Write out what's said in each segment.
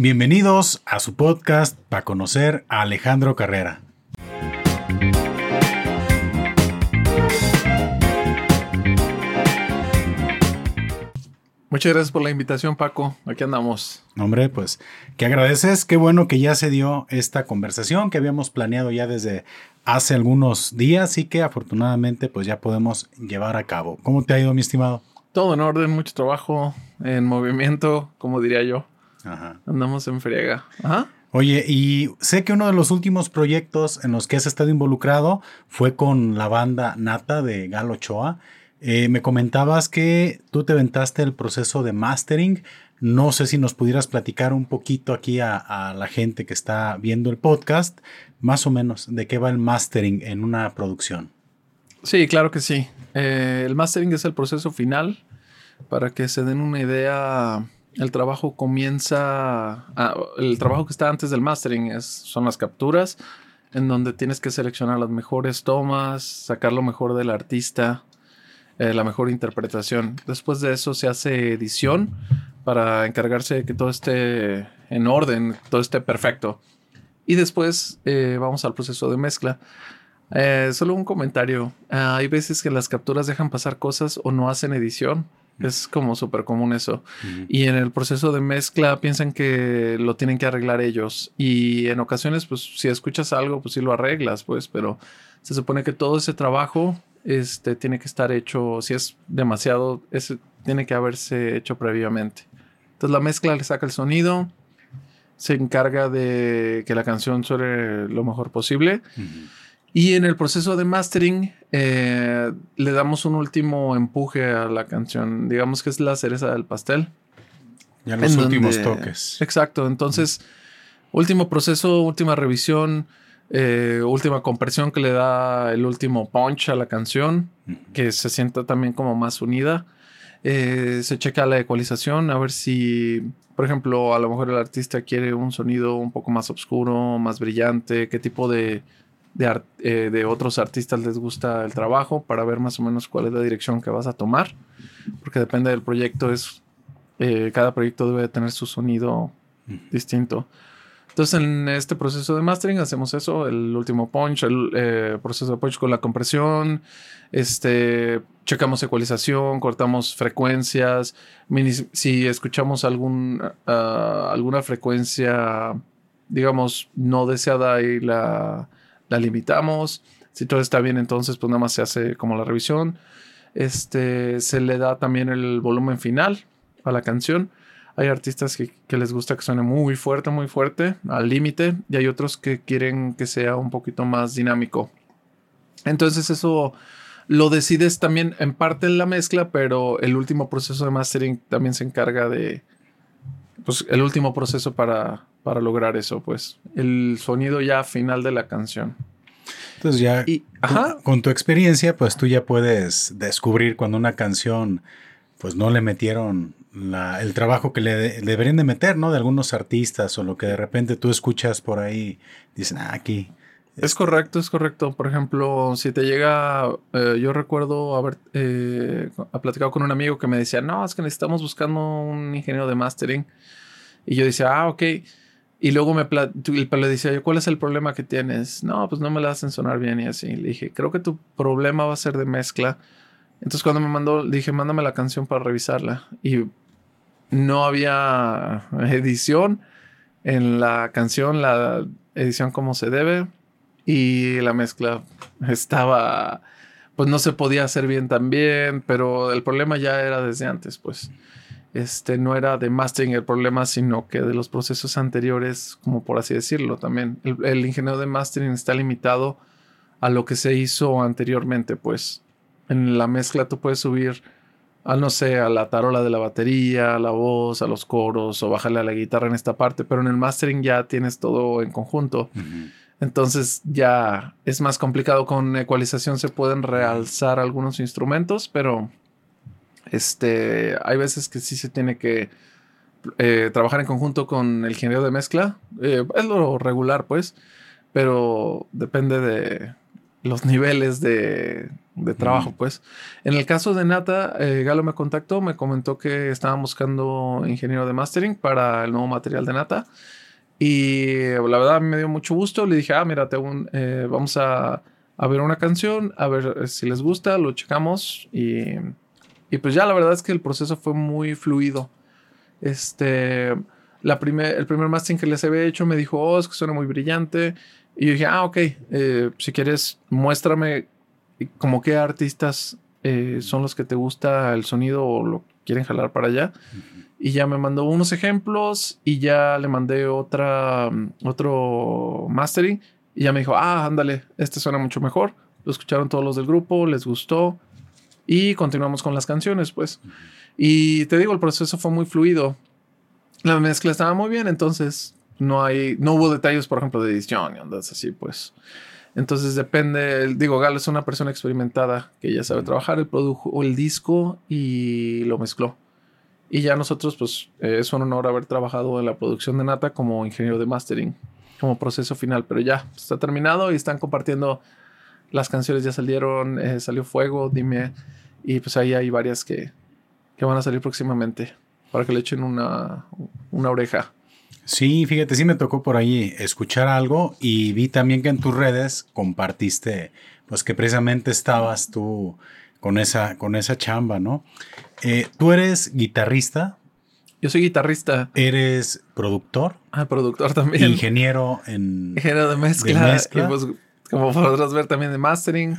Bienvenidos a su podcast para conocer a Alejandro Carrera. Muchas gracias por la invitación, Paco. Aquí andamos. Hombre, pues, que agradeces. Qué bueno que ya se dio esta conversación que habíamos planeado ya desde hace algunos días y que afortunadamente pues ya podemos llevar a cabo. ¿Cómo te ha ido, mi estimado? Todo en orden, mucho trabajo, en movimiento, como diría yo. Andamos en friega. Oye, y sé que uno de los últimos proyectos en los que has estado involucrado fue con la banda Nata de Galo Ochoa. Eh, me comentabas que tú te aventaste el proceso de mastering. No sé si nos pudieras platicar un poquito aquí a, la gente que está viendo el podcast, más o menos, de qué va el mastering en una producción. Sí, claro que sí. Eh, el mastering es el proceso final para que se den una idea el trabajo comienza, el trabajo que está antes del mastering es, son las capturas, en donde tienes que seleccionar las mejores tomas, sacar lo mejor del artista, eh, la mejor interpretación. Después de eso se hace edición para encargarse de que todo esté en orden, todo esté perfecto. Y después eh, vamos al proceso de mezcla. Eh, solo un comentario. Ah, hay veces que las capturas dejan pasar cosas o no hacen edición. Es como súper común eso. Y en el proceso de mezcla piensan que lo tienen que arreglar ellos. Y en ocasiones, pues si escuchas algo, pues sí lo arreglas, pues, pero se supone que todo ese trabajo este, tiene que estar hecho, si es demasiado, tiene que haberse hecho previamente. Entonces la mezcla le saca el sonido, se encarga de que la canción suene lo mejor posible. Y en el proceso de mastering eh, le damos un último empuje a la canción. Digamos que es la cereza del pastel. Ya los últimos toques. Exacto. Entonces, último proceso, última revisión, eh, última compresión que le da el último punch a la canción, que se sienta también como más unida. Eh, se checa la ecualización, a ver si, por ejemplo, a lo mejor el artista quiere un sonido un poco más oscuro, más brillante, qué tipo de eh, de, otros artistas les gusta el trabajo para ver más o menos cuál es la dirección que vas a tomar, porque depende del proyecto, es eh, cada proyecto debe tener su sonido distinto. Entonces en este proceso de mastering hacemos eso, el último punch, el eh, proceso de punch con la compresión, este, checamos ecualización, cortamos frecuencias, si escuchamos algún, ah, alguna frecuencia, digamos, no deseada y la la limitamos. Si todo está bien, entonces pues nada más se hace como la revisión. Este, se le da también el volumen final a la canción. Hay artistas que, les gusta que suene muy fuerte, muy fuerte, al límite, y hay otros que quieren que sea un poquito más dinámico. Entonces eso lo decides también en parte en la mezcla, pero el último proceso de mastering también se encarga de, pues el último proceso para, para lograr eso, pues el sonido ya final de la canción. Entonces ya Con, tu experiencia, pues tú ya puedes descubrir cuando una canción, pues no le metieron el trabajo que le, deberían de meter, ¿no? De algunos artistas o lo que de repente tú escuchas por ahí, dicen, ah, aquí. Es correcto, es correcto. Por ejemplo, si te llega, eh, yo recuerdo haber eh, platicado con un amigo que me decía, no, es que necesitamos buscando un ingeniero de mastering. Y yo decía, ah, ok. Y luego me le decía yo, ¿cuál es el problema que tienes? No, pues no me la hacen sonar bien y así. Le dije, creo que tu problema va a ser de mezcla. Entonces cuando me mandó, dije, mándame la canción para revisarla. Y no había edición en la canción, la edición como se debe. Y la mezcla estaba, pues no se podía hacer bien también, pero el problema ya era desde antes, pues este, no era de mastering el problema, sino que de los procesos anteriores, como por así decirlo también. El, ingeniero de mastering está limitado a lo que se hizo anteriormente, pues en la mezcla tú puedes subir a no sé, a la tarola de la batería, a la voz, a los coros o bajarle a la guitarra en esta parte, pero en el mastering ya tienes todo en conjunto. Entonces ya es más complicado con ecualización, se pueden realzar algunos instrumentos, pero este, hay veces que sí se tiene que eh, trabajar en conjunto con el ingeniero de mezcla. Eh, es lo regular, pues, pero depende de, los niveles de, de trabajo, pues. En el caso de Nata, eh, Galo me contactó, me comentó que estaban buscando ingeniero de mastering para el nuevo material de Nata. Y la verdad me dio mucho gusto. Le dije, ah, mira, un, eh, vamos a, a, ver una canción, a ver si les gusta, lo checamos. Y, y pues ya la verdad es que el proceso fue muy fluido. Este, la primer, el primer mastering que les había hecho me dijo, oh, es que suena muy brillante. Y yo dije, ah, ok, eh, si quieres, muéstrame como qué artistas eh, son los que te gusta el sonido o lo quieren jalar para allá. Y ya me mandó unos ejemplos y ya le mandé otra, otro mastering. Y ya me dijo, ah, ándale, este suena mucho mejor. Lo escucharon todos los del grupo, les gustó. Y continuamos con las canciones, pues. Y te digo, el proceso fue muy fluido. La mezcla estaba muy bien, entonces no hay, no hubo detalles, por ejemplo, de edición y ondas así, pues. Entonces depende, digo, Galo es una persona experimentada que ya sabe trabajar, él produjo el disco y lo mezcló. Y ya nosotros, pues, eh, es un honor haber trabajado en la producción de Nata como ingeniero de mastering, como proceso final, pero ya está terminado y están compartiendo las canciones, ya salieron, eh, salió Fuego, Dime, y pues ahí hay varias que, que van a salir próximamente para que le echen una, una oreja. Sí, fíjate, sí me tocó por ahí escuchar algo y vi también que en tus redes compartiste, pues que precisamente estabas tú con esa, con esa chamba, ¿no? Eh, tú eres guitarrista. Yo soy guitarrista. Eres productor. Ah, productor también. Ingeniero en. Ingeniero de mezcla. Y pues, como podrás ver también de mastering.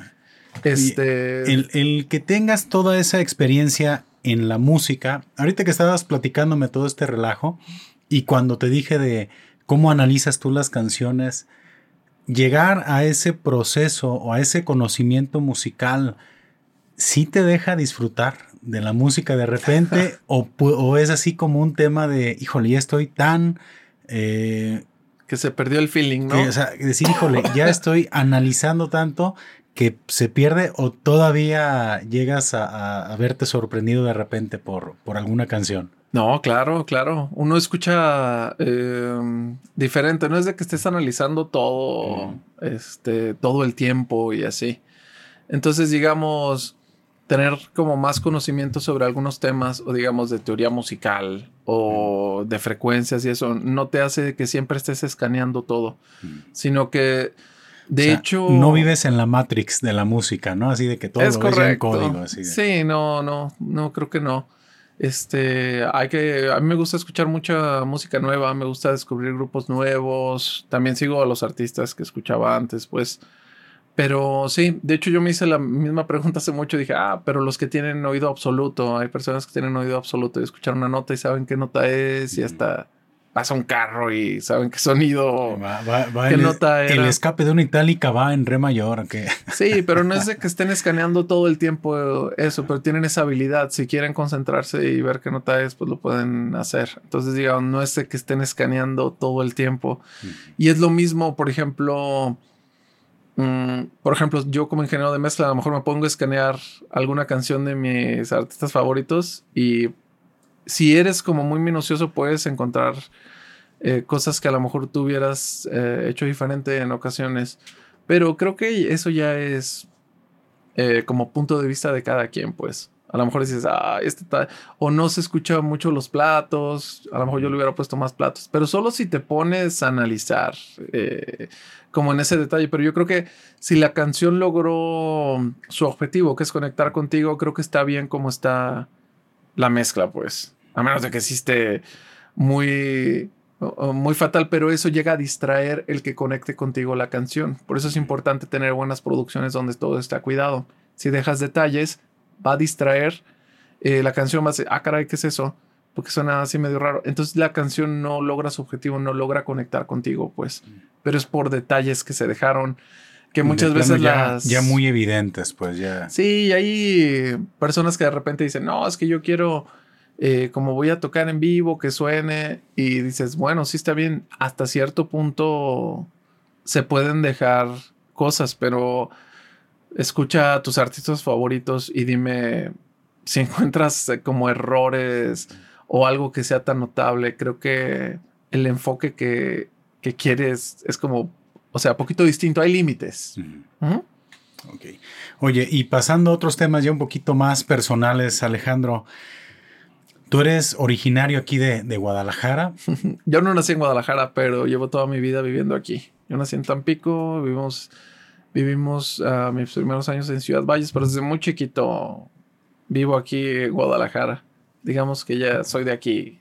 Este. El, el, que tengas toda esa experiencia en la música. Ahorita que estabas platicándome todo este relajo, y cuando te dije de cómo analizas tú las canciones, llegar a ese proceso o a ese conocimiento musical, ¿sí te deja disfrutar de la música de repente? o, es así como un tema de, híjole, ya estoy tan... Eh, que se perdió el feeling, ¿no? o sea, decir, híjole, ya estoy analizando tanto que se pierde o todavía llegas a, a, verte sorprendido de repente por, por alguna canción. No, claro, claro. Uno escucha em, diferente. No es de que estés analizando todo, este, todo el tiempo y así. Entonces, digamos, tener como más conocimiento sobre algunos temas o digamos de teoría musical o de frecuencias y eso no te hace que siempre estés escaneando todo, sino que de hecho no vives en la matrix de la música, ¿no? Así de que todo es lo en código así Sí, no, no, no creo que no. Este, hay que, a mí me gusta escuchar mucha música nueva, me gusta descubrir grupos nuevos, también sigo a los artistas que escuchaba antes, pues, pero sí, de hecho yo me hice la misma pregunta hace mucho, dije, ah, pero los que tienen oído absoluto, hay personas que tienen oído absoluto y escuchar una nota y saben qué nota es y hasta pasa un carro y saben qué sonido, qué el, nota era. El escape de una itálica va en re mayor. ¿qué? Sí, pero no es de que estén escaneando todo el tiempo eso, pero tienen esa habilidad. Si quieren concentrarse y ver qué nota es, pues lo pueden hacer. Entonces, digamos, no es de que estén escaneando todo el tiempo. Y es lo mismo, por ejemplo... Mm, por ejemplo, yo como ingeniero de mezcla a lo mejor me pongo a escanear alguna canción de mis artistas favoritos y si eres como muy minucioso, puedes encontrar eh, cosas que a lo mejor tú hubieras eh, hecho diferente en ocasiones. Pero creo que eso ya es eh, como punto de vista de cada quien, pues. A lo mejor dices, ah, este tal. O no se escucha mucho los platos. A lo mejor yo le hubiera puesto más platos. Pero solo si te pones a analizar, como en ese detalle. Pero yo creo que si la canción logró su objetivo, que es conectar contigo, creo que está bien como está la mezcla, pues. A menos de que existe muy, muy fatal, pero eso llega a distraer el que conecte contigo la canción. Por eso es importante tener buenas producciones donde todo está cuidado. Si dejas detalles, va a distraer. Eh, la canción va a decir, ah, caray, ¿qué es eso? Porque suena así medio raro. Entonces la canción no logra su objetivo, no logra conectar contigo, pues. Pero es por detalles que se dejaron que muchas veces ya, las... Ya muy evidentes, pues ya. Sí, hay personas que de repente dicen, no, es que yo quiero eh, como voy a tocar en vivo, que suene, y dices, bueno, sí está bien, hasta cierto punto se pueden dejar cosas, pero escucha a tus artistas favoritos y dime si encuentras eh, como errores o algo que sea tan notable. Creo que el enfoque que, que quieres es como, o sea, poquito distinto, hay límites. Ok. Oye, y pasando a otros temas ya un poquito más personales, Alejandro, tú eres originario aquí de, Guadalajara. Yo no nací en Guadalajara, pero llevo toda mi vida viviendo aquí. Yo nací en Tampico, vivimos, vivimos uh, mis primeros años en Ciudad Valles, pero desde muy chiquito vivo aquí en Guadalajara. Digamos que ya soy de aquí.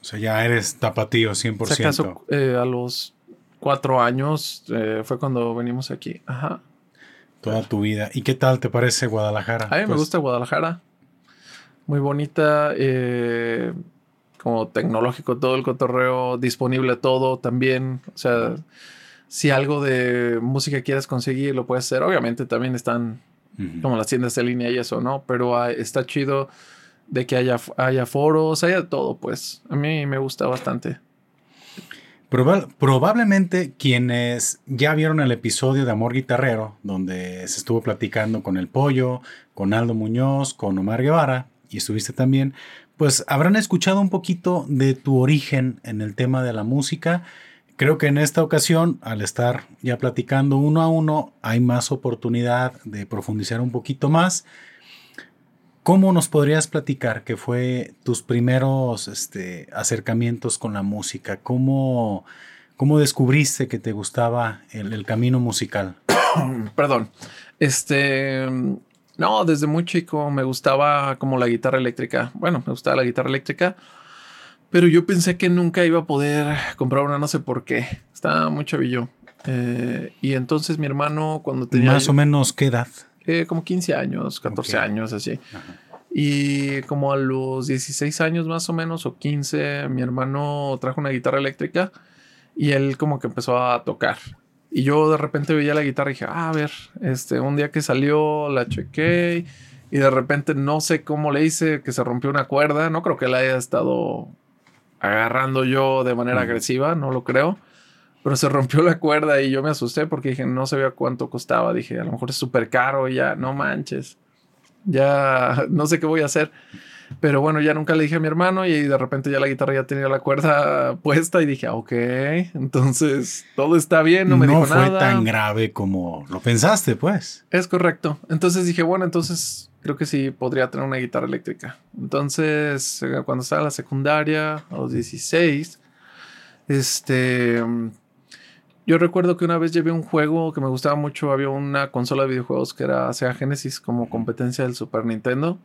O sea, ya eres tapatío 100%. Si acaso, eh, a los cuatro años eh, fue cuando venimos aquí. Ajá. Toda tu vida. ¿Y qué tal te parece Guadalajara? A mí me pues gusta Guadalajara. Muy bonita. Eh, como tecnológico, todo el cotorreo, disponible todo también. O sea, si algo de música quieres conseguir, lo puedes hacer. Obviamente también están como las tiendas de línea y eso, ¿no? Pero está chido de que haya, haya foros, haya todo, pues. A mí me gusta bastante probablemente quienes ya vieron el episodio de Amor Guitarrero, donde se estuvo platicando con El Pollo, con Aldo Muñoz, con Omar Guevara, y estuviste también, pues habrán escuchado un poquito de tu origen en el tema de la música. Creo que en esta ocasión, al estar ya platicando uno a uno, hay más oportunidad de profundizar un poquito más. ¿Cómo nos podrías platicar que fue tus primeros este, acercamientos con la música? ¿Cómo, cómo descubriste que te gustaba el, camino musical? Perdón. Este. No, desde muy chico me gustaba como la guitarra eléctrica. Bueno, me gustaba la guitarra eléctrica. Pero yo pensé que nunca iba a poder comprar una, no sé por qué. Estaba muy chavillo. Eh, y entonces mi hermano, cuando tenía. Más o menos, ¿qué edad? Eh, como 15 años, 14 años, así. Y como a los 16 años más o menos, o 15, mi hermano trajo una guitarra eléctrica y él como que empezó a tocar. Y yo de repente veía la guitarra y dije, ah, a ver, este, un día que salió la chequé y de repente no sé cómo le hice que se rompió una cuerda. No creo que la haya estado agarrando yo de manera agresiva, no lo creo pero se rompió la cuerda y yo me asusté porque dije, no sabía cuánto costaba. Dije, a lo mejor es súper caro y ya, no manches. Ya no sé qué voy a hacer. Pero bueno, ya nunca le dije a mi hermano y de repente ya la guitarra ya tenía la cuerda puesta y dije, ok, entonces todo está bien, no me dijo nada. No fue tan grave como lo pensaste, pues. Es correcto. Entonces dije, bueno, entonces creo que sí podría tener una guitarra eléctrica. Entonces, eh, cuando estaba en la secundaria, a los 16, este yo recuerdo que una vez llevé un juego que me gustaba mucho. Había una consola de videojuegos que era Sega Genesis como competencia del Super Nintendo.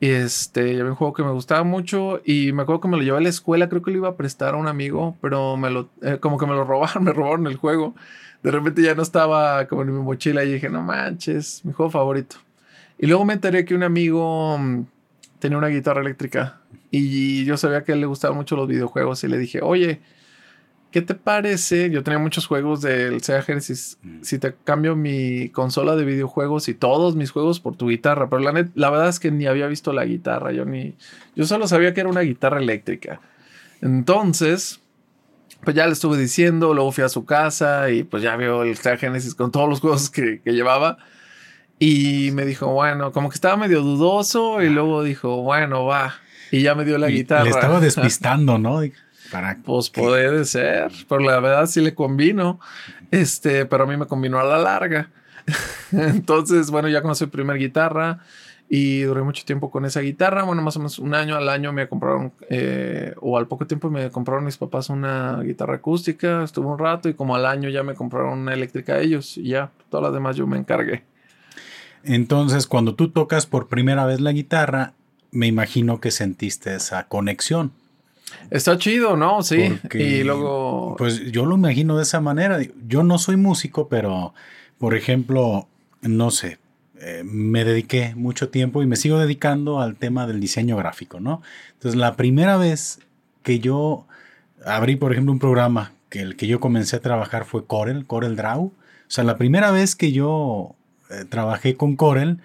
Y este, llevé un juego que me gustaba mucho y me acuerdo que me lo llevé a la escuela. Creo que lo iba a prestar a un amigo, pero me lo, eh, como que me lo robaron, me robaron el juego. De repente ya no estaba como en mi mochila y dije, no manches, mi juego favorito. Y luego me enteré que un amigo mm, tenía una guitarra eléctrica y yo sabía que a él le gustaban mucho los videojuegos y le dije, oye, ¿Qué te parece? Yo tenía muchos juegos del Sega Genesis. Mm. Si te cambio mi consola de videojuegos y todos mis juegos por tu guitarra. Pero la, la verdad es que ni había visto la guitarra. Yo ni. Yo solo sabía que era una guitarra eléctrica. Entonces, pues ya le estuve diciendo. Luego fui a su casa y pues ya vio el Sega Genesis con todos los juegos que, llevaba. Y me dijo, bueno, como que estaba medio dudoso. Y luego dijo, bueno, va. Y ya me dio la guitarra. Le estaba despistando, ¿no? pues puede ser, pero la verdad sí le combino. Este, pero a mí me combinó a la larga. Entonces, bueno, ya conocí primer guitarra y duré mucho tiempo con esa guitarra. Bueno, más o menos un año al año me compraron, eh, o al poco tiempo me compraron mis papás una guitarra acústica. Estuve un rato y como al año ya me compraron una eléctrica ellos y ya, todas las demás yo me encargué. Entonces, cuando tú tocas por primera vez la guitarra, me imagino que sentiste esa conexión. Está chido, ¿no? Sí. y luego. Pues yo lo imagino de esa manera. Yo no soy músico, pero, por ejemplo, no sé, eh, me dediqué mucho tiempo y me sigo dedicando al tema del diseño gráfico, ¿no? Entonces, la primera vez que yo abrí, por ejemplo, un programa que el que yo comencé a trabajar fue Corel, Corel Draw. O sea, la primera vez que yo eh, trabajé con Corel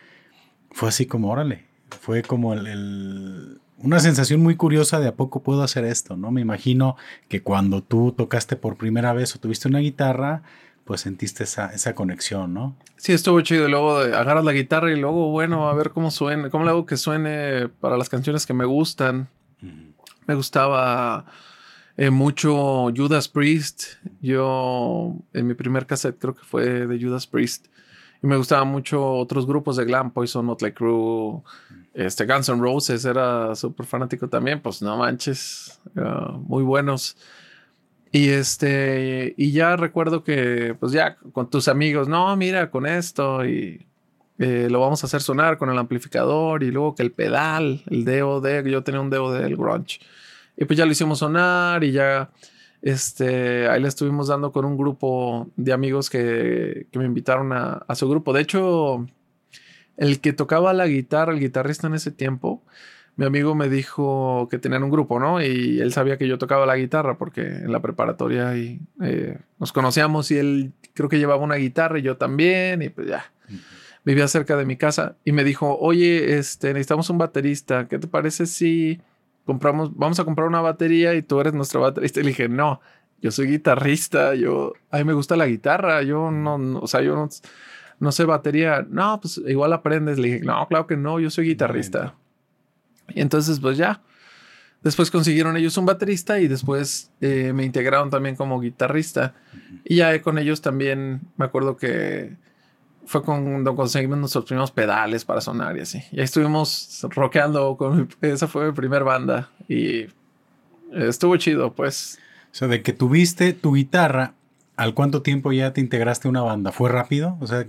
fue así como, órale, fue como el una sensación muy curiosa de a poco puedo hacer esto, ¿no? Me imagino que cuando tú tocaste por primera vez o tuviste una guitarra, pues sentiste esa, esa conexión, ¿no? Sí, estuvo chido. Luego agarras la guitarra y luego, bueno, a ver cómo suena, cómo le hago que suene para las canciones que me gustan. Me gustaba eh, mucho Judas Priest. Yo, en mi primer cassette creo que fue de Judas Priest. Y me gustaban mucho otros grupos de glam, Poison, Motley Crue, este, Guns N' Roses, era súper fanático también, pues no manches, muy buenos. Y este, y ya recuerdo que, pues ya con tus amigos, no, mira, con esto y eh, lo vamos a hacer sonar con el amplificador y luego que el pedal, el DOD, yo tenía un DOD del grunge. Y pues ya lo hicimos sonar y ya, este, ahí le estuvimos dando con un grupo de amigos que, que me invitaron a, a, su grupo. De hecho, el que tocaba la guitarra, el guitarrista en ese tiempo, mi amigo me dijo que tenían un grupo, ¿no? Y él sabía que yo tocaba la guitarra porque en la preparatoria y, eh, nos conocíamos y él creo que llevaba una guitarra y yo también y pues ya vivía cerca de mi casa y me dijo, oye, este, necesitamos un baterista, ¿qué te parece si compramos, vamos a comprar una batería y tú eres nuestro baterista? Y le dije, no, yo soy guitarrista, yo, a mí me gusta la guitarra, yo no, o sea, yo no, no sé batería, no, pues igual aprendes. Le dije, no, claro que no, yo soy guitarrista. Y entonces, pues ya. Después consiguieron ellos un baterista y después eh, me integraron también como guitarrista. Y ya con ellos también me acuerdo que fue cuando conseguimos nuestros primeros pedales para sonar y así. Y ahí estuvimos rockeando con esa fue mi primera banda y estuvo chido, pues. O sea, de que tuviste tu guitarra, ¿al cuánto tiempo ya te integraste a una banda? ¿Fue rápido? O sea,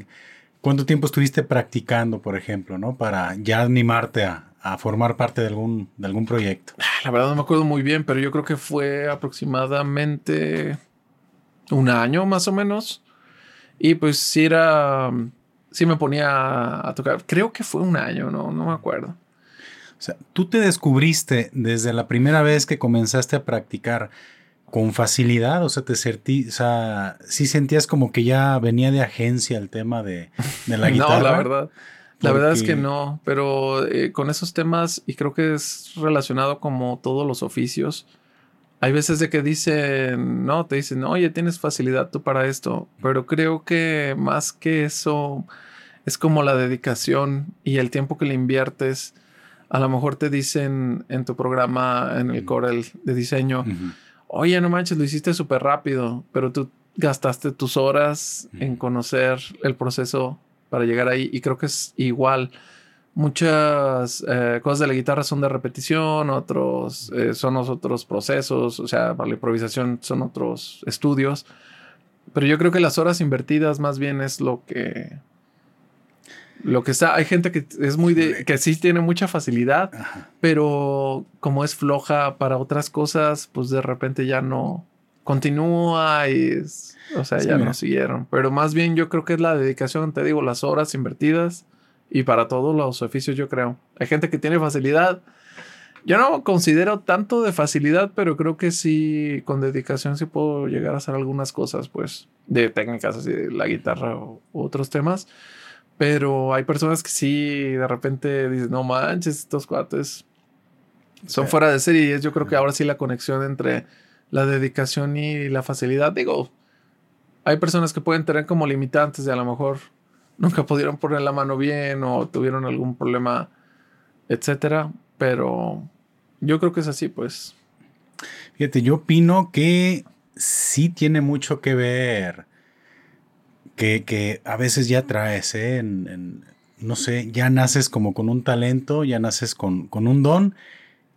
¿cuánto tiempo estuviste practicando, por ejemplo, no? Para ya animarte a, a formar parte de algún, de algún proyecto. La verdad no me acuerdo muy bien, pero yo creo que fue aproximadamente un año más o menos. Y pues sí era, sí me ponía a tocar. Creo que fue un año, no, no me acuerdo. O sea, tú te descubriste desde la primera vez que comenzaste a practicar con facilidad, o sea, te sentí, o sea, sí sentías como que ya venía de agencia el tema de, de la guitarra. no, la verdad. La verdad es que no, pero eh, con esos temas, y creo que es relacionado como todos los oficios, hay veces de que dicen, no, te dicen, oye, tienes facilidad tú para esto, pero creo que más que eso es como la dedicación y el tiempo que le inviertes. A lo mejor te dicen en tu programa, en el Corel de diseño, oye, no manches, lo hiciste súper rápido, pero tú gastaste tus horas en conocer el proceso para llegar ahí y creo que es igual muchas eh, cosas de la guitarra son de repetición, otros eh, son otros procesos, o sea, para la improvisación son otros estudios. Pero yo creo que las horas invertidas más bien es lo que lo que está, hay gente que es muy de, que sí tiene mucha facilidad, pero como es floja para otras cosas, pues de repente ya no continúa y o sea, ya no siguieron. Pero más bien yo creo que es la dedicación, te digo, las horas invertidas y para todos los oficios, yo creo. Hay gente que tiene facilidad. Yo no considero tanto de facilidad, pero creo que sí, con dedicación sí puedo llegar a hacer algunas cosas, pues, de técnicas así de la guitarra o, otros temas. Pero hay personas que sí, de repente dicen, no manches, estos cuates son fuera de serie. Y yo creo que ahora sí la conexión entre la dedicación y la facilidad. Digo, hay personas que pueden tener como limitantes de a lo mejor nunca pudieron poner la mano bien o tuvieron algún problema, etcétera. Pero yo creo que es así, pues. Fíjate, yo opino que sí tiene mucho que ver. Que, a veces ya traes, ¿eh? no sé, ya naces como con un talento, ya naces con, con un don.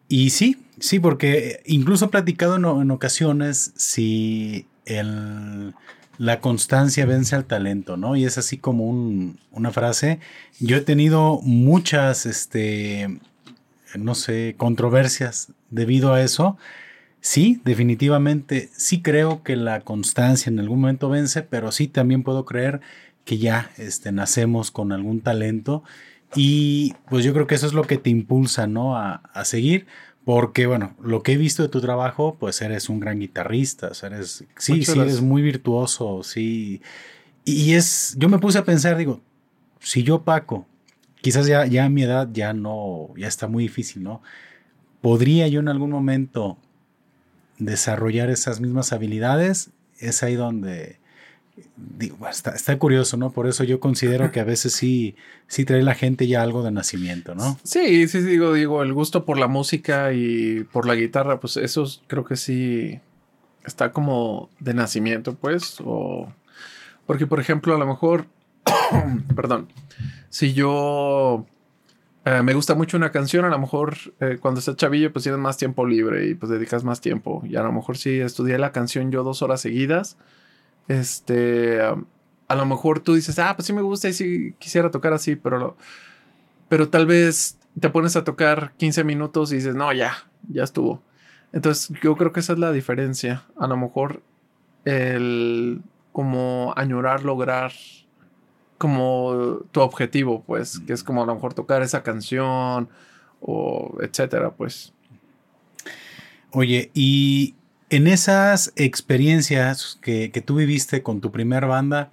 Y sí, sí, porque incluso he platicado en, en ocasiones si el la constancia vence al talento, ¿no? Y es así como una frase. Yo he tenido muchas, este, no sé, controversias debido a eso. Sí, definitivamente, sí creo que la constancia en algún momento vence, pero sí también puedo creer que ya este, nacemos con algún talento y pues yo creo que eso es lo que te impulsa, ¿no? A, a seguir. Porque, bueno, lo que he visto de tu trabajo, pues eres un gran guitarrista, eres, sí, sí, eres muy virtuoso, sí. Y es, yo me puse a pensar, digo, si yo Paco, quizás ya, ya a mi edad ya no, ya está muy difícil, ¿no? ¿Podría yo en algún momento desarrollar esas mismas habilidades? Es ahí donde, digo, está, curioso, ¿no? Por eso yo considero que a veces sí, sí trae la gente ya algo de nacimiento, ¿no? Sí, sí, digo, digo, el gusto por la música y por la guitarra, pues eso creo que sí está como de nacimiento, pues, o porque, por ejemplo, a lo mejor perdón, si yo eh, me gusta mucho una canción, a lo mejor eh, cuando estás chavillo pues tienes más tiempo libre y pues dedicas más tiempo. Y a lo mejor si estudié la canción yo dos horas seguidas, este, a lo mejor tú dices, ah, pues sí me gusta y sí quisiera tocar así, pero, pero tal vez te pones a tocar 15 minutos y dices, no, ya, ya estuvo. Entonces yo creo que esa es la diferencia. A lo mejor el como añorar lograr como tu objetivo, pues, que es como a lo mejor tocar esa canción o etcétera, pues. Oye, y en esas experiencias que, que, tú viviste con tu primer banda,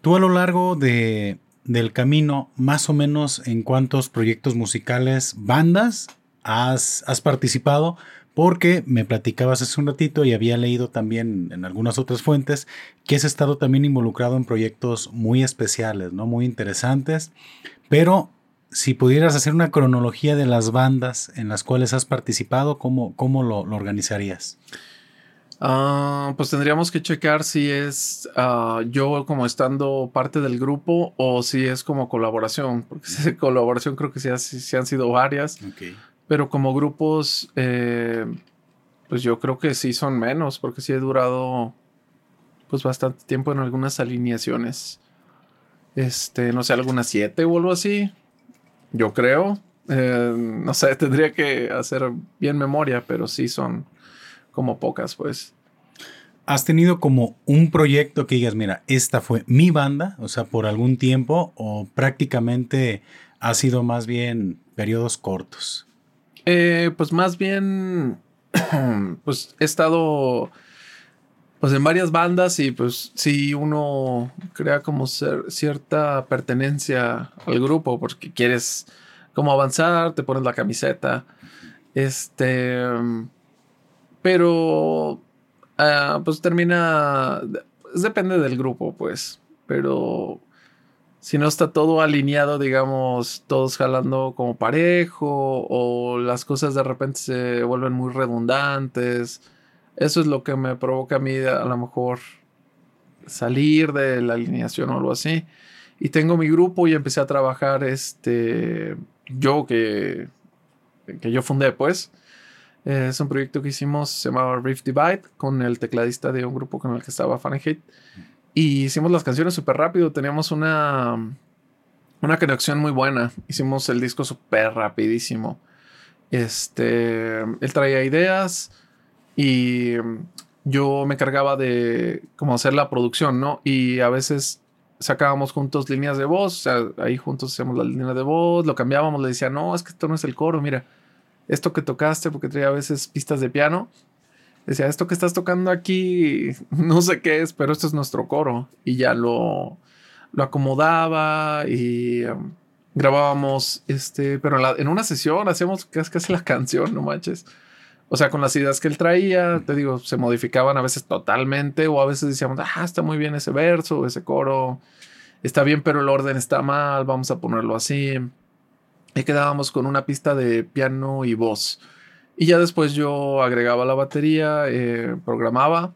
tú a lo largo de, del camino, más o menos en cuántos proyectos musicales, bandas has, has participado, porque me platicabas hace un ratito y había leído también en algunas otras fuentes que has estado también involucrado en proyectos muy especiales, ¿no? Muy interesantes, pero si pudieras hacer una cronología de las bandas en las cuales has participado, ¿cómo, cómo lo, organizarías? Ah, pues tendríamos que checar si es ah, yo como estando parte del grupo o si es como colaboración, porque si colaboración creo que sí, han sido varias. Okay. Pero como grupos, eh, pues yo creo que sí son menos, porque sí he durado pues bastante tiempo en algunas alineaciones. Este, no sé, algunas siete o algo así. Yo creo. Eh, no sé, tendría que hacer bien memoria, pero sí son como pocas, pues. ¿Has tenido como un proyecto que digas, mira, esta fue mi banda, o sea, por algún tiempo, o prácticamente ha sido más bien periodos cortos? Eh, pues más bien, pues he estado pues en varias bandas y pues sí uno crea como cierta pertenencia al grupo porque quieres como avanzar, te pones la camiseta, este, pero ah, pues termina, depende del grupo pues, pero si no está todo alineado, digamos, todos jalando como parejo o las cosas de repente se vuelven muy redundantes. Eso es lo que me provoca a mí a lo mejor salir de la alineación o algo así. Y tengo mi grupo y empecé a trabajar este yo que que yo fundé pues. Es un proyecto que hicimos, se llamaba Rift Divide, con el tecladista de un grupo con el que estaba Fahrenheit. Y hicimos las canciones súper rápido. Teníamos una, una conexión muy buena. Hicimos el disco súper rapidísimo. Este, él traía ideas y yo me cargaba de como hacer la producción, ¿no? Y a veces sacábamos juntos líneas de voz, o sea, ahí juntos hacíamos la línea de voz, lo cambiábamos, le decía, no, es que esto no es el coro, mira, esto que tocaste, porque traía a veces pistas de piano, decía, esto que estás tocando aquí, no sé qué es, pero esto es nuestro coro. Y ya lo, lo acomodaba y um, grabábamos, este, pero en, una sesión hacíamos casi, casi la canción, no manches. O sea, con las ideas que él traía, te digo, se modificaban a veces totalmente o a veces decíamos, ah, está muy bien ese verso, ese coro, está bien, pero el orden está mal, vamos a ponerlo así. Y quedábamos con una pista de piano y voz. Y ya después yo agregaba la batería, eh, programaba,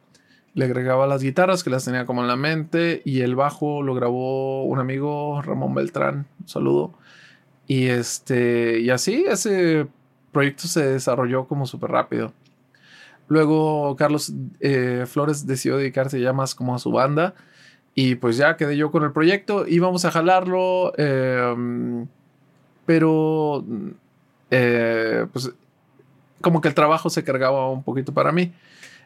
le agregaba las guitarras que las tenía como en la mente y el bajo lo grabó un amigo, Ramón Beltrán, saludo. Y, este, y así ese proyecto se desarrolló como súper rápido. Luego Carlos eh, Flores decidió dedicarse ya más como a su banda y pues ya quedé yo con el proyecto, íbamos a jalarlo, em, pero eh, pues como que el trabajo se cargaba un poquito para mí.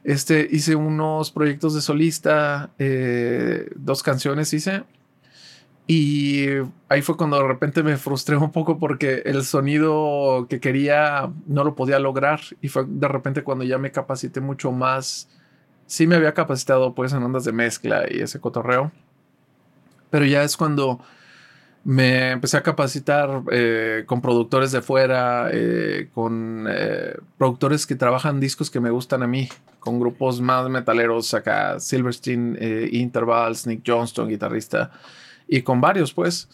Este, hice unos proyectos de solista, eh, dos canciones hice. Y ahí fue cuando de repente me frustré un poco porque el sonido que quería no lo podía lograr. Y fue de repente cuando ya me capacité mucho más. Sí me había capacitado pues en ondas de mezcla y ese cotorreo. Pero ya es cuando me empecé a capacitar eh, con productores de fuera, eh, con eh, productores que trabajan discos que me gustan a mí, con grupos más metaleros acá, Silverstein, Intervals, Nick Johnston, guitarrista, y con varios pues.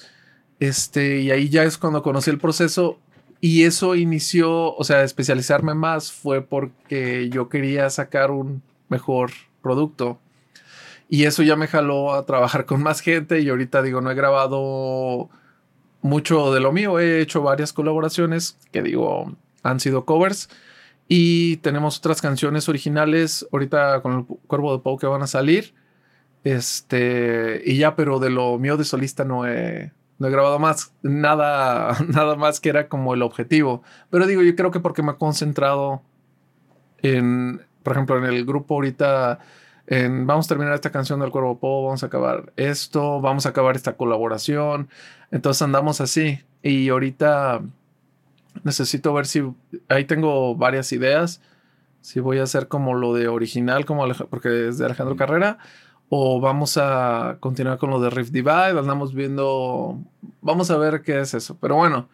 Este, y ahí ya es cuando conocí el proceso y eso inició, o sea, especializarme más fue porque yo quería sacar un mejor producto Y eso ya me jaló a trabajar con más gente y ahorita digo, no he grabado mucho de lo mío, he hecho varias colaboraciones que digo, han sido covers. Y tenemos otras canciones originales ahorita con el Cuervo de Pau que van a salir. Este, y ya, pero de lo mío de solista no he, no he grabado más, nada, nada más que era como el objetivo. Pero digo, yo creo que porque me he concentrado en, por ejemplo, en el grupo ahorita, en vamos a terminar esta canción del Cuervo Pop, vamos a acabar esto, vamos a acabar esta colaboración. Entonces andamos así. Y ahorita necesito ver si ahí tengo varias ideas. Si voy a hacer como lo de original, como porque es de Alejandro Carrera, o vamos a continuar con lo de Rift Divide. Andamos viendo, vamos a ver qué es eso. Pero bueno,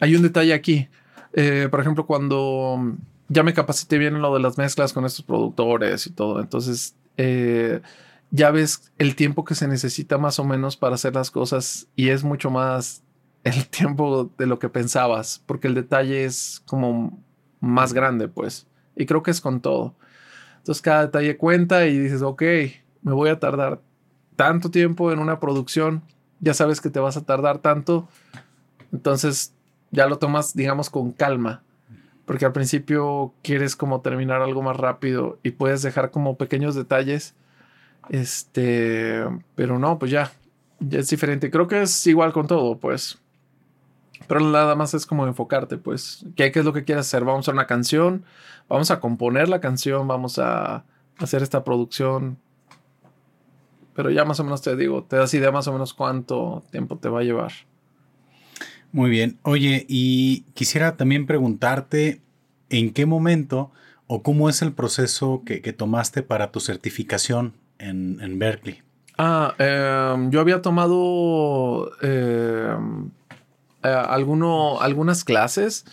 hay un detalle aquí. Eh, por ejemplo, cuando ya me capacité bien en lo de las mezclas con estos productores y todo, entonces eh, ya ves el tiempo que se necesita más o menos para hacer las cosas y es mucho más el tiempo de lo que pensabas, porque el detalle es como más grande, pues. Y creo que es con todo. Entonces cada detalle cuenta y dices, ok, me voy a tardar tanto tiempo en una producción, ya sabes que te vas a tardar tanto, entonces ya lo tomas, digamos, con calma, porque al principio quieres como terminar algo más rápido y puedes dejar como pequeños detalles, este, pero no, pues ya, ya es diferente. Creo que es igual con todo, pues. Pero nada más es como enfocarte, pues, ¿qué, es lo que quieres hacer? Vamos a una canción, vamos a componer la canción, vamos a hacer esta producción. Pero ya más o menos te digo, te das idea más o menos cuánto tiempo te va a llevar. Muy bien. Oye, y quisiera también preguntarte en qué momento o cómo es el proceso que, tomaste para tu certificación en, Berkeley. Ah, em, yo había tomado em, eh, alguno, algunas clases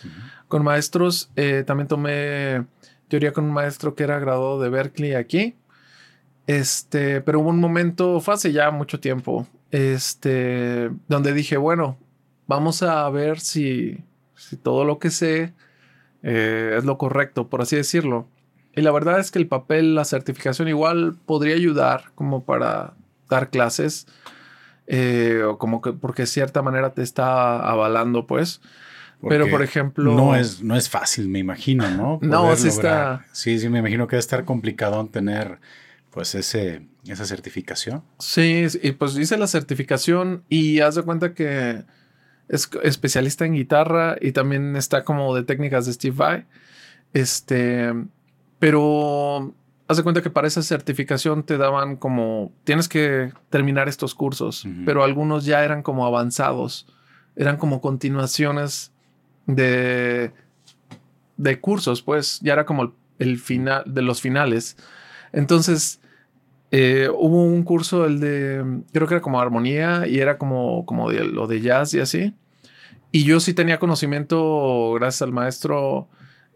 con maestros. Eh, también tomé teoría con un maestro que era graduado de Berkeley aquí. Este, pero hubo un momento, fue hace ya mucho tiempo, este, donde dije, bueno, vamos a ver si, si todo lo que sé eh, es lo correcto, por así decirlo. Y la verdad es que el papel, la certificación igual podría ayudar como para dar clases. Eh, o como que porque de cierta manera te está avalando, pues. Pero, por ejemplo. No es, no es fácil, me imagino, ¿no? no, sí está. Sí, sí, me imagino que debe estar complicado tener, pues, ese, esa certificación. Sí, y pues hice la certificación y haz de cuenta que es especialista en guitarra y también está como de técnicas de Steve Vai. Este. Pero haz de cuenta que para esa certificación te daban como, tienes que terminar estos cursos, pero algunos ya eran como avanzados, eran como continuaciones de, de cursos, pues ya era como el, final de los finales. Entonces, eh, hubo un curso, el de, creo que era como armonía y era como, como de, lo de jazz y así. Y yo sí tenía conocimiento, gracias al maestro,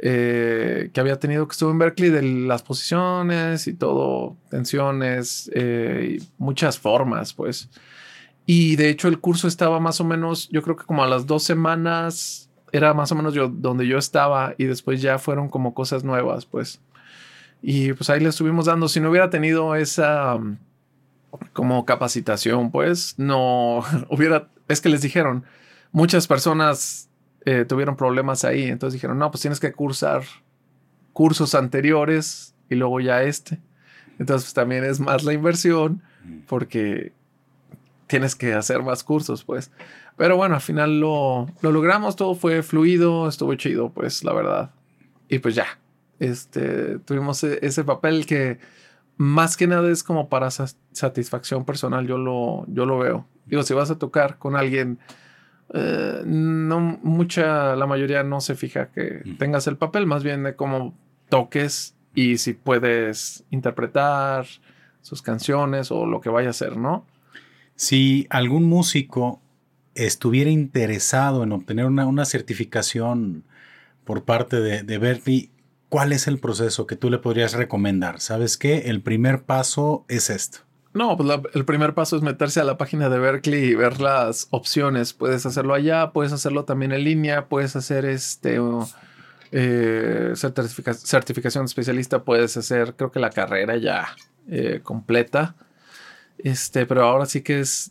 eh, que había tenido, que estuvo en Berkeley, de las posiciones y todo, tensiones, eh, y muchas formas, pues. Y de hecho el curso estaba más o menos, yo creo que como a las dos semanas, era más o menos yo donde yo estaba y después ya fueron como cosas nuevas, pues. Y pues ahí le estuvimos dando, si no hubiera tenido esa como capacitación, pues no hubiera, es que les dijeron, muchas personas eh, tuvieron problemas ahí. Entonces dijeron, no, pues tienes que cursar cursos anteriores y luego ya este. Entonces pues, también es más la inversión porque tienes que hacer más cursos, pues. Pero bueno, al final lo, lo logramos, todo fue fluido, estuvo chido, pues, la verdad. Y pues ya, este, tuvimos e, ese papel que más que nada es como para satisfacción personal, yo lo, yo lo veo. Digo, si vas a tocar con alguien eh, no mucha, la mayoría no se fija que tengas el papel, más bien de cómo toques y si puedes interpretar sus canciones o lo que vaya a hacer, ¿no? Si algún músico estuviera interesado en obtener una, certificación por parte de, de Berkeley, ¿cuál es el proceso que tú le podrías recomendar? ¿Sabes qué? El primer paso es esto. No, pues el primer paso es meterse a la página de Berkeley y ver las opciones. Puedes hacerlo allá, puedes hacerlo también en línea, puedes hacer este eh, certificación especialista, puedes hacer, creo que la carrera ya eh, completa. Este, pero ahora sí que es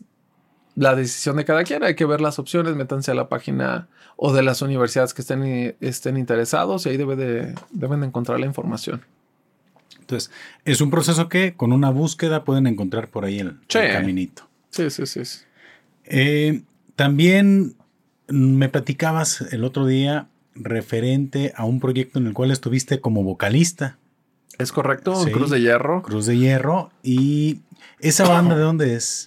la decisión de cada quien. Hay que ver las opciones, métanse a la página o de las universidades que estén, estén interesados y ahí debe de, deben de encontrar la información. Entonces, es un proceso que con una búsqueda pueden encontrar por ahí el, caminito. Sí, sí, sí. Eh, también me platicabas el otro día referente a un proyecto en el cual estuviste como vocalista. Es correcto, Cruz de Hierro. Cruz de Hierro. ¿Y esa banda de dónde es?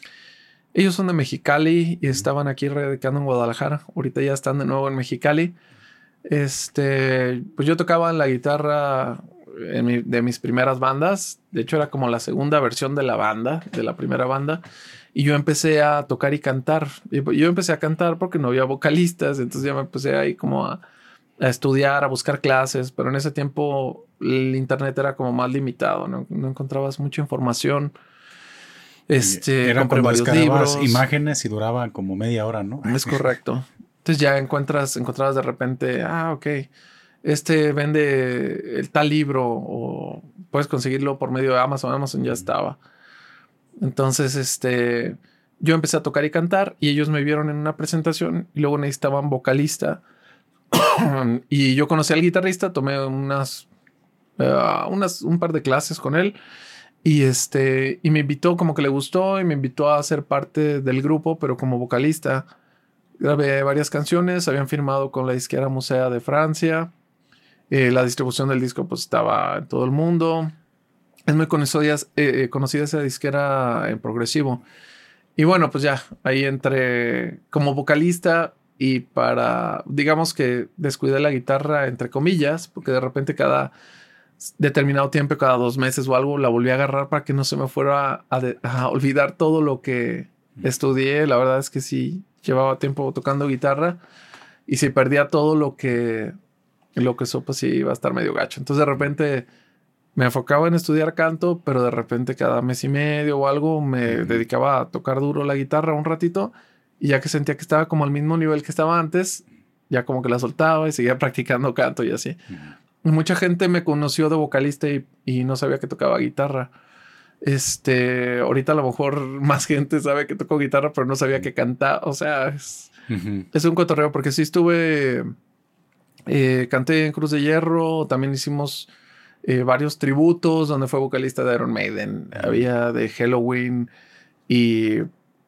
Ellos son de Mexicali y estaban aquí radicando en Guadalajara. Ahorita ya están de nuevo en Mexicali. Este, pues yo tocaba la guitarra de mis primeras bandas. De hecho, era como la segunda versión de la banda, de la primera banda. Y yo empecé a tocar y cantar. Yo empecé a cantar porque no había vocalistas. Entonces ya me empecé ahí como a, a estudiar, a buscar clases. Pero en ese tiempo el internet era como más limitado. No, no encontrabas mucha información. Este, Eran compré varios libros. imágenes y duraban como media hora, ¿no? Es correcto. Entonces ya encuentras, encontrabas de repente, ah, ok, este vende el tal libro o puedes conseguirlo por medio de Amazon. Amazon ya estaba. Entonces, este, yo empecé a tocar y cantar y ellos me vieron en una presentación y luego necesitaban vocalista. y yo conocí al guitarrista, tomé unas, uh, unas, un par de clases con él y este, y me invitó, como que le gustó, y me invitó a ser parte del grupo, pero como vocalista. Grabé varias canciones, habían firmado con la disquera Musea de Francia. Eh, la distribución del disco pues estaba en todo el mundo. Es muy conocida, eh, eh, conocida esa disquera en progresivo. Y bueno, pues ya, ahí entré como vocalista y para, digamos que descuidé la guitarra entre comillas, porque de repente cada determinado tiempo, cada dos meses o algo, la volví a agarrar para que no se me fuera a, olvidar todo lo que estudié. La verdad es que sí, llevaba tiempo tocando guitarra y si perdía todo lo que, lo que supo, sí iba a estar medio gacho. Entonces de repente me enfocaba en estudiar canto, pero de repente cada mes y medio o algo me dedicaba a tocar duro la guitarra un ratito y ya que sentía que estaba como al mismo nivel que estaba antes, ya como que la soltaba y seguía practicando canto y así. Mucha gente me conoció de vocalista y, no sabía que tocaba guitarra. Este, ahorita a lo mejor más gente sabe que toco guitarra, pero no sabía que cantaba. O sea, es, un cotorreo porque sí estuve, eh, canté en Cruz de Hierro, también hicimos eh, varios tributos donde fue vocalista de Iron Maiden, había de Halloween y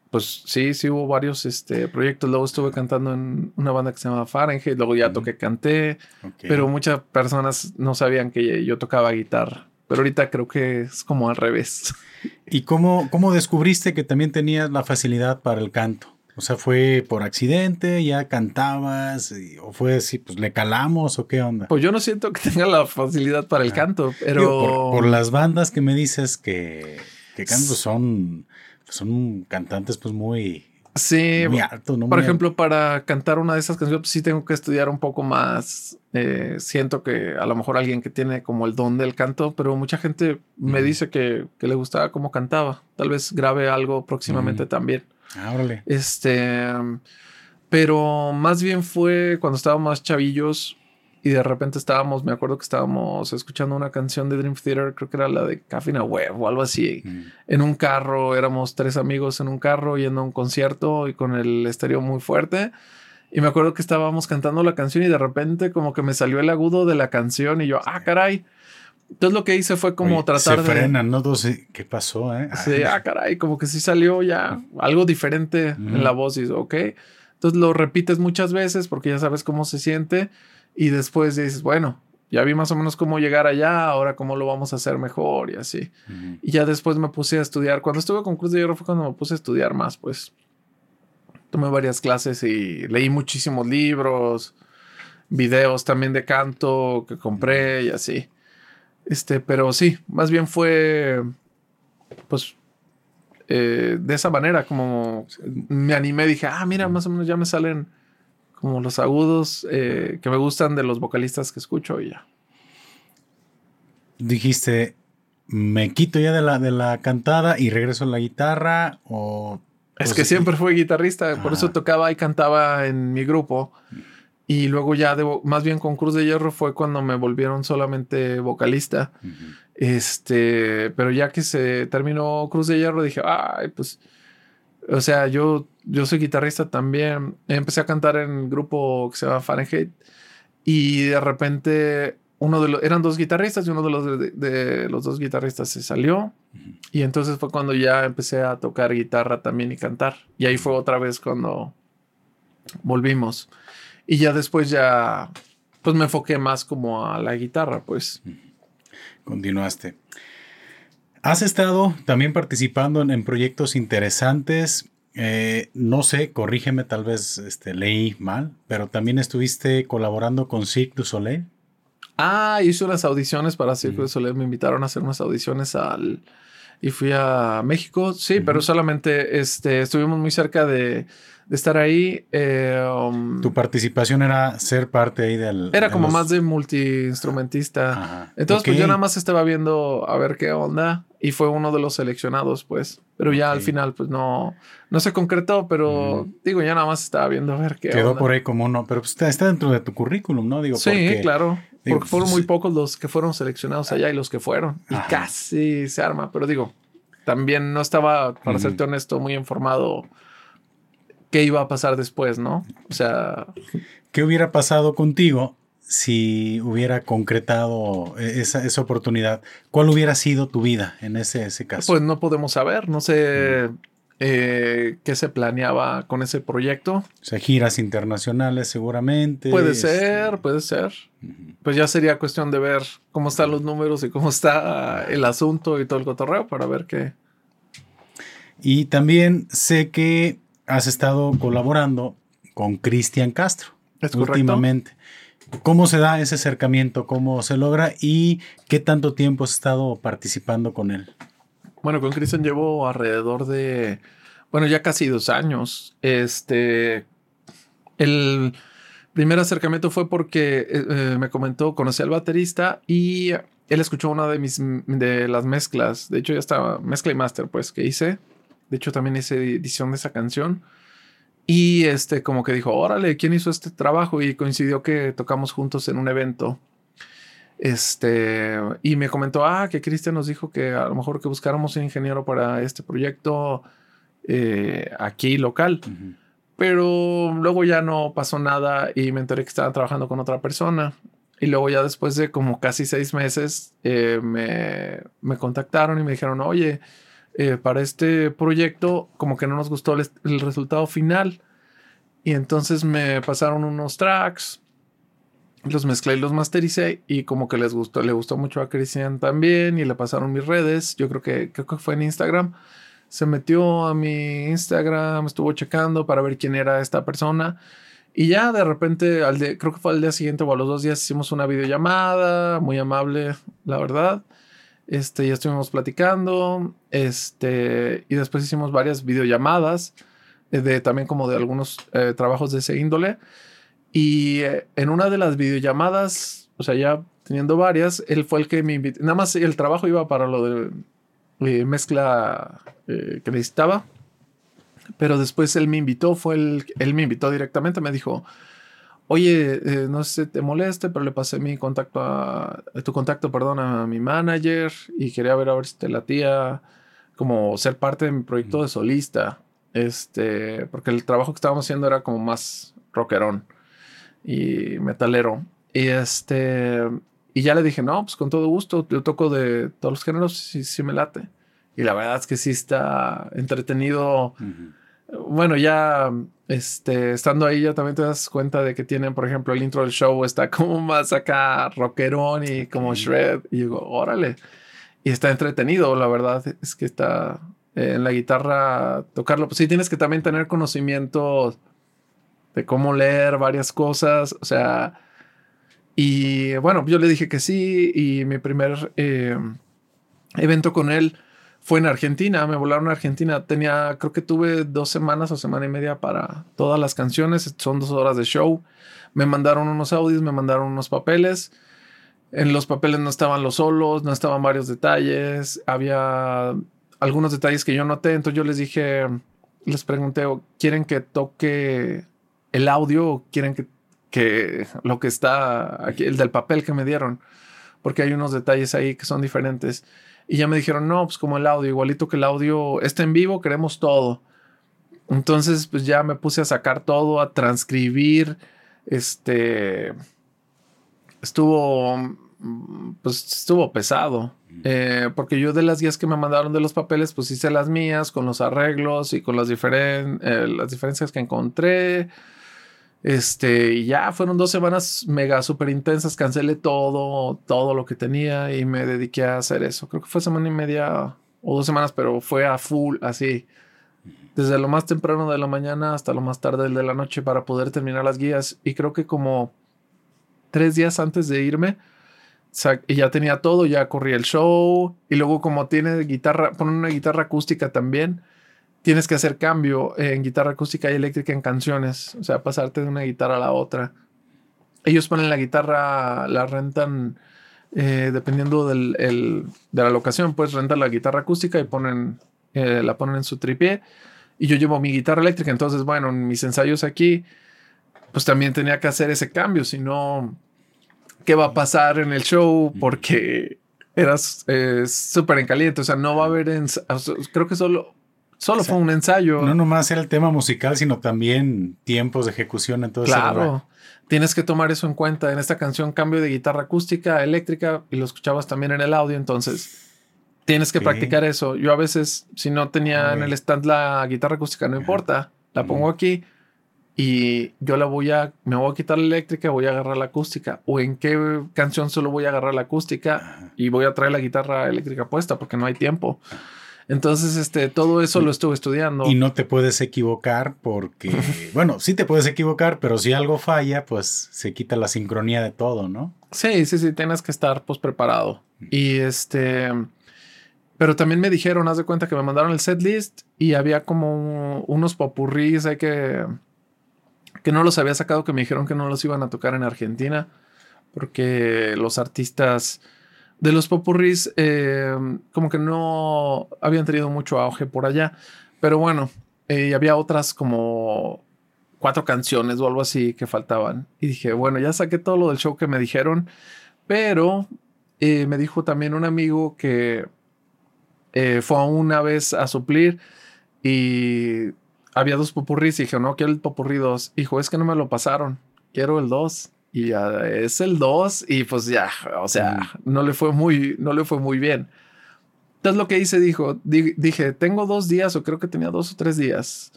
pues sí, sí hubo varios este, proyectos. Luego estuve cantando en una banda que se llama Fahrenheit, luego ya toqué, canté, pero muchas personas no sabían que yo tocaba guitarra. Pero ahorita creo que es como al revés. ¿Y cómo, cómo descubriste que también tenías la facilidad para el canto? O sea, ¿fue por accidente? ¿Ya cantabas? ¿O fue así, pues le calamos o qué onda? Pues yo no siento que tenga la facilidad para el ah. canto, pero... por, las bandas que me dices que, que canto son son cantantes pues muy... Sí, muy alto, ¿no? Por ejemplo, para cantar una de esas canciones pues, sí tengo que estudiar un poco más. Eh, siento que a lo mejor alguien que tiene como el don del canto, pero mucha gente me dice que, le gustaba cómo cantaba. Tal vez grabe algo próximamente también. Ah, Este, pero más bien fue cuando estábamos más chavillos y de repente estábamos, me acuerdo que estábamos escuchando una canción de Dream Theater, creo que era la de Caffeine Web o algo así, mm. en un carro, éramos tres amigos en un carro yendo a un concierto y con el estéreo muy fuerte. Y me acuerdo que estábamos cantando la canción y de repente como que me salió el agudo de la canción y yo, ah, caray. Entonces lo que hice fue como tratar se frenan, ¿no? ¿Qué pasó, eh? Sí, ah, caray, como que sí salió ya algo diferente en la voz y ok. Entonces lo repites muchas veces porque ya sabes cómo se siente y después dices, bueno, ya vi más o menos cómo llegar allá, ahora cómo lo vamos a hacer mejor y así. Y ya después me puse a estudiar. Cuando estuve con Cruz de Hierro fue cuando me puse a estudiar más, pues. Tomé varias clases y leí muchísimos libros, videos también de canto que compré y así. Este, pero sí, más bien fue, pues, eh, de esa manera, como me animé, dije, ah, mira, más o menos ya me salen como los agudos eh, que me gustan de los vocalistas que escucho y ya. Dijiste, me quito ya de la, de la cantada y regreso a la guitarra o... Es que siempre fui guitarrista, por eso tocaba y cantaba en mi grupo. Y luego ya, más bien con Cruz de Hierro fue cuando me volvieron solamente vocalista. Este, pero ya que se terminó Cruz de Hierro, dije, ay, pues, o sea, yo, yo soy guitarrista también. Empecé a cantar en un grupo que se llama Fahrenheit y de repente uno de los, eran dos guitarristas y uno de los, de, los dos guitarristas se salió. Y entonces fue cuando ya empecé a tocar guitarra también y cantar. Y ahí fue otra vez cuando volvimos. Y ya después ya, pues me enfoqué más como a la guitarra, pues. Continuaste. Has estado también participando en, proyectos interesantes. Eh, no sé, corrígeme, tal vez este, leí mal, pero también estuviste colaborando con Cirque du Soleil. Ah, hice unas audiciones para Cirque du Soleil. Me invitaron a hacer unas audiciones al. Y fui a México. Sí, pero solamente este, estuvimos muy cerca de, estar ahí. Eh, um, tu participación era ser parte ahí del. Era como más de multi-instrumentista. Entonces, pues yo nada más estaba viendo a ver qué onda. Y fue uno de los seleccionados, pues. Pero ya al final, pues no, no se concretó, pero digo, ya nada más estaba viendo a ver qué Quedó por ahí como uno, pero pues está, dentro de tu currículum, ¿no? Digo, sí, claro. Porque fueron muy pocos los que fueron seleccionados allá y los que fueron. Y casi se arma. Pero digo, también no estaba, para serte honesto, muy informado qué iba a pasar después, ¿no? O sea... ¿Qué hubiera pasado contigo si hubiera concretado esa, esa oportunidad? ¿Cuál hubiera sido tu vida en ese, ese caso? Pues no podemos saber. No sé... Eh, qué se planeaba con ese proyecto. O sea, giras internacionales seguramente. Puede este, ser, puede ser. Pues ya sería cuestión de ver cómo están los números y cómo está el asunto y todo el cotorreo para ver qué. Y también sé que has estado colaborando con Cristian Castro ¿Es últimamente. ¿Cómo se da ese acercamiento? ¿Cómo se logra? ¿Y qué tanto tiempo has estado participando con él? Bueno, con Cristian llevo alrededor de, bueno, ya casi dos años. Este, el primer acercamiento fue porque eh, eh, me comentó, conocí al baterista y él escuchó una de mis, de las mezclas. De hecho, ya estaba mezcla y master, pues, que hice. De hecho, también hice edición de esa canción. Y este, como que dijo, órale, ¿quién hizo este trabajo? Y coincidió que tocamos juntos en un evento. Este, y me comentó, ah, que Cristian nos dijo que a lo mejor que buscáramos un ingeniero para este proyecto eh, aquí local. Pero luego ya no pasó nada y me enteré que estaban trabajando con otra persona. Y luego ya después de como casi seis meses eh, me, me, contactaron y me dijeron, oye, eh, para este proyecto como que no nos gustó el, resultado final. Y entonces me pasaron unos tracks los mezclé y los mastericé y como que les gustó, le gustó mucho a Cristian también y le pasaron mis redes, yo creo que creo que fue en Instagram. Se metió a mi Instagram, estuvo checando para ver quién era esta persona y ya de repente al creo que fue al día siguiente o a los dos días hicimos una videollamada, muy amable, la verdad. Este, ya estuvimos platicando, este, y después hicimos varias videollamadas eh, de también como de algunos eh, trabajos de ese índole. Y eh, en una de las videollamadas, o sea, ya teniendo varias, él fue el que me invitó. Nada más el trabajo iba para lo de eh, mezcla que necesitaba. Pero después él me invitó, fue el, él me invitó directamente, me dijo, oye, no sé si te moleste, pero le pasé mi contacto a, tu contacto, perdón, a mi manager y quería ver a ver si te latía como ser parte de mi proyecto de solista. Este, porque el trabajo que estábamos haciendo era como más rockerón y metalero. Y este, y ya le dije, no, pues con todo gusto, yo toco de todos los géneros, y sí me late. Y la verdad es que sí está entretenido. Bueno, ya este, estando ahí ya también te das cuenta de que tienen, por ejemplo, el intro del show está como más acá rockerón y como shred. Y digo, órale. Y está entretenido, la verdad es que está eh, en la guitarra tocarlo. Pues sí, tienes que también tener conocimientos de cómo leer varias cosas, o sea, y bueno, yo le dije que sí y mi primer eh, evento con él fue en Argentina, me volaron a Argentina, tenía, creo que tuve dos semanas o semana y media para todas las canciones, son dos horas de show, me mandaron unos audios, me mandaron unos papeles, en los papeles no estaban los solos, no estaban varios detalles, había algunos detalles que yo noté, entonces yo les dije, les pregunté, ¿quieren que toque el audio quieren que, que lo que está aquí, el del papel que me dieron. porque hay unos detalles ahí que son diferentes. Y ya me dijeron, no, pues como el audio, igualito que el audio está en vivo, queremos todo. Entonces, pues ya me puse a sacar todo, a transcribir. Este. Estuvo. Pues estuvo pesado. Eh, porque yo de las guías que me mandaron de los papeles, pues hice las mías con los arreglos y con las, diferen eh, las diferencias que encontré. Este, y ya fueron dos semanas mega súper intensas. Cancelé todo, todo lo que tenía y me dediqué a hacer eso. Creo que fue semana y media o dos semanas, pero fue a full, así. Desde lo más temprano de la mañana hasta lo más tarde de la noche para poder terminar las guías. Y creo que como tres días antes de irme, y ya tenía todo, ya corría el show. Y luego, como tiene guitarra, ponen una guitarra acústica también, tienes que hacer cambio en guitarra acústica y eléctrica en canciones. O sea, pasarte de una guitarra a la otra. Ellos ponen la guitarra, la rentan eh, dependiendo del, de la locación. Pues rentan la guitarra acústica y ponen, eh, la ponen en su tripié. Y yo llevo mi guitarra eléctrica. Entonces, bueno, en mis ensayos aquí, pues también tenía que hacer ese cambio. Si no, qué va a pasar en el show porque eras eh, súper en caliente. O sea, no va a haber. Creo que solo. Solo fue un ensayo. No nomás era el tema musical, sino también tiempos de ejecución. Entonces, claro. Tienes que tomar eso en cuenta. En esta canción, cambio de guitarra acústica, eléctrica, y lo escuchabas también en el audio. Entonces, tienes que practicar eso. Yo a veces, si no tenía en el stand la guitarra acústica, no importa. La pongo aquí y yo la voy a, me voy a quitar la eléctrica, voy a agarrar la acústica, o en qué canción solo voy a agarrar la acústica y voy a traer la guitarra eléctrica puesta porque no hay tiempo. Entonces, este, todo eso lo estuve estudiando. Y no te puedes equivocar porque, bueno, sí te puedes equivocar, pero si algo falla, pues se quita la sincronía de todo, ¿no? Sí, sí, sí, tienes que estar pues preparado. Y este, pero también me dijeron, haz de cuenta que me mandaron el set list y había como unos popurrís hay que que no los había sacado, que me dijeron que no los iban a tocar en Argentina, porque los artistas de los popurris eh, como que no habían tenido mucho auge por allá. Pero bueno, eh, había otras como cuatro canciones o algo así que faltaban. Y dije, bueno, ya saqué todo lo del show que me dijeron, pero eh, me dijo también un amigo que fue una vez a suplir y había dos popurris y dije, no, quiero el popurrí 2. Hijo, es que no me lo pasaron. Quiero el 2. Y ya es el 2 y pues ya, o sea, no le fue muy, no le fue muy bien. Entonces lo que hice, dijo, dije, tengo dos días o creo que tenía dos o tres días.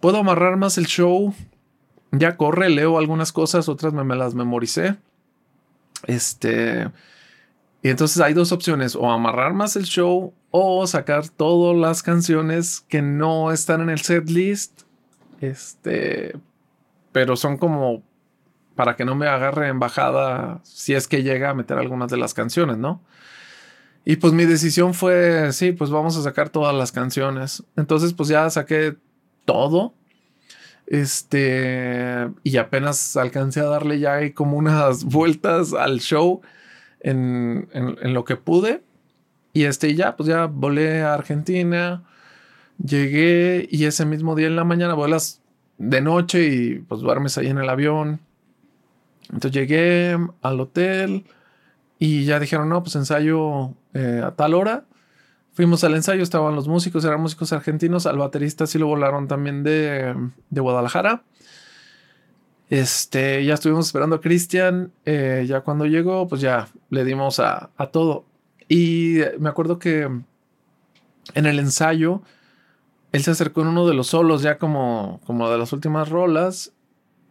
Puedo amarrar más el show. Ya corre, leo algunas cosas, otras me, me las memoricé. Este, y entonces hay dos opciones, o amarrar más el show o sacar todas las canciones que no están en el set list. Este, pero son como para que no me agarre en bajada si es que llega a meter algunas de las canciones, ¿no? Y pues mi decisión fue, sí, pues vamos a sacar todas las canciones. Entonces pues ya saqué todo. Este, y apenas alcancé a darle ya como unas vueltas al show en, en, lo que pude. Y este, ya, pues ya volé a Argentina, llegué y ese mismo día en la mañana vuelas de noche y pues duermes ahí en el avión. Entonces llegué al hotel y ya dijeron, no, pues ensayo eh, a tal hora. Fuimos al ensayo, estaban los músicos, eran músicos argentinos, al baterista sí lo volaron también de, de Guadalajara. Este, ya estuvimos esperando a Cristian. Eh, ya cuando llegó, pues ya le dimos a, todo. Y me acuerdo que en el ensayo, él se acercó en uno de los solos, ya como, como de las últimas rolas.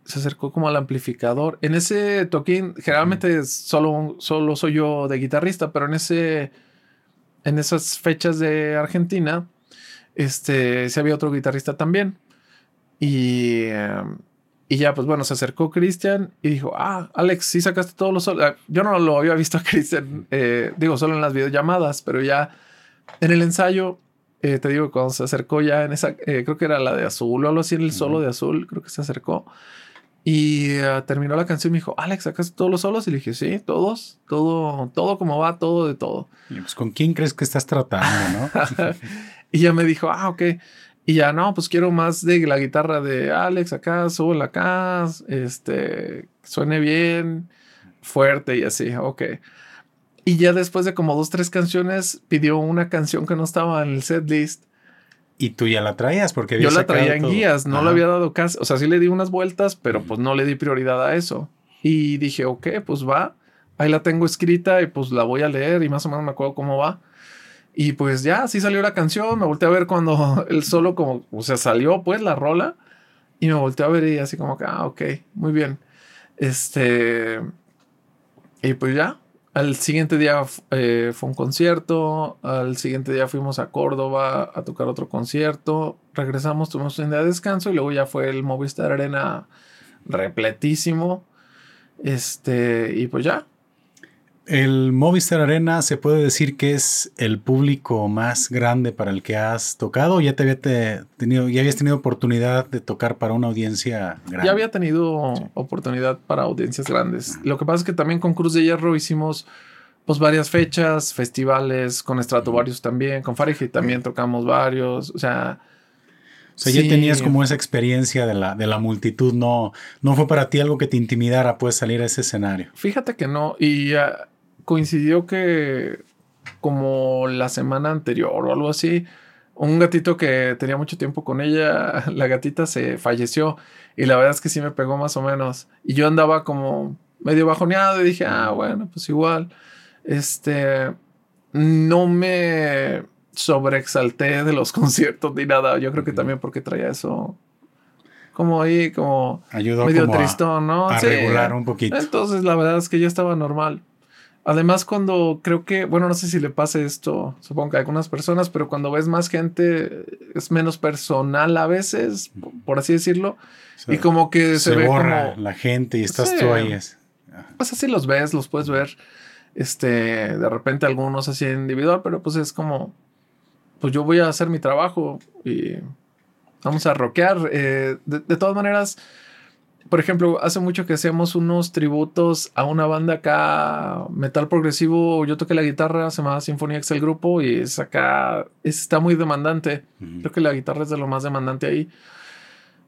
Se acercó como al amplificador. En ese toquín, generalmente solo, solo soy yo de guitarrista, pero en ese. En esas fechas de Argentina, este, sí había otro guitarrista también. Y. Em, y ya, pues bueno, se acercó Cristian y dijo, ah, Alex, sí sacaste todos los solos. Ah, yo no lo había visto a Cristian, eh, digo, solo en las videollamadas, pero ya en el ensayo, eh, te digo, cuando se acercó ya en esa, eh, creo que era la de azul o algo así, en el solo de azul, creo que se acercó. Y terminó la canción y me dijo, Alex, ¿sacaste todos los solos? Y le dije, sí, todos, todo, todo como va, todo de todo. Y pues, ¿con quién crees que estás tratando, no? y ya me dijo, ah, ok. Y ya, no, pues quiero más de la guitarra de Alex acá, la acá, este, suene bien, fuerte y así, ok. Y ya después de como dos, tres canciones, pidió una canción que no estaba en el set list. Y tú ya la traías porque yo la traía en guías, no le había dado caso. O sea, sí le di unas vueltas, pero pues no le di prioridad a eso. Y dije, ok, pues va. Ahí la tengo escrita y pues la voy a leer y más o menos me acuerdo cómo va. Y pues ya, así salió la canción. Me volteé a ver cuando el solo como, o sea, salió pues la rola. Y me volteé a ver y así como que, ah, ok, muy bien. Este. Y pues ya. Al siguiente día eh, fue un concierto. Al siguiente día fuimos a Córdoba a tocar otro concierto. Regresamos, tuvimos un día de descanso y luego ya fue el Movistar Arena repletísimo. Este, y pues ya, el Movistar Arena se puede decir que es el público más grande para el que has tocado. ¿Ya te había tenido, ya habías tenido oportunidad de tocar para una audiencia grande? Ya había tenido oportunidad para audiencias grandes. Lo que pasa es que también con Cruz de Hierro hicimos pues varias fechas, festivales, con Stratovarius también, con Fahrenheit también tocamos varios, o sea... O sea, ya tenías como esa experiencia de la, de la multitud, no, no fue para ti algo que te intimidara, pues, salir a ese escenario. Fíjate que no, y coincidió que como la semana anterior o algo así, un gatito que tenía mucho tiempo con ella, la gatita se falleció y la verdad es que sí me pegó más o menos. Y yo andaba como medio bajoneado y dije, ah, bueno, pues igual. Este, no me sobreexalté de los conciertos ni nada. Yo creo que también porque traía eso como ahí, como medio tristón, ¿no? A, regular un poquito. Entonces la verdad es que yo estaba normal. Además, cuando creo que, bueno, no sé si le pase esto, supongo que a algunas personas, pero cuando ves más gente es menos personal a veces, por así decirlo. y como que se, ve borra la gente y estás tú ahí. Es, pues así los ves, los puedes ver. Este, de repente algunos así individual, pero pues es como, pues yo voy a hacer mi trabajo y vamos a rockear. Eh, de todas maneras, por ejemplo, hace mucho que hacíamos unos tributos a una banda acá, metal progresivo. Yo toqué la guitarra, se llama Symphony X el grupo, y es acá, está muy demandante. Creo que la guitarra es de lo más demandante ahí.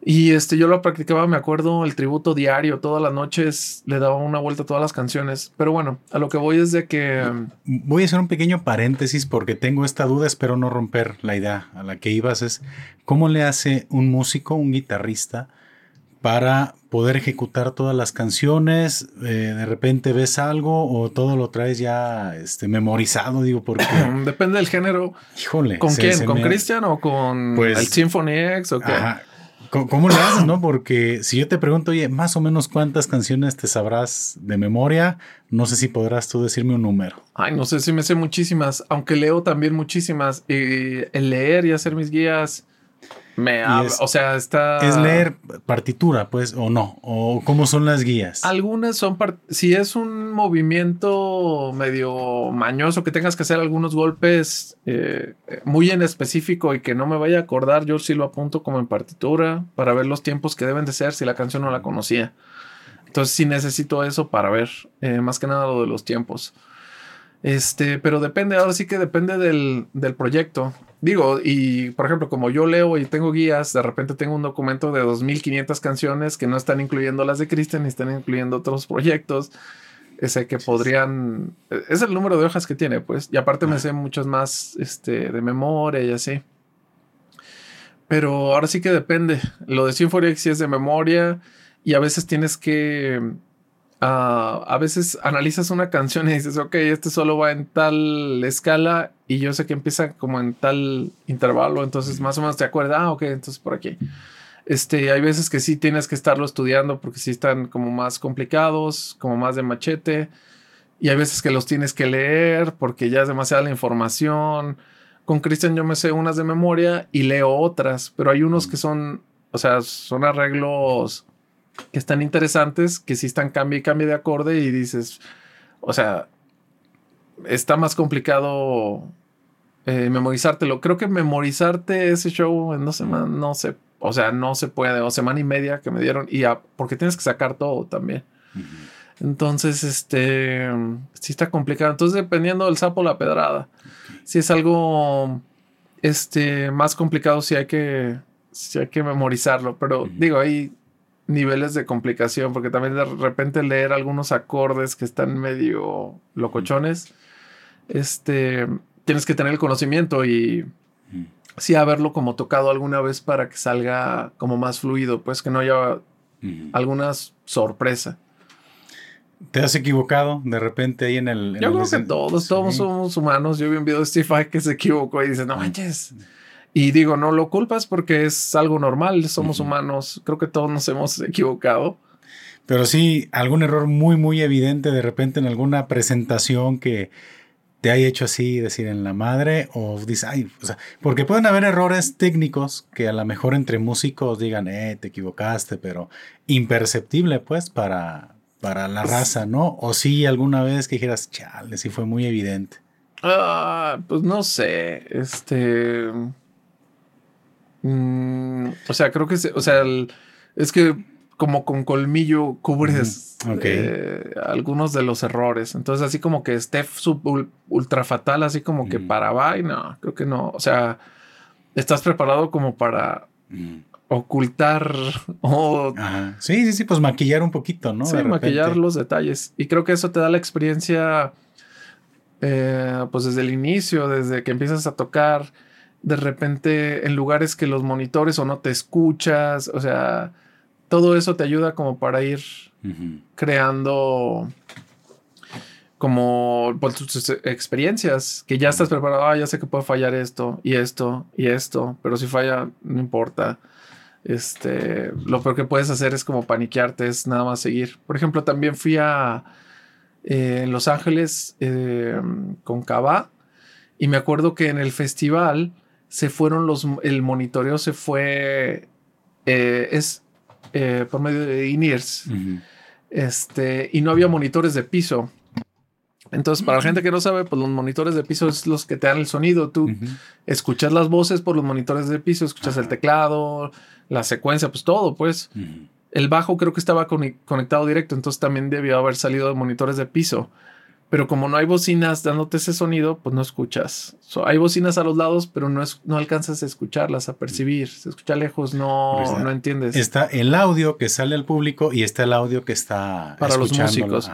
Y este, yo lo practicaba, me acuerdo, el tributo diario, todas las noches le daba una vuelta a todas las canciones. Pero bueno, a lo que voy es de que. Voy a hacer un pequeño paréntesis porque tengo esta duda, espero no romper la idea a la que ibas. Es cómo le hace un músico, un guitarrista, para poder ejecutar todas las canciones. Eh, de repente ves algo o todo lo traes ya este, memorizado, digo, porque... Depende del género. Híjole. ¿Con quién? ¿Con Christian o con pues, el Symphony X o qué? ¿Cómo, le haces, no? Porque si yo te pregunto, oye, más o menos cuántas canciones te sabrás de memoria, no sé si podrás tú decirme un número. Ay, no sé si me sé muchísimas, aunque leo también muchísimas. Y el leer y hacer mis guías me o sea, está. Es leer partitura, pues, o no. O cómo son las guías. Algunas son. Si es un movimiento medio mañoso que tengas que hacer algunos golpes eh, muy en específico y que no me vaya a acordar, yo sí lo apunto como en partitura para ver los tiempos que deben de ser si la canción no la conocía. Entonces sí necesito eso para ver eh, más que nada lo de los tiempos. Este, pero depende, ahora sí que depende del, del, proyecto. Digo, y por ejemplo, como yo leo y tengo guías, de repente tengo un documento de 2500 canciones que no están incluyendo las de Christian, ni están incluyendo otros proyectos. Ese que podrían. Es el número de hojas que tiene, pues. Y aparte me sé muchos más este, de memoria y así. Pero ahora sí que depende. Lo de Symphony X sí es de memoria. Y a veces tienes que Ah, a veces analizas una canción y dices, ok, este solo va en tal escala y yo sé que empieza como en tal intervalo, entonces más o menos te acuerdas, ah, ok, entonces por aquí. Este, hay veces que sí tienes que estarlo estudiando porque sí están como más complicados, como más de machete, y hay veces que los tienes que leer porque ya es demasiada la información. Con Christian yo me sé unas de memoria y leo otras, pero hay unos que son, o sea, son arreglos que están interesantes, que sí están cambio y cambio de acorde y dices, o sea, está más complicado eh, memorizártelo. Creo que memorizarte ese show en dos semanas, no sé, o sea, no se puede, o semana y media que me dieron, y porque tienes que sacar todo también. Entonces, este, sí está complicado. Entonces, dependiendo del sapo, la pedrada. Si es algo, este, más complicado, si hay que, si hay que memorizarlo. Pero digo, ahí niveles de complicación, porque también de repente leer algunos acordes que están medio locochones, este, tienes que tener el conocimiento y sí haberlo como tocado alguna vez para que salga como más fluido, pues que no haya alguna sorpresa. ¿Te has equivocado de repente ahí en el... Yo creo que todos, todos somos humanos. Yo vi un video de Steve que se equivocó y dice, no manches. Y digo, no lo culpas porque es algo normal, somos humanos, creo que todos nos hemos equivocado. Pero sí, algún error muy, muy evidente de repente en alguna presentación que te haya hecho así, decir en la madre, o dice, ay, o sea, porque pueden haber errores técnicos que a lo mejor entre músicos digan, eh, te equivocaste, pero imperceptible, pues, para, para la pues raza, ¿no? O sí, alguna vez que dijeras, chale, sí fue muy evidente. Ah, pues no sé, este... Mm, o sea, creo que, o sea, es que como con colmillo cubres eh, algunos de los errores. Entonces, así como que Steph ultra fatal, así como que para va y no, creo que no. O sea, estás preparado como para ocultar o... Sí, sí, sí, pues maquillar un poquito, ¿no? Sí, maquillar los detalles. Y creo que eso te da la experiencia, eh, pues desde el inicio, desde que empiezas a tocar, de repente en lugares que los monitores o no te escuchas, o sea todo eso te ayuda como para ir creando como pues, tus experiencias, que ya estás preparado, ah, ya sé que puede fallar esto y esto y esto, pero si falla, no importa. Este, lo peor que puedes hacer es como paniquearte, es nada más seguir. Por ejemplo, también fui a eh, Los Ángeles eh, con Cava y me acuerdo que en el festival se fueron los, el monitoreo se fue, eh, es eh, por medio de in-ears. Este, y no había monitores de piso. Entonces, para la gente que no sabe, pues los monitores de piso es los que te dan el sonido. Tú escuchas las voces por los monitores de piso, escuchas el teclado, la secuencia, pues todo, pues. El bajo creo que estaba conectado directo, entonces también debió haber salido de monitores de piso. Pero como no hay bocinas dándote ese sonido, pues no escuchas. hay bocinas a los lados, pero no, es, no alcanzas a escucharlas, a percibir. Se escucha lejos, no, no entiendes. Está el audio que sale al público y está el audio que está para los músicos.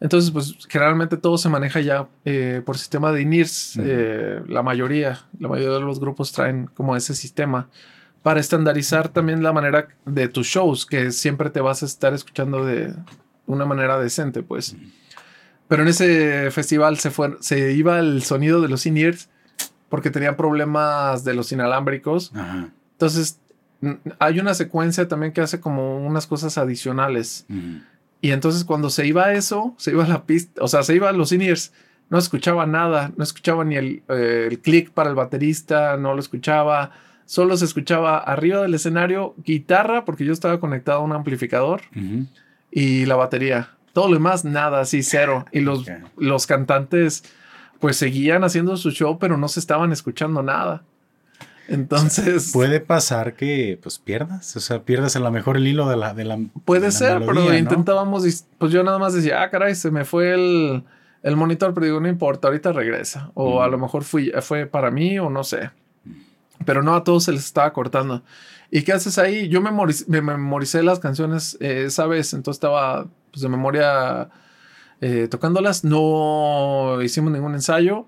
Entonces, pues generalmente todo se maneja ya eh, por sistema de INIRS. Eh, la mayoría, la mayoría de los grupos traen como ese sistema para estandarizar también la manera de tus shows, que siempre te vas a estar escuchando de una manera decente, pues. Pero en ese festival se, fue, se iba el sonido de los in-ears porque tenían problemas de los inalámbricos. Entonces, hay una secuencia también que hace como unas cosas adicionales. Y entonces cuando se iba eso, se iba la pista, o sea, se iba los in-ears, no escuchaba nada, no escuchaba ni el, eh, el click para el baterista, no lo escuchaba. Solo se escuchaba arriba del escenario guitarra, porque yo estaba conectado a un amplificador, y la batería. Todo lo demás, nada, así cero. Y los, los cantantes, pues seguían haciendo su show, pero no se estaban escuchando nada. Entonces. puede pasar que pues pierdas, o sea, pierdas a lo mejor el hilo de la. De la puede ser, pero intentábamos, pues yo nada más decía, ah, caray, se me fue el, el monitor, pero digo, no importa, ahorita regresa. O a lo mejor fui, fue para mí o no sé. Pero no a todos se les estaba cortando. ¿Y qué haces ahí? Yo memoricé, me memoricé las canciones eh, esa vez, entonces estaba pues, de memoria eh, tocándolas. No hicimos ningún ensayo,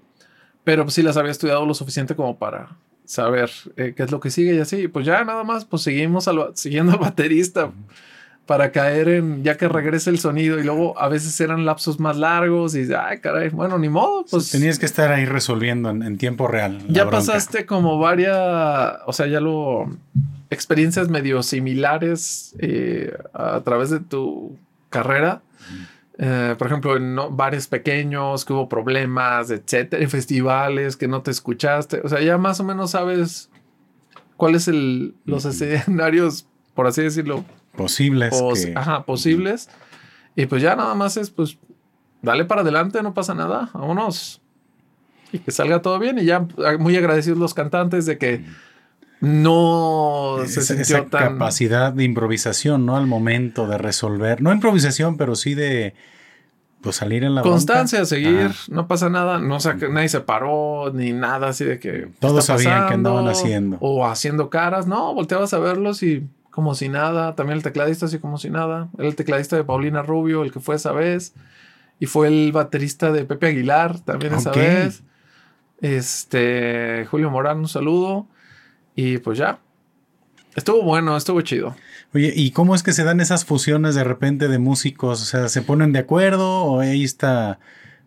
pero pues sí las había estudiado lo suficiente como para saber eh, qué es lo que sigue y así. Pues ya nada más, pues seguimos siguiendo al baterista para caer en, ya que regrese el sonido y luego a veces eran lapsos más largos y, ay, caray, bueno, ni modo. Pues tenías que estar ahí resolviendo en, tiempo real. Ya pasaste como varias, o sea, ya lo, experiencias medio similares eh, a través de tu carrera. Eh, por ejemplo, en bares pequeños que hubo problemas, etcétera, en festivales que no te escuchaste. O sea, ya más o menos sabes cuáles el, los escenarios, por así decirlo, posibles. Ajá, posibles. Y pues ya nada más es, pues, dale para adelante, no pasa nada, vámonos. Y que salga todo bien. Y ya muy agradecidos los cantantes de que no se esa, esa capacidad de improvisación, ¿no? Al momento de resolver. No improvisación, pero sí de pues, salir en la Constancia, seguir, no pasa nada. No nadie se paró ni nada así de que. Todos sabían que andaban haciendo. O haciendo caras. No, volteabas a verlos y como si nada. También el tecladista así como si nada. Era el tecladista de Paulina Rubio, el que fue esa vez. Y fue el baterista de Pepe Aguilar también esa vez. Este, Julio Morán, un saludo. Y pues ya. Estuvo bueno, estuvo chido. Oye, ¿y cómo es que se dan esas fusiones de repente de músicos? O sea, ¿se ponen de acuerdo o hay esta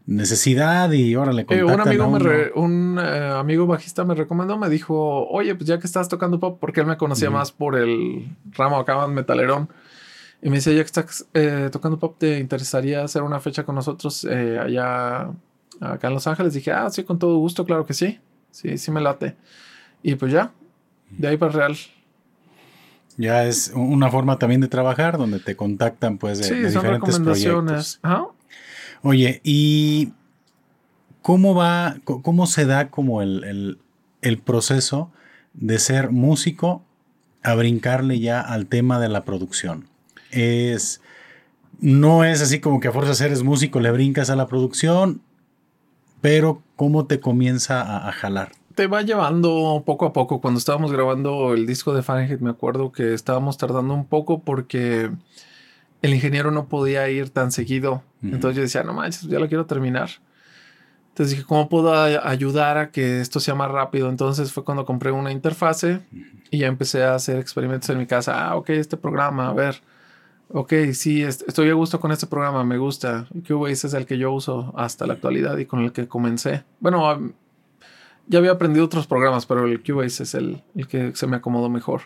necesidad y órale, eh, un amigo, un eh, amigo bajista me recomendó, me dijo, oye, pues ya que estás tocando pop, porque él me conocía más por el ramo acá en Metalerón. Y me decía, ya que estás eh, tocando pop, ¿te interesaría hacer una fecha con nosotros allá, acá en Los Ángeles? Dije, ah, sí, con todo gusto, claro que sí. Sí, sí me late. Y pues ya, de ahí para real. Ya es una forma también de trabajar donde te contactan pues de, sí, son recomendaciones. Oye, ¿y cómo va, cómo se da como el, proceso de ser músico a brincarle ya al tema de la producción? Es, no es así como que a fuerza eres músico, le brincas a la producción, pero ¿cómo te comienza a jalar? Te va llevando poco a poco. Cuando estábamos grabando el disco de Fahrenheit, me acuerdo que estábamos tardando un poco porque el ingeniero no podía ir tan seguido. Entonces yo decía, no manches, ya lo quiero terminar. Entonces dije, ¿cómo puedo ayudar a que esto sea más rápido? Entonces fue cuando compré una interfase y ya empecé a hacer experimentos en mi casa. Ah, ok, este programa, a ver. Ok, sí, estoy a gusto con este programa, me gusta. Cubase es el que yo uso hasta la actualidad y con el que comencé. Bueno, ya había aprendido otros programas, pero el Cubase es el, que se me acomodó mejor.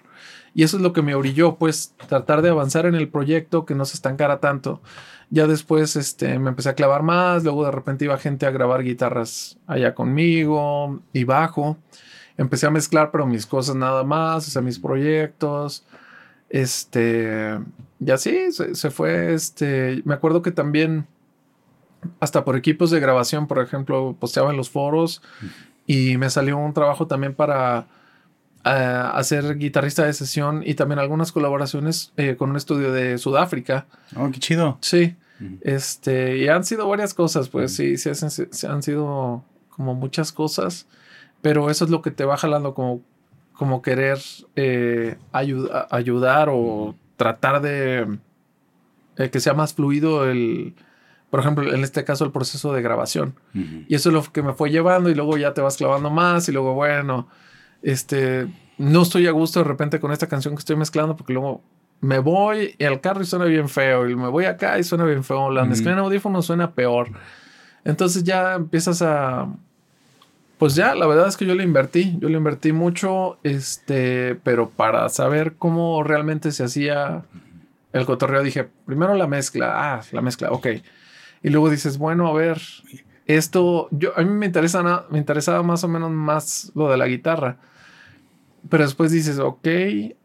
Y eso es lo que me orilló, pues, tratar de avanzar en el proyecto, que no se estancara tanto. Ya después este, me empecé a clavar más, luego de repente iba gente a grabar guitarras allá conmigo y bajo. Empecé a mezclar, pero mis cosas nada más, o mis proyectos. Este, y así se, se fue, este, me acuerdo que también hasta por equipos de grabación, por ejemplo, posteaba en los foros y me salió un trabajo también para eh, hacer guitarrista de sesión y también algunas colaboraciones eh, con un estudio de Sudáfrica. Oh, qué chido. Sí. Este, y han sido varias cosas, pues sí, sí, se han sido como muchas cosas, pero eso es lo que te va jalando como, como querer eh, ayudar o tratar de que sea más fluido el, por ejemplo, en este caso el proceso de grabación. Y eso es lo que me fue llevando y luego ya te vas clavando más y luego, bueno, este, no estoy a gusto de repente con esta canción que estoy mezclando porque luego me voy al carro y suena bien feo y me voy acá y suena bien feo. La mezcla en audífono suena peor. Entonces ya empiezas a... Pues ya, la verdad es que yo le invertí, yo le invertí mucho, este, pero para saber cómo realmente se hacía el cotorreo dije, primero la mezcla, ah, la mezcla, ok. Y luego dices, bueno, a ver, esto, yo, a mí me, interesa, me interesaba más o menos más lo de la guitarra. Pero después dices, ok,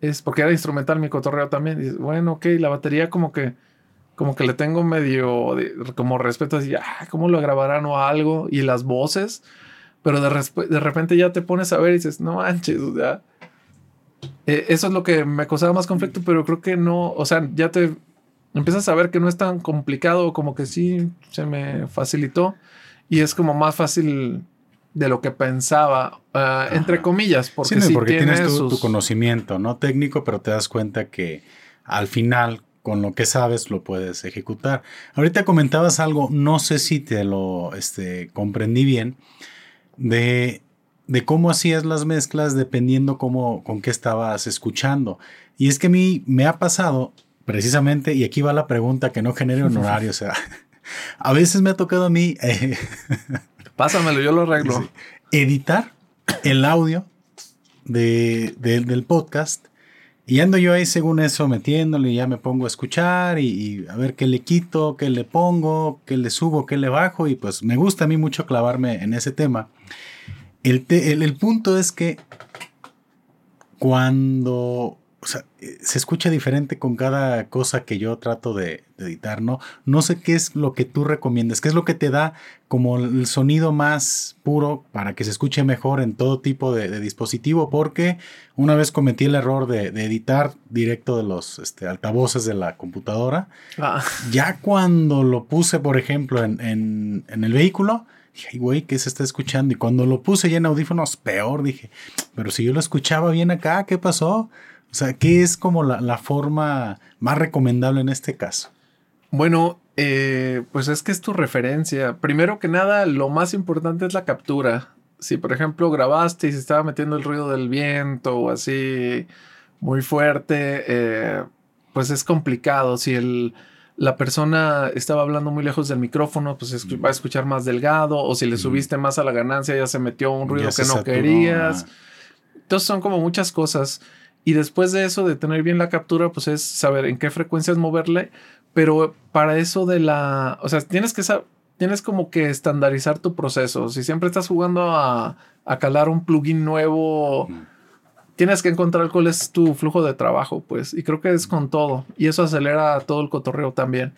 es porque era instrumental mi cotorreo también. Dices, bueno, ok, la batería como que, como que le tengo medio como respeto, así, ah, ¿cómo lo grabarán o algo? Y las voces, pero de, de repente ya te pones a ver y dices, no manches, o sea, eh, eso es lo que me causaba más conflicto, pero creo que no, o sea, ya te empiezas a ver que no es tan complicado, como que sí se me facilitó y es como más fácil de lo que pensaba, ah, entre comillas, porque sí, porque tienes tu, conocimiento, ¿no? Técnico, pero te das cuenta que al final con lo que sabes lo puedes ejecutar. Ahorita comentabas algo, no sé si te lo este, comprendí bien, de, de cómo hacías las mezclas dependiendo cómo, con qué estabas escuchando. Y es que a mí me ha pasado precisamente, y aquí va la pregunta que no genere honorario, o sea, a veces me ha tocado a mí... Eh, Pásamelo, yo lo arreglo. Editar el audio de, del podcast y ando yo ahí según eso metiéndole y ya me pongo a escuchar y, a ver qué le quito, qué le pongo, qué le subo, qué le bajo y pues me gusta a mí mucho clavarme en ese tema. El, el, el punto es que cuando o sea, eh, se escucha diferente con cada cosa que yo trato de, editar, ¿no? No sé qué es lo que tú recomiendas, qué es lo que te da como el sonido más puro para que se escuche mejor en todo tipo de, dispositivo, porque una vez cometí el error de, editar directo de los este, altavoces de la computadora. Ah. Ya cuando lo puse, por ejemplo, en, en el vehículo, dije, güey, ¿qué se está escuchando? Y cuando lo puse ya en audífonos, peor, dije, pero si yo lo escuchaba bien acá, ¿qué pasó? O sea, ¿qué es como la, forma más recomendable en este caso? Bueno, Eh, pues es que es tu referencia. Primero que nada, lo más importante es la captura. Si, por ejemplo, grabaste y se estaba metiendo el ruido del viento o así muy fuerte, eh, pues es complicado. Si el, la persona estaba hablando muy lejos del micrófono, pues va a escuchar más delgado. O si le subiste más a la ganancia, ya se metió un ruido que no querías. Entonces son como muchas cosas. Y después de eso, de tener bien la captura, pues es saber en qué frecuencias moverle. Pero para eso de la. O sea, tienes que saber. Tienes como que estandarizar tu proceso. Si siempre estás jugando a, a calar un plugin nuevo, tienes que encontrar cuál es tu flujo de trabajo, pues. Y creo que es con todo. Y eso acelera todo el cotorreo también.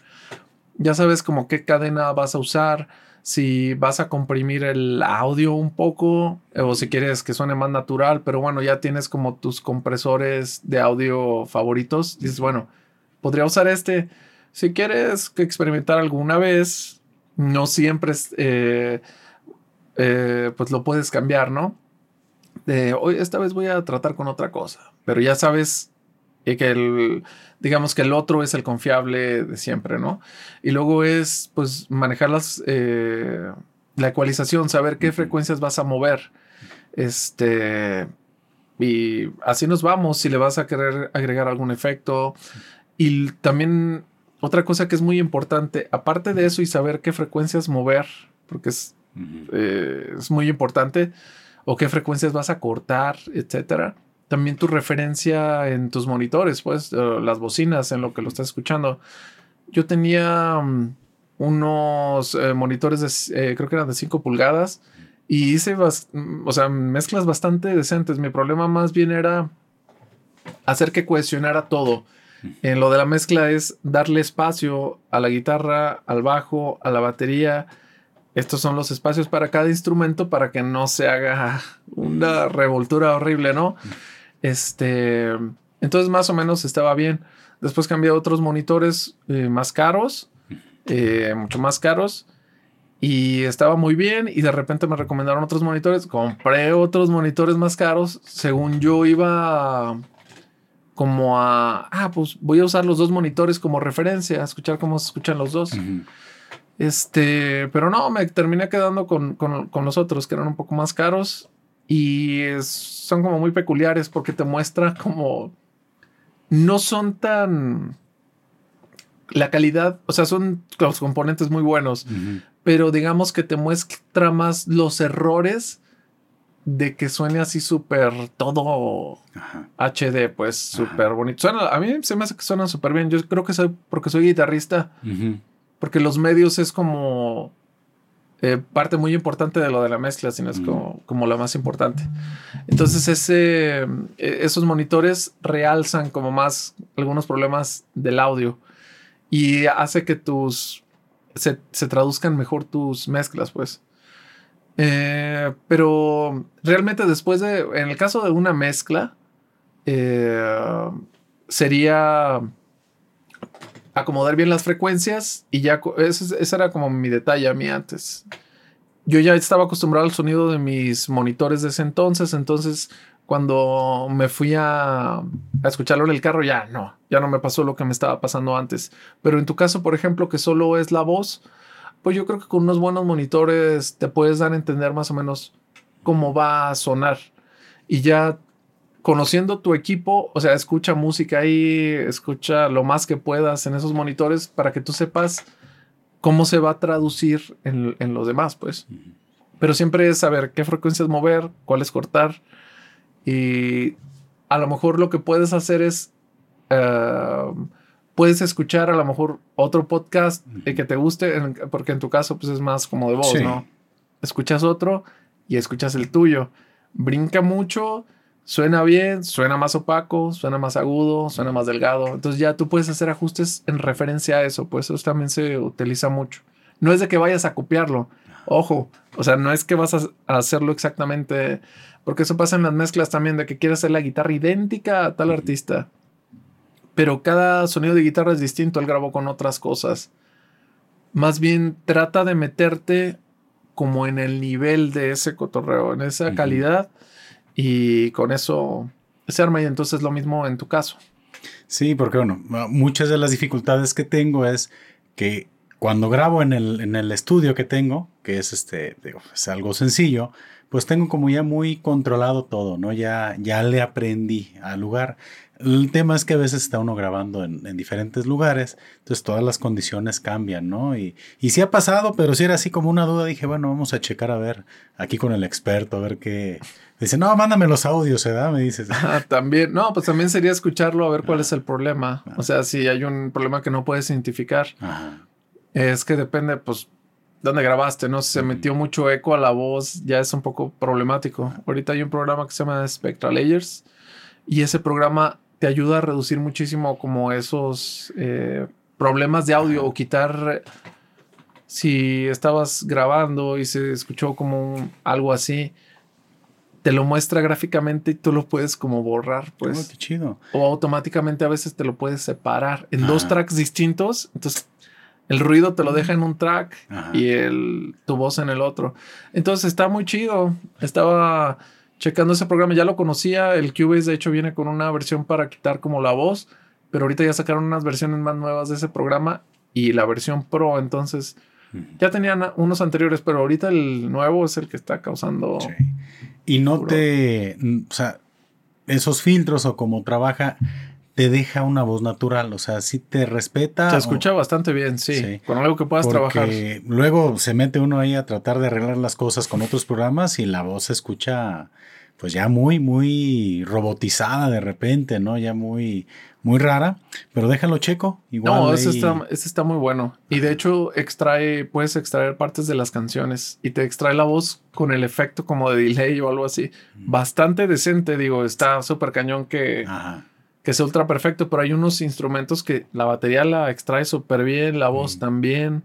Ya sabes como qué cadena vas a usar si vas a comprimir el audio un poco o si quieres que suene más natural, pero bueno, ya tienes como tus compresores de audio favoritos. Dices, bueno, podría usar este. Si quieres experimentar alguna vez, no siempre eh, eh, pues lo puedes cambiar, ¿no? Hoy, esta vez voy a tratar con otra cosa, pero ya sabes y que el, digamos que el otro es el confiable de siempre, ¿no? Y luego es, pues, manejar las, eh, la ecualización, saber qué frecuencias vas a mover. Este, y así nos vamos si le vas a querer agregar algún efecto. Y también otra cosa que es muy importante, aparte de eso y saber qué frecuencias mover, porque es, eh, es muy importante, o qué frecuencias vas a cortar, etcétera también tu referencia en tus monitores, pues, las bocinas en lo que lo estás escuchando. Yo tenía mm, unos eh, monitores de, eh, creo que eran de 5 pulgadas y hice, mm, o sea, mezclas bastante decentes. Mi problema más bien era hacer que cohesionara todo. En lo de la mezcla es darle espacio a la guitarra, al bajo, a la batería. Estos son los espacios para cada instrumento para que no se haga una revoltura horrible, ¿no? Este, entonces más o menos estaba bien. Después cambié a otros monitores eh, más caros, eh, mucho más caros. Y estaba muy bien y de repente me recomendaron otros monitores. Compré otros monitores más caros. Según yo iba como a, ah, pues voy a usar los dos monitores como referencia, a escuchar cómo se escuchan los dos. Este, pero no, me terminé quedando con, con, con, los otros que eran un poco más caros y son como muy peculiares porque te muestra como no son tan la calidad, o sea, son los componentes muy buenos, pero digamos que te muestra más los errores de que suene así súper todo HD, pues súper bonito. a mí se me hace que suena súper bien. Yo creo que soy porque soy guitarrista, porque los medios es como eh, parte muy importante de lo de la mezcla, sino es como, como lo más importante. Entonces, ese, eh, esos monitores realzan como más algunos problemas del audio y hace que tus se, traduzcan mejor tus mezclas, pues. Eh, pero realmente después de, en el caso de una mezcla, sería acomodar bien las frecuencias y ya, ese, era como mi detalle a mí antes. Yo ya estaba acostumbrado al sonido de mis monitores de ese entonces, entonces cuando me fui a, a, escucharlo en el carro, ya no, ya no me pasó lo que me estaba pasando antes. Pero en tu caso, por ejemplo, que solo es la voz, pues yo creo que con unos buenos monitores te puedes dar a entender más o menos cómo va a sonar. Y ya conociendo tu equipo, o sea, escucha música ahí, escucha lo más que puedas en esos monitores para que tú sepas cómo se va a traducir en, en los demás, pues. Pero siempre es saber qué frecuencias mover, cuáles cortar. Y a lo mejor lo que puedes hacer es, eh, puedes escuchar a lo mejor otro podcast que te guste, porque en tu caso pues es más como de voz, ¿no? Escuchas otro y escuchas el tuyo. Brinca mucho suena bien, suena más opaco, suena más agudo, suena más delgado. Entonces ya tú puedes hacer ajustes en referencia a eso, pues eso también se utiliza mucho. No es de que vayas a copiarlo, ojo, o sea, no es que vas a hacerlo exactamente, porque eso pasa en las mezclas también, de que quieres hacer la guitarra idéntica a tal artista. Pero cada sonido de guitarra es distinto, él grabó con otras cosas. Más bien trata de meterte como en el nivel de ese cotorreo, en esa calidad y con eso se arma y entonces lo mismo en tu caso. Sí, porque bueno, muchas de las dificultades que tengo es que cuando grabo en el, en el estudio que tengo, que es este, es algo sencillo, pues tengo como ya muy controlado todo, ¿no? Ya, ya le aprendí al lugar. El tema es que a veces está uno grabando en, diferentes lugares, entonces todas las condiciones cambian, ¿no? Y, y sí ha pasado, pero si era así como una duda, dije, bueno, vamos a checar a ver aquí con el experto, a ver qué. Dice, no, mándame los audios, ¿verdad? Me dices. Ah, también, no, pues también sería escucharlo a ver cuál es el problema. O sea, si hay un problema que no puedes identificar, es que depende, pues, dónde grabaste, ¿no? Si se metió mucho eco a la voz, ya es un poco problemático. Ahorita hay un programa que se llama Spectral Layers y ese programa te ayuda a reducir muchísimo como esos eh, problemas de audio o quitar si estabas grabando y se escuchó como algo así te lo muestra gráficamente y tú lo puedes como borrar, pues. Oh, qué chido. O automáticamente a veces te lo puedes separar en dos tracks distintos. Entonces, el ruido te lo deja en un track y el, tu voz en el otro. Entonces, está muy chido. Estaba checando ese programa, ya lo conocía. El Cubase, de hecho, viene con una versión para quitar como la voz, pero ahorita ya sacaron unas versiones más nuevas de ese programa y la versión Pro. Entonces, ya tenían unos anteriores, pero ahorita el nuevo es el que está causando. Y no te. O sea, esos filtros o como trabaja te deja una voz natural, o sea, sí te respeta. Se escucha bastante bien, sí, con algo que puedas trabajar. Luego se mete uno ahí a tratar de arreglar las cosas con otros programas y la voz se escucha pues ya muy, muy robotizada de repente, ¿no? Ya muy, muy rara, pero déjalo checo. Igual no, ese, está, está muy bueno. Y de hecho extrae, puedes extraer partes de las canciones y te extrae la voz con el efecto como de delay o algo así. Bastante decente, digo, está súper cañón que... Ajá que es ultra perfecto, pero hay unos instrumentos que la batería la extrae súper bien, la voz también.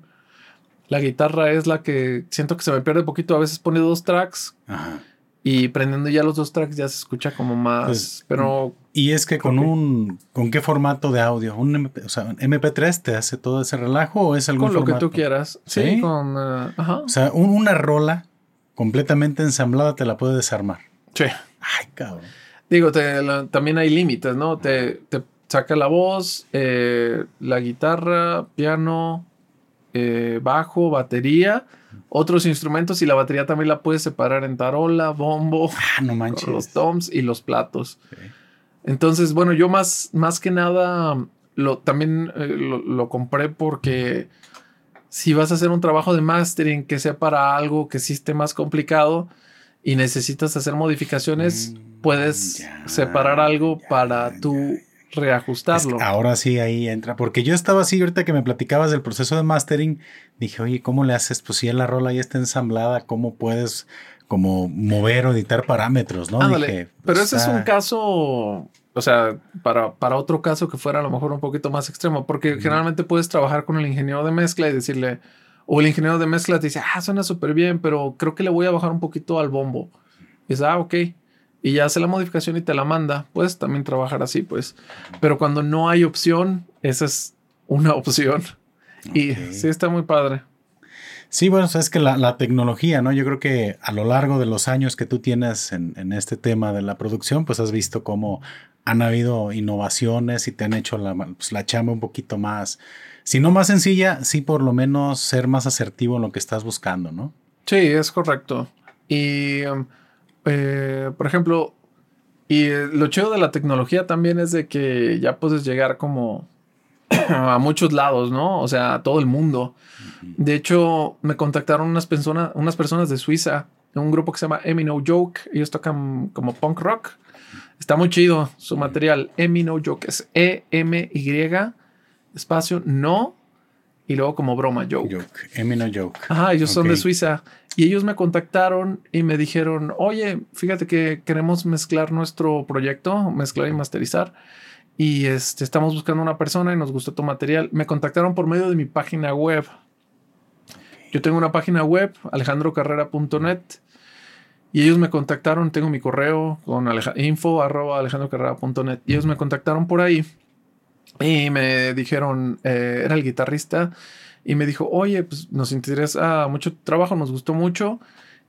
La guitarra es la que siento que se me pierde un poquito. A veces pone dos tracks Ajá. y prendiendo ya los dos tracks ya se escucha como más. Pues, pero. Y es que con un. ¿Con qué formato de audio? ¿Un MP, o sea, MP3 te hace todo ese relajo o es algún Con lo que tú quieras. Sí, con. Eh, ajá. O sea, una rola completamente ensamblada te la puede desarmar. Sí. Ay, cabrón. Digo, también hay límites, ¿no? Te, saca la voz, eh, la guitarra, piano, eh, bajo, batería, otros instrumentos y la batería también la puedes separar en tarola, bombo, ah, no manches. los toms y los platos. Entonces, bueno, yo más, más que nada lo, también eh, lo, compré porque si vas a hacer un trabajo de mastering que sea para algo que sí esté más complicado y necesitas hacer modificaciones, mm puedes separar algo para tú reajustarlo. ahora sí ahí entra, porque yo estaba así, ahorita que me platicabas del proceso de mastering, dije, oye, ¿cómo le haces? Pues si la rola ya está ensamblada, ¿cómo puedes como mover o editar parámetros, no? Dije, pero ese es un caso, o sea, para, para otro caso que fuera a lo mejor un poquito más extremo, porque generalmente puedes trabajar con el ingeniero de mezcla y decirle, o el ingeniero de mezcla te dice, ah, suena súper bien, pero creo que le voy a bajar un poquito al bombo. Y dices, ah, ok y ya hace la modificación y te la manda, puedes también trabajar así, pues. Pero cuando no hay opción, esa es una opción. Y sí está muy padre. Sí, bueno, es que la, tecnología, ¿no? Yo creo que a lo largo de los años que tú tienes en, este tema de la producción, pues has visto cómo han habido innovaciones y te han hecho la, pues, la chamba un poquito más, si no más sencilla, sí por lo menos ser más asertivo en lo que estás buscando, ¿no? Sí, es correcto. Y um, eh, por ejemplo, y lo chido de la tecnología también es de que ya puedes llegar como a muchos lados, ¿no? O sea, a todo el mundo. De hecho, me contactaron unas, personas unas personas de Suiza, de un grupo que se llama Emi No Joke. Ellos tocan como punk rock. Está muy chido su material. Emi No Joke es E-M-Y, espacio, no, y luego como broma, joke. Joke, Emi No Joke. Ajá, ellos son de Suiza. Y ellos me contactaron y me dijeron, oye, fíjate que queremos mezclar nuestro proyecto, mezclar y masterizar. Y este, estamos buscando una persona y nos gustó tu material. Me contactaron por medio de mi página web. Yo tengo una página web, alejandrocarrera.net. Y ellos me contactaron, tengo mi correo con info arroba alejandrocarrera.net. Y ellos me contactaron por ahí y me dijeron, eh, era el guitarrista y me dijo, oye, pues nos interesa mucho trabajo, nos gustó mucho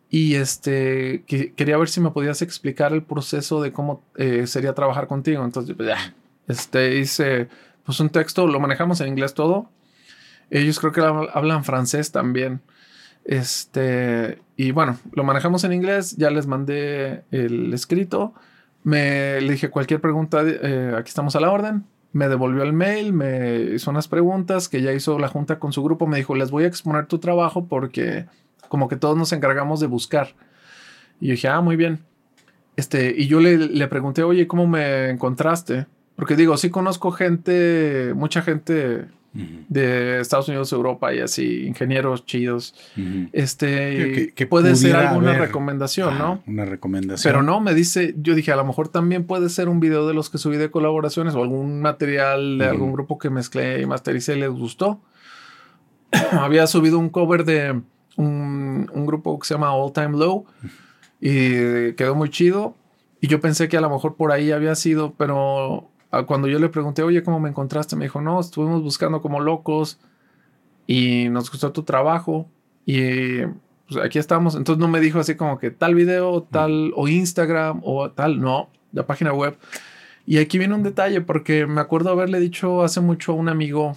y este, quería ver si me podías explicar el proceso de cómo eh, sería trabajar contigo. Entonces, pues este, hice pues un texto, lo manejamos en inglés todo Ellos creo que hablan francés también. Este, y bueno, lo manejamos en inglés, ya les mandé el escrito. Me dije cualquier pregunta, eh, aquí estamos a la orden. Me devolvió el mail, me hizo unas preguntas que ya hizo la junta con su grupo. Me dijo, les voy a exponer tu trabajo porque como que todos nos encargamos de buscar. Y yo dije, ah, muy bien. Este, y yo le, le pregunté, oye, ¿cómo me encontraste? Porque digo, sí conozco gente, mucha gente de Estados Unidos, Europa y así, ingenieros chidos. Este, que, puede ser alguna recomendación, ¿no? Una recomendación. Pero no, me dice, yo dije, a lo mejor también puede ser un video de los que subí de colaboraciones o algún material de algún grupo que mezclé y mastericé y les gustó. Había subido un cover de un, un, grupo que se llama All Time Low y quedó muy chido. Y yo pensé que a lo mejor por ahí había sido, pero cuando yo le pregunté, oye, ¿cómo me encontraste? Me dijo, no, estuvimos buscando como locos y nos gustó tu trabajo y pues aquí estamos. Entonces no me dijo así como que tal video, tal, o Instagram, o tal, no, la página web. Y aquí viene un detalle, porque me acuerdo haberle dicho hace mucho a un amigo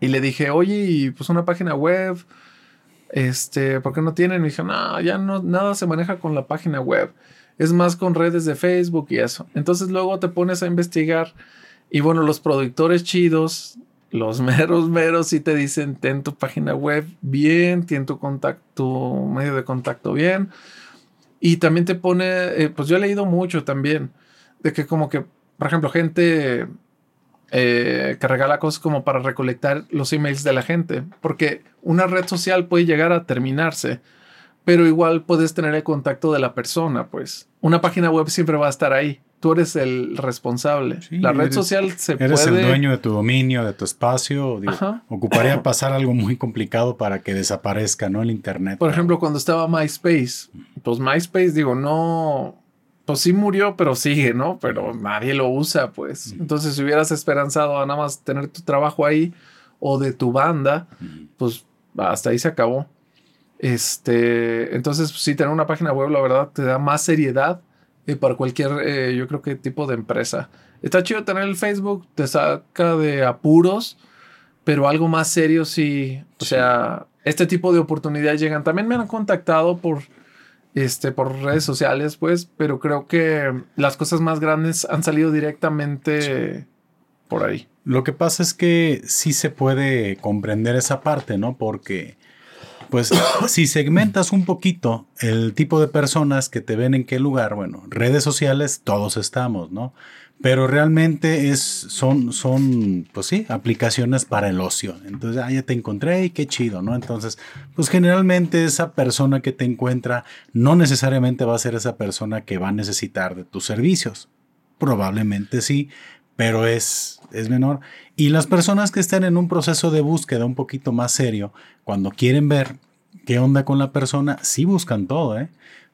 y le dije, oye, pues una página web, este, ¿por qué no tienen? Y me dijo, no, ya no, nada se maneja con la página web es más con redes de Facebook y eso. Entonces luego te pones a investigar y bueno, los productores chidos, los meros meros sí te dicen, ten tu página web bien, ten tu contacto, medio de contacto bien. Y también te pone, eh, pues yo he leído mucho también, de que como que, por ejemplo, gente eh, que regala cosas como para recolectar los emails de la gente, porque una red social puede llegar a terminarse pero igual puedes tener el contacto de la persona, pues. Una página web siempre va a estar ahí. Tú eres el responsable. la red social se puede... Eres el dueño de tu dominio, de tu espacio. ocuparía pasar algo muy complicado para que desaparezca, ¿no? El Internet. Por ejemplo, cuando estaba MySpace. Pues MySpace, digo, no... Pues sí murió, pero sigue, ¿no? Pero nadie lo usa, pues. Entonces, si hubieras esperanzado a nada más tener tu trabajo ahí o de tu banda, pues hasta ahí se acabó. Este, entonces, sí, tener una página web, la verdad, te da más seriedad eh, para cualquier, eh, yo creo que tipo de empresa. Está chido tener el Facebook, te saca de apuros, pero algo más serio sí. O sea, este tipo de oportunidades llegan. También me han contactado por, este, por redes sociales, pues, pero creo que las cosas más grandes han salido directamente por ahí. Lo que pasa es que sí se puede comprender esa parte, ¿no? Porque pues si segmentas un poquito el tipo de personas que te ven en qué lugar, bueno, redes sociales todos estamos, ¿no? Pero realmente es, son, son, pues sí, aplicaciones para el ocio. Entonces, ah, ya te encontré y qué chido, ¿no? Entonces, pues generalmente esa persona que te encuentra no necesariamente va a ser esa persona que va a necesitar de tus servicios. Probablemente sí, pero es, es menor. Y las personas que estén en un proceso de búsqueda un poquito más serio, cuando quieren ver qué onda con la persona, sí buscan todo, ¿eh?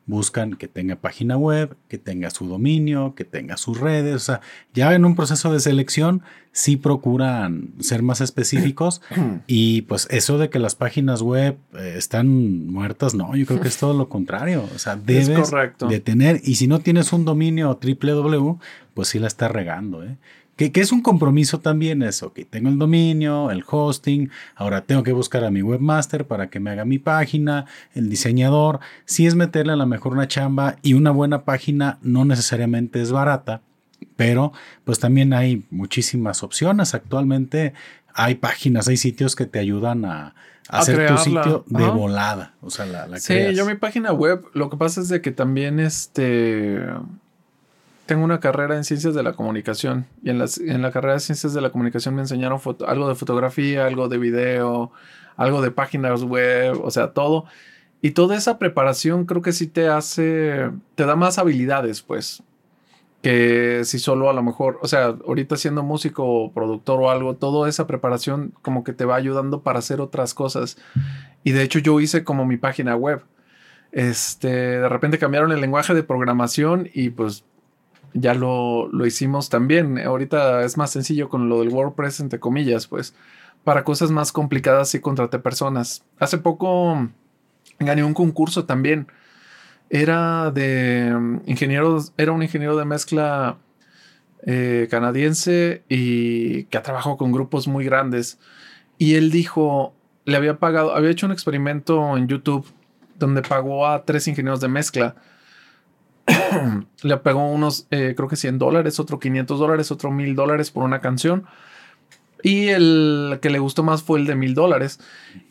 Buscan que tenga página web, que tenga su dominio, que tenga sus redes. O sea, ya en un proceso de selección sí procuran ser más específicos. y pues eso de que las páginas web eh, están muertas, no, yo creo que es todo lo contrario. O sea, debes de tener, y si no tienes un dominio www, pues sí la estás regando, ¿eh? Que, es un compromiso también eso, que tengo el dominio, el hosting, ahora tengo que buscar a mi webmaster para que me haga mi página, el diseñador, si es meterle a lo mejor una chamba y una buena página no necesariamente es barata, pero pues también hay muchísimas opciones. Actualmente hay páginas, hay sitios que te ayudan a, hacer tu sitio de volada. O sea, la, Sí, yo mi página web, lo que pasa es de que también este tengo una carrera en ciencias de la comunicación y en, las, en la carrera de ciencias de la comunicación me enseñaron algo de fotografía, algo de video, algo de páginas web, o sea, todo. Y toda esa preparación creo que sí te hace, te da más habilidades, pues, que si solo a lo mejor, o sea, ahorita siendo músico o productor o algo, toda esa preparación como que te va ayudando para hacer otras cosas. Y de hecho yo hice como mi página web. Este, de repente cambiaron el lenguaje de programación y pues ya lo, lo hicimos también. Ahorita es más sencillo con lo del WordPress, entre comillas, pues. Para cosas más complicadas sí contraté personas. Hace poco gané un concurso también. Era de mm, ingenieros, era un ingeniero de mezcla eh, canadiense y que ha trabajado con grupos muy grandes. Y él dijo, le había pagado, había hecho un experimento en YouTube donde pagó a tres ingenieros de mezcla. le pagó unos, eh, creo que 100 dólares, otro 500 dólares, otro 1000 dólares por una canción. Y el que le gustó más fue el de mil dólares.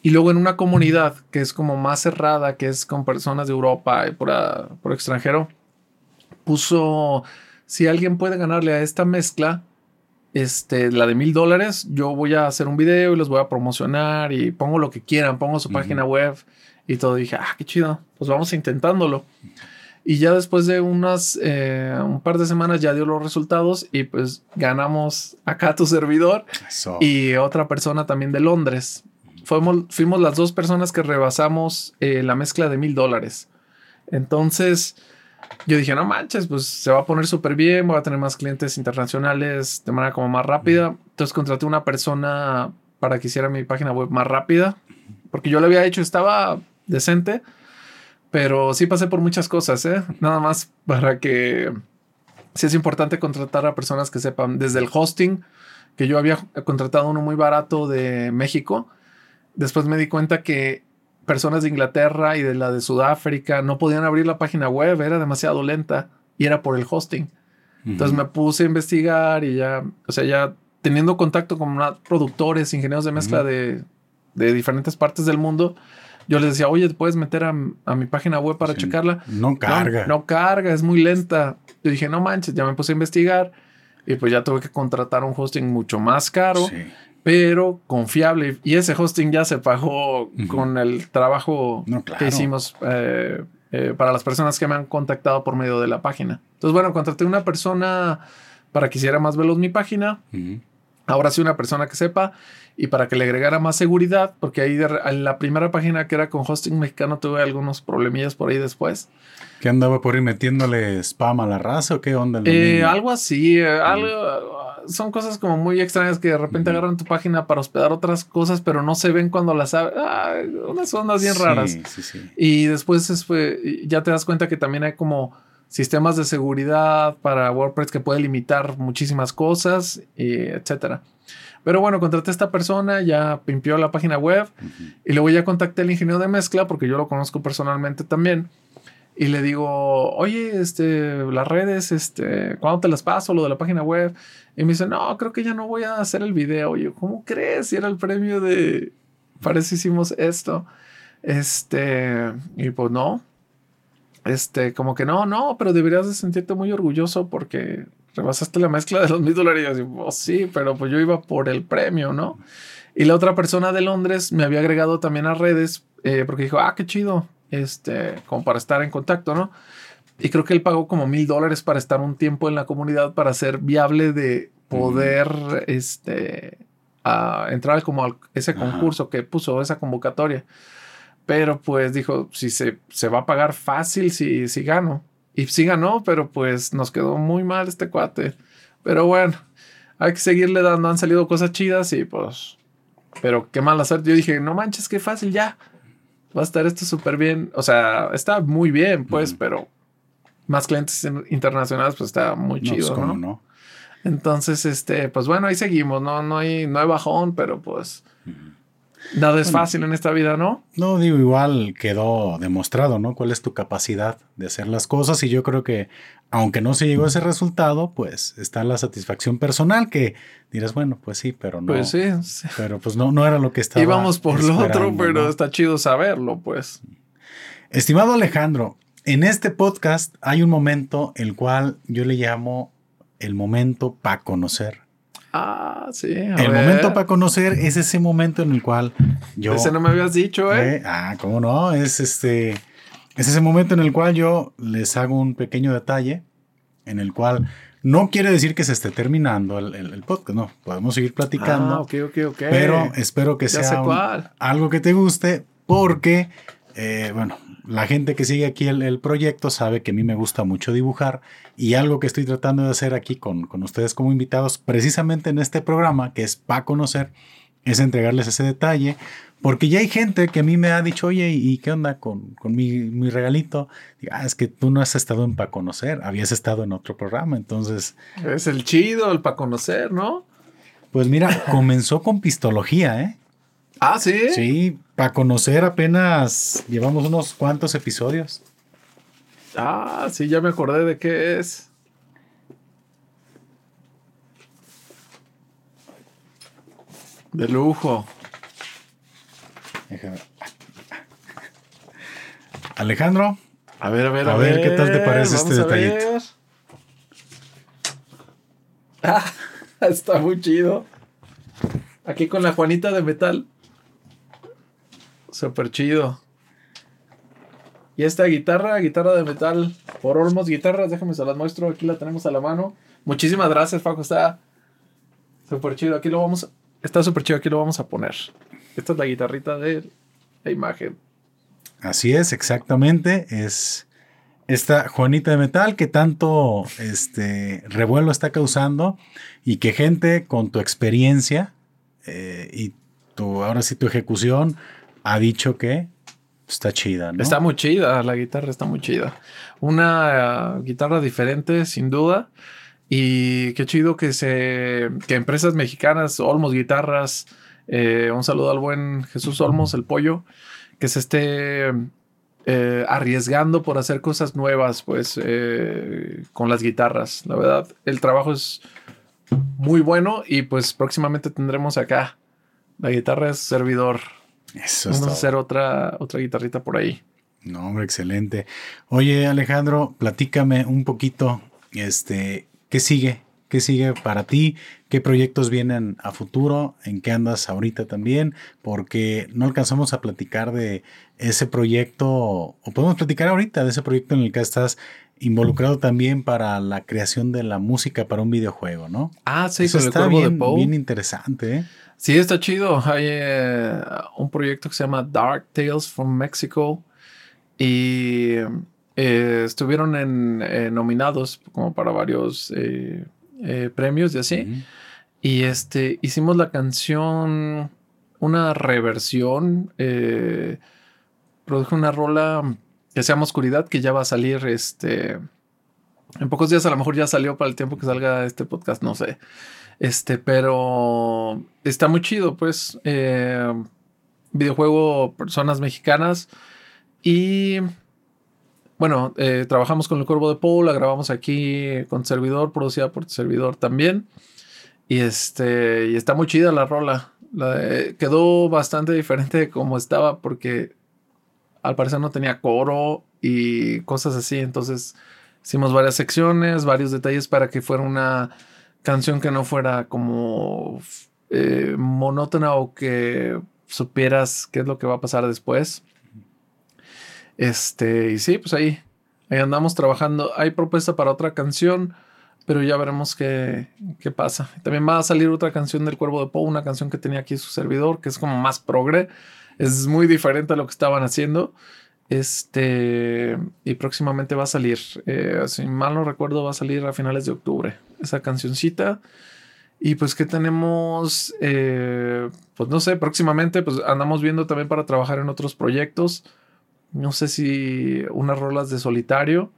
Y luego en una comunidad que es como más cerrada, que es con personas de Europa y por, por extranjero, puso, si alguien puede ganarle a esta mezcla, este, la de mil dólares, yo voy a hacer un video y los voy a promocionar y pongo lo que quieran, pongo su página web y todo. dije, ah, qué chido, pues vamos intentándolo. Y ya después de unas, eh, un par de semanas ya dio los resultados y pues ganamos acá tu servidor y otra persona también de Londres. Fuimos, fuimos las dos personas que rebasamos eh, la mezcla de mil dólares. Entonces yo dije, no manches, pues se va a poner súper bien, voy a tener más clientes internacionales de manera como más rápida. Entonces contraté una persona para que hiciera mi página web más rápida, porque yo lo había hecho, estaba decente pero sí pasé por muchas cosas, ¿eh? Nada más para que sí es importante contratar a personas que sepan desde el hosting, que yo había contratado uno muy barato de México. Después me di cuenta que personas de Inglaterra y de la de Sudáfrica no podían abrir la página web, era demasiado lenta y era por el hosting. Entonces me puse a investigar y ya, o sea, ya teniendo contacto con productores, ingenieros de mezcla de, de diferentes partes del mundo, yo les decía, oye, ¿te puedes meter a, mi página web para checarla? No carga. No, carga, es muy lenta. Yo dije, no manches, ya me puse a investigar y pues ya tuve que contratar un hosting mucho más caro, pero confiable. Y ese hosting ya se pagó con el trabajo que hicimos eh, eh, para las personas que me han contactado por medio de la página. Entonces, bueno, contraté una persona para que hiciera más veloz mi página. Ahora sí, una persona que sepa y para que le agregara más seguridad, porque ahí en la primera página que era con hosting mexicano tuve algunos problemillas por ahí después. ¿Qué andaba por ir metiéndole spam a la raza o qué onda? Eh, algo así, eh, algo, son cosas como muy extrañas que de repente agarran tu página para hospedar otras cosas, pero no se ven cuando las ah, unas ondas bien raras. Sí, sí. Y después fue, ya te das cuenta que también hay como sistemas de seguridad para WordPress que puede limitar muchísimas cosas, etcétera. Pero bueno, contraté a esta persona, ya pimpió la página web y luego ya contacté al ingeniero de mezcla porque yo lo conozco personalmente también. Y le digo, oye, este, las redes, este, ¿cuándo te las paso? Lo de la página web. Y me dice, no, creo que ya no voy a hacer el video. Y yo, ¿cómo crees? Si era el premio de, parece hicimos esto. Este, y pues no, este, como que no, no, pero deberías de sentirte muy orgulloso porque rebasaste la mezcla de los mil dólares. Y yo, oh, sí, pero pues yo iba por el premio, ¿no? Y la otra persona de Londres me había agregado también a redes eh, porque dijo, ah, qué chido, este, como para estar en contacto, ¿no? Y creo que él pagó como mil dólares para estar un tiempo en la comunidad para ser viable de poder, este, entrar como a ese concurso que puso, esa convocatoria. Pero pues dijo, si se, se va a pagar fácil si, si gano. Y sí ganó, pero pues nos quedó muy mal este cuate. Pero bueno, hay que seguirle dando. Han salido cosas chidas y pues... Pero qué mala suerte. Yo dije, no manches, qué fácil ya. Va a estar esto súper bien. O sea, está muy bien, pues, pero más clientes internacionales, pues está muy pues, chido, ¿no? ¿no? Entonces, este, pues bueno, ahí seguimos. No, no hay, no hay bajón, pero pues... Nada es fácil en esta vida, ¿no? No, digo, igual quedó demostrado, ¿no? ¿Cuál es tu capacidad de hacer las cosas? Y yo creo que, aunque no se llegó a ese resultado, pues está la satisfacción personal que dirás, bueno, pues sí, pero no. Pues sí. Pero pues no, no era lo que estaba. Íbamos por lo otro, pero está chido saberlo, pues. Estimado Alejandro, en este podcast hay un momento el cual yo le llamo el momento para conocer Ah, sí. el momento para conocer es ese momento en el cual yo. Ese no me habías dicho, ¿eh? ¿eh? ah, ¿cómo no? Es este. Es ese momento en el cual yo les hago un pequeño detalle en el cual no quiere decir que se esté terminando el, podcast, no, podemos seguir platicando. Ah, ok, ok, ok. Pero espero que sea algo que te guste porque, eh, bueno, la gente que sigue aquí el, proyecto sabe que a mí me gusta mucho dibujar y algo que estoy tratando de hacer aquí con, ustedes como invitados, precisamente en este programa, que es para conocer, es entregarles ese detalle, porque ya hay gente que a mí me ha dicho, oye, ¿y qué onda con, mi, regalito? ah, es que tú no has estado en para conocer, habías estado en otro programa, entonces... Es el chido, el para conocer, ¿no? Pues mira, comenzó con pistología, ¿eh? Ah, sí. Sí, para conocer apenas llevamos unos cuantos episodios. Ah, sí, ya me acordé de qué es. De lujo. Alejandro. A ver, a ver, a, ver, qué tal te parece este detallito. Ah, está muy chido. Aquí con la Juanita de metal. Súper chido. Y esta guitarra, guitarra de metal por Olmos Guitarras, déjame se las muestro. Aquí la tenemos a la mano. Muchísimas gracias, Faco. Está súper chido. Aquí lo vamos. Está súper chido. Aquí lo vamos a poner. Esta es la guitarrita de la imagen. Así es, exactamente. Es esta Juanita de Metal que tanto este, revuelo está causando y que gente con tu experiencia eh, y tu, ahora sí tu ejecución ha dicho que está chida, ¿no? Está muy chida, la guitarra está muy chida. Una uh, guitarra diferente, sin duda. Y qué chido que se que empresas mexicanas, Olmos Guitarras, eh, un saludo al buen Jesús Olmos, el pollo, que se esté eh, arriesgando por hacer cosas nuevas, pues, eh, con las guitarras. La verdad, el trabajo es muy bueno y pues próximamente tendremos acá. La guitarra es servidor. Eso Vamos a hacer otra, otra guitarrita por ahí. No, hombre, excelente. Oye, Alejandro, platícame un poquito, este, ¿qué sigue? ¿Qué sigue para ti? ¿Qué proyectos vienen a futuro? ¿En qué andas ahorita también? Porque no alcanzamos a platicar de ese proyecto, o podemos platicar ahorita de ese proyecto en el que estás involucrado también para la creación de la música para un videojuego, ¿no? Ah, sí, Eso está bien, bien interesante. ¿eh? Sí, está chido. Hay eh, un proyecto que se llama Dark Tales from Mexico y eh, estuvieron en, eh, nominados como para varios eh, eh, premios y así. Y este, hicimos la canción, una reversión. Eh, produjo una rola que se llama Oscuridad, que ya va a salir este. En pocos días a lo mejor ya salió para el tiempo que salga este podcast, no sé. Este, pero está muy chido, pues. Eh, videojuego personas mexicanas. Y bueno, eh, trabajamos con el Cuervo de Paul, la grabamos aquí con servidor, producida por servidor también. Y este, y está muy chida la rola. La, eh, quedó bastante diferente de como estaba porque al parecer no tenía coro y cosas así. Entonces hicimos varias secciones, varios detalles para que fuera una canción que no fuera como eh, monótona o que supieras qué es lo que va a pasar después. Este, y sí, pues ahí, ahí andamos trabajando. Hay propuesta para otra canción, pero ya veremos qué, qué pasa. También va a salir otra canción del Cuervo de Poe, una canción que tenía aquí su servidor, que es como más progre. Es muy diferente a lo que estaban haciendo. Este, y próximamente va a salir, eh, si mal no recuerdo, va a salir a finales de octubre esa cancioncita. Y pues que tenemos, eh, pues no sé, próximamente pues andamos viendo también para trabajar en otros proyectos. No sé si unas rolas de solitario,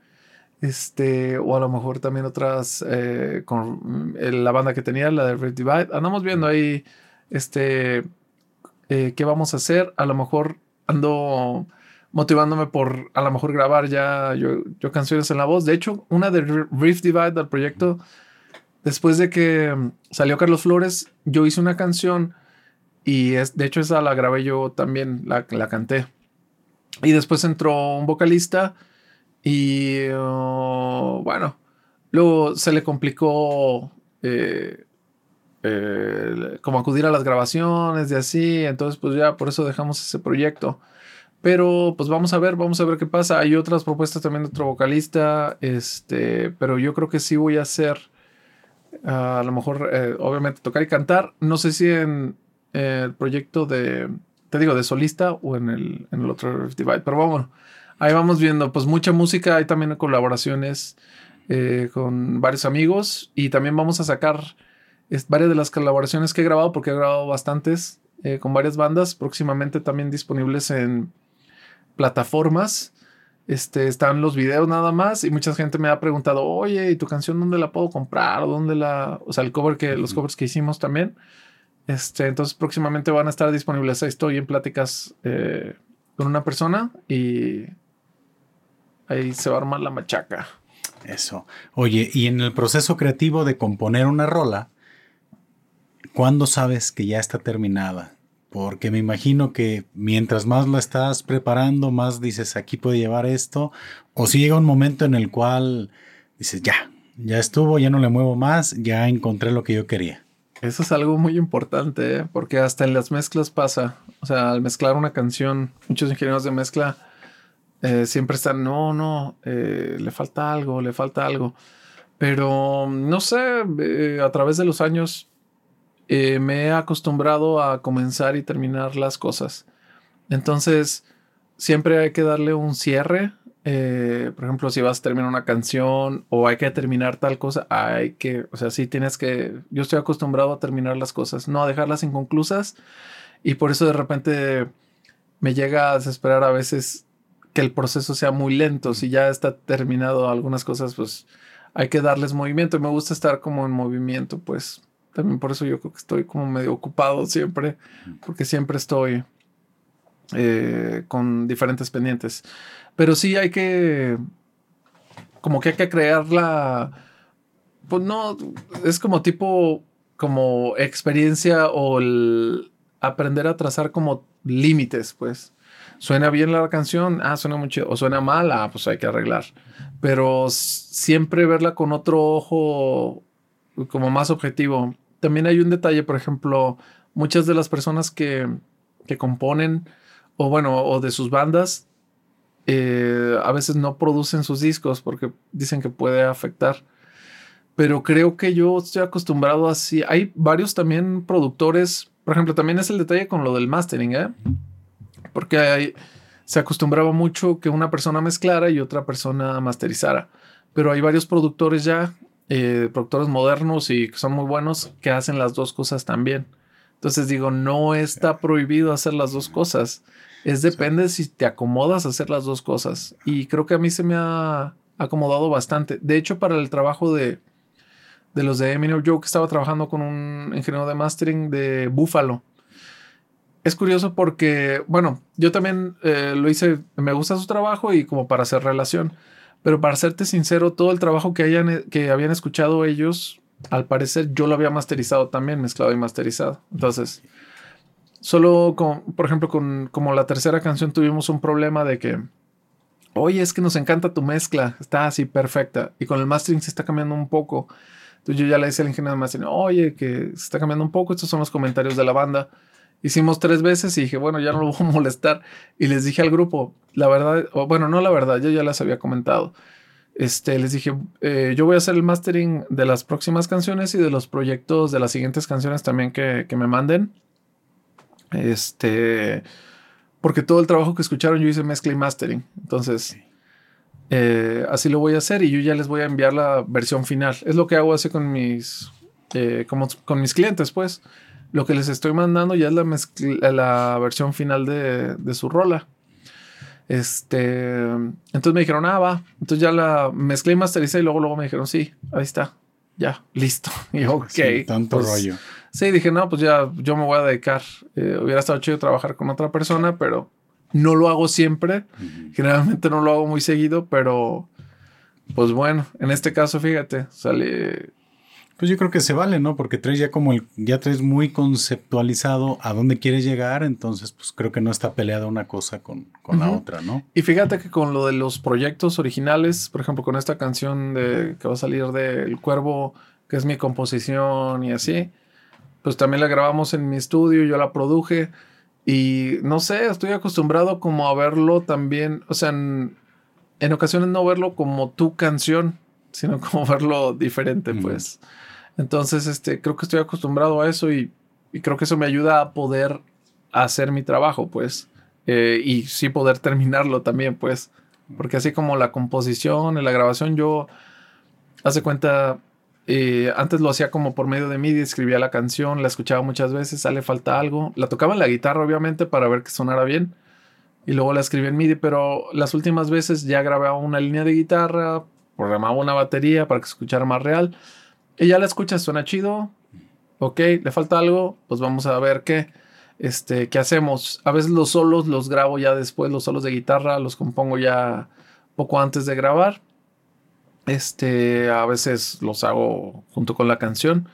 este, o a lo mejor también otras eh, con la banda que tenía, la de Red Divide. Andamos viendo ahí, este, eh, qué vamos a hacer. A lo mejor ando motivándome por a lo mejor grabar ya yo, yo canciones en la voz. De hecho, una de Rift Divide del proyecto, después de que salió Carlos Flores, yo hice una canción y es, de hecho esa la grabé yo también, la, la canté. Y después entró un vocalista y uh, bueno, luego se le complicó eh, eh, como acudir a las grabaciones y así, entonces pues ya por eso dejamos ese proyecto. Pero pues vamos a ver, vamos a ver qué pasa. Hay otras propuestas también de otro vocalista, este, pero yo creo que sí voy a hacer, uh, a lo mejor, eh, obviamente, tocar y cantar. No sé si en eh, el proyecto de, te digo, de solista o en el, en el otro Divide, pero vamos, ahí vamos viendo, pues mucha música, hay también colaboraciones eh, con varios amigos y también vamos a sacar es, varias de las colaboraciones que he grabado, porque he grabado bastantes con varias bandas, próximamente también disponibles en plataformas. Este, están los videos nada más y mucha gente me ha preguntado, oye, ¿y tu canción dónde la puedo comprar? ¿O dónde la...? O sea, el cover que, los covers que hicimos también. Este, entonces próximamente van a estar disponibles. Ahí estoy en pláticas eh, con una persona y ahí se va a armar la machaca. Eso. Oye, y en el proceso creativo de componer una rola, ¿cuándo sabes que ya está terminada? Porque me imagino que mientras más lo estás preparando, más dices, aquí puedo llevar esto. O si llega un momento en el cual dices, ya, ya estuvo, ya no le muevo más, ya encontré lo que yo quería. Eso es algo muy importante, ¿eh? porque hasta en las mezclas pasa. O sea, al mezclar una canción, muchos ingenieros de mezcla eh, siempre están, no, no, eh, le falta algo, le falta algo. Pero no sé, a través de los años me he acostumbrado a comenzar y terminar las cosas. Entonces, siempre hay que darle un cierre. Eh, por ejemplo, si vas a terminar una canción o hay que terminar tal cosa, hay que, o sea, sí tienes que, yo estoy acostumbrado a terminar las cosas, no a dejarlas inconclusas. Y por eso de repente me llega a desesperar a veces que el proceso sea muy lento, si ya está terminado algunas cosas, pues hay que darles movimiento. Me gusta estar como en movimiento, pues también por eso yo creo que estoy como medio ocupado siempre, porque siempre estoy eh, con diferentes pendientes. Pero sí hay que. Como que hay que crear la. Pues no. Es como tipo. Como experiencia o el aprender a trazar como límites, pues. Suena bien la canción, ah, suena muy chido. O suena mal, ah, pues hay que arreglar. Pero siempre verla con otro ojo como más objetivo. También hay un detalle, por ejemplo, muchas de las personas que, que componen, o bueno, o de sus bandas, eh, a veces no producen sus discos porque dicen que puede afectar. Pero creo que yo estoy acostumbrado así. Hay varios también productores. Por ejemplo, también es el detalle con lo del mastering, ¿eh? Porque se acostumbraba mucho que una persona mezclara y otra persona masterizara. Pero hay varios productores ya, eh, productores modernos y que son muy buenos, que hacen las dos cosas también. Entonces digo, no está prohibido hacer las dos cosas. Es depende si te acomodas a hacer las dos cosas. Y creo que a mí se me ha acomodado bastante. De hecho, para el trabajo de, de los de Eminem Joe, que estaba trabajando con un ingeniero de mastering de Buffalo. Es curioso porque, bueno, yo también eh, lo hice, me gusta su trabajo y como para hacer relación. Pero para serte sincero, todo el trabajo que, hayan, que habían escuchado ellos, al parecer yo lo había masterizado también, mezclado y masterizado. Entonces, Solo, con, por ejemplo, con como la tercera canción tuvimos un problema de que, oye, es que nos encanta tu mezcla, está así perfecta. Y con el mastering se está cambiando un poco. Entonces yo ya le decía al ingeniero de mastering, oye, que se está cambiando un poco, estos son los comentarios de la banda. Hicimos tres veces y dije, bueno, ya no lo voy a molestar. Y les dije al grupo, la verdad, o bueno, no la verdad, yo ya las había comentado. Este, les dije, eh, yo voy a hacer el mastering de las próximas canciones y de los proyectos de las siguientes canciones también que, que me manden. Este, porque todo el trabajo que escucharon yo hice mezcla y mastering. Entonces, eh, así lo voy a hacer y yo ya les voy a enviar la versión final. Es lo que hago así con mis, eh, como, con mis clientes, pues. Lo que les estoy mandando ya es la, la versión final de, de su rola. Este, entonces me dijeron, ah, va. Entonces ya la mezclé y mastericé y luego, luego me dijeron, sí, ahí está, ya, listo. Y ok. tanto pues, rollo. Sí, dije, no, pues ya yo me voy a dedicar. Eh, hubiera estado chido trabajar con otra persona, pero no lo hago siempre. Generalmente no lo hago muy seguido, pero pues bueno, en este caso, fíjate, sale. Pues yo creo que se vale, ¿no? Porque traes ya como el, ya traes muy conceptualizado a dónde quieres llegar, entonces pues creo que no está peleada una cosa con, la otra, ¿no? Y fíjate que con lo de los proyectos originales, por ejemplo, con esta canción de que va a salir de El Cuervo, que es mi composición y así, pues también la grabamos en mi estudio, yo la produje y no sé, estoy acostumbrado como a verlo también, o sea, en, ocasiones no verlo como tu canción, sino como verlo diferente, pues. Entonces, este, creo que estoy acostumbrado a eso y, creo que eso me ayuda a poder hacer mi trabajo, pues. Eh, y sí poder terminarlo también, pues. Porque así como la composición y la grabación, yo, hace cuenta, eh, antes lo hacía como por medio de MIDI, escribía la canción, la escuchaba muchas veces, sale falta algo. La tocaba en la guitarra, obviamente, para ver que sonara bien. Y luego la escribí en MIDI, pero las últimas veces ya grababa una línea de guitarra, programaba una batería para que se escuchara más real. Y ya la escuchas, suena chido. ok, le falta algo, pues vamos a ver qué, este, qué hacemos. A veces los solos los grabo ya después, los solos de guitarra los compongo ya poco antes de grabar. Este, a veces los hago junto con la canción,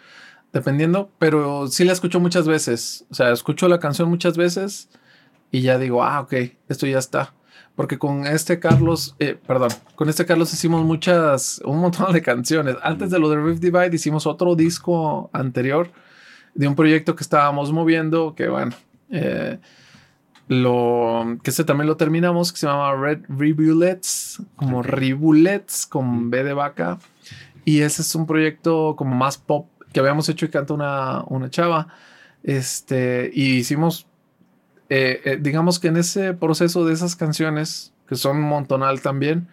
dependiendo, pero sí la escucho muchas veces. O sea, escucho la canción muchas veces y ya digo, ah, ok, esto ya está. Porque con este Carlos, eh, perdón, con este Carlos hicimos muchas, un montón de canciones. Antes de lo de Rift Divide hicimos otro disco anterior de un proyecto que estábamos moviendo, que bueno, eh, lo, que este también lo terminamos, que se llama Red Ribulets, como Ribulets con B de vaca. Y ese es un proyecto como más pop que habíamos hecho y canta una, una chava. Este, y hicimos eh, eh, digamos que en ese proceso de esas canciones, que son montonal también,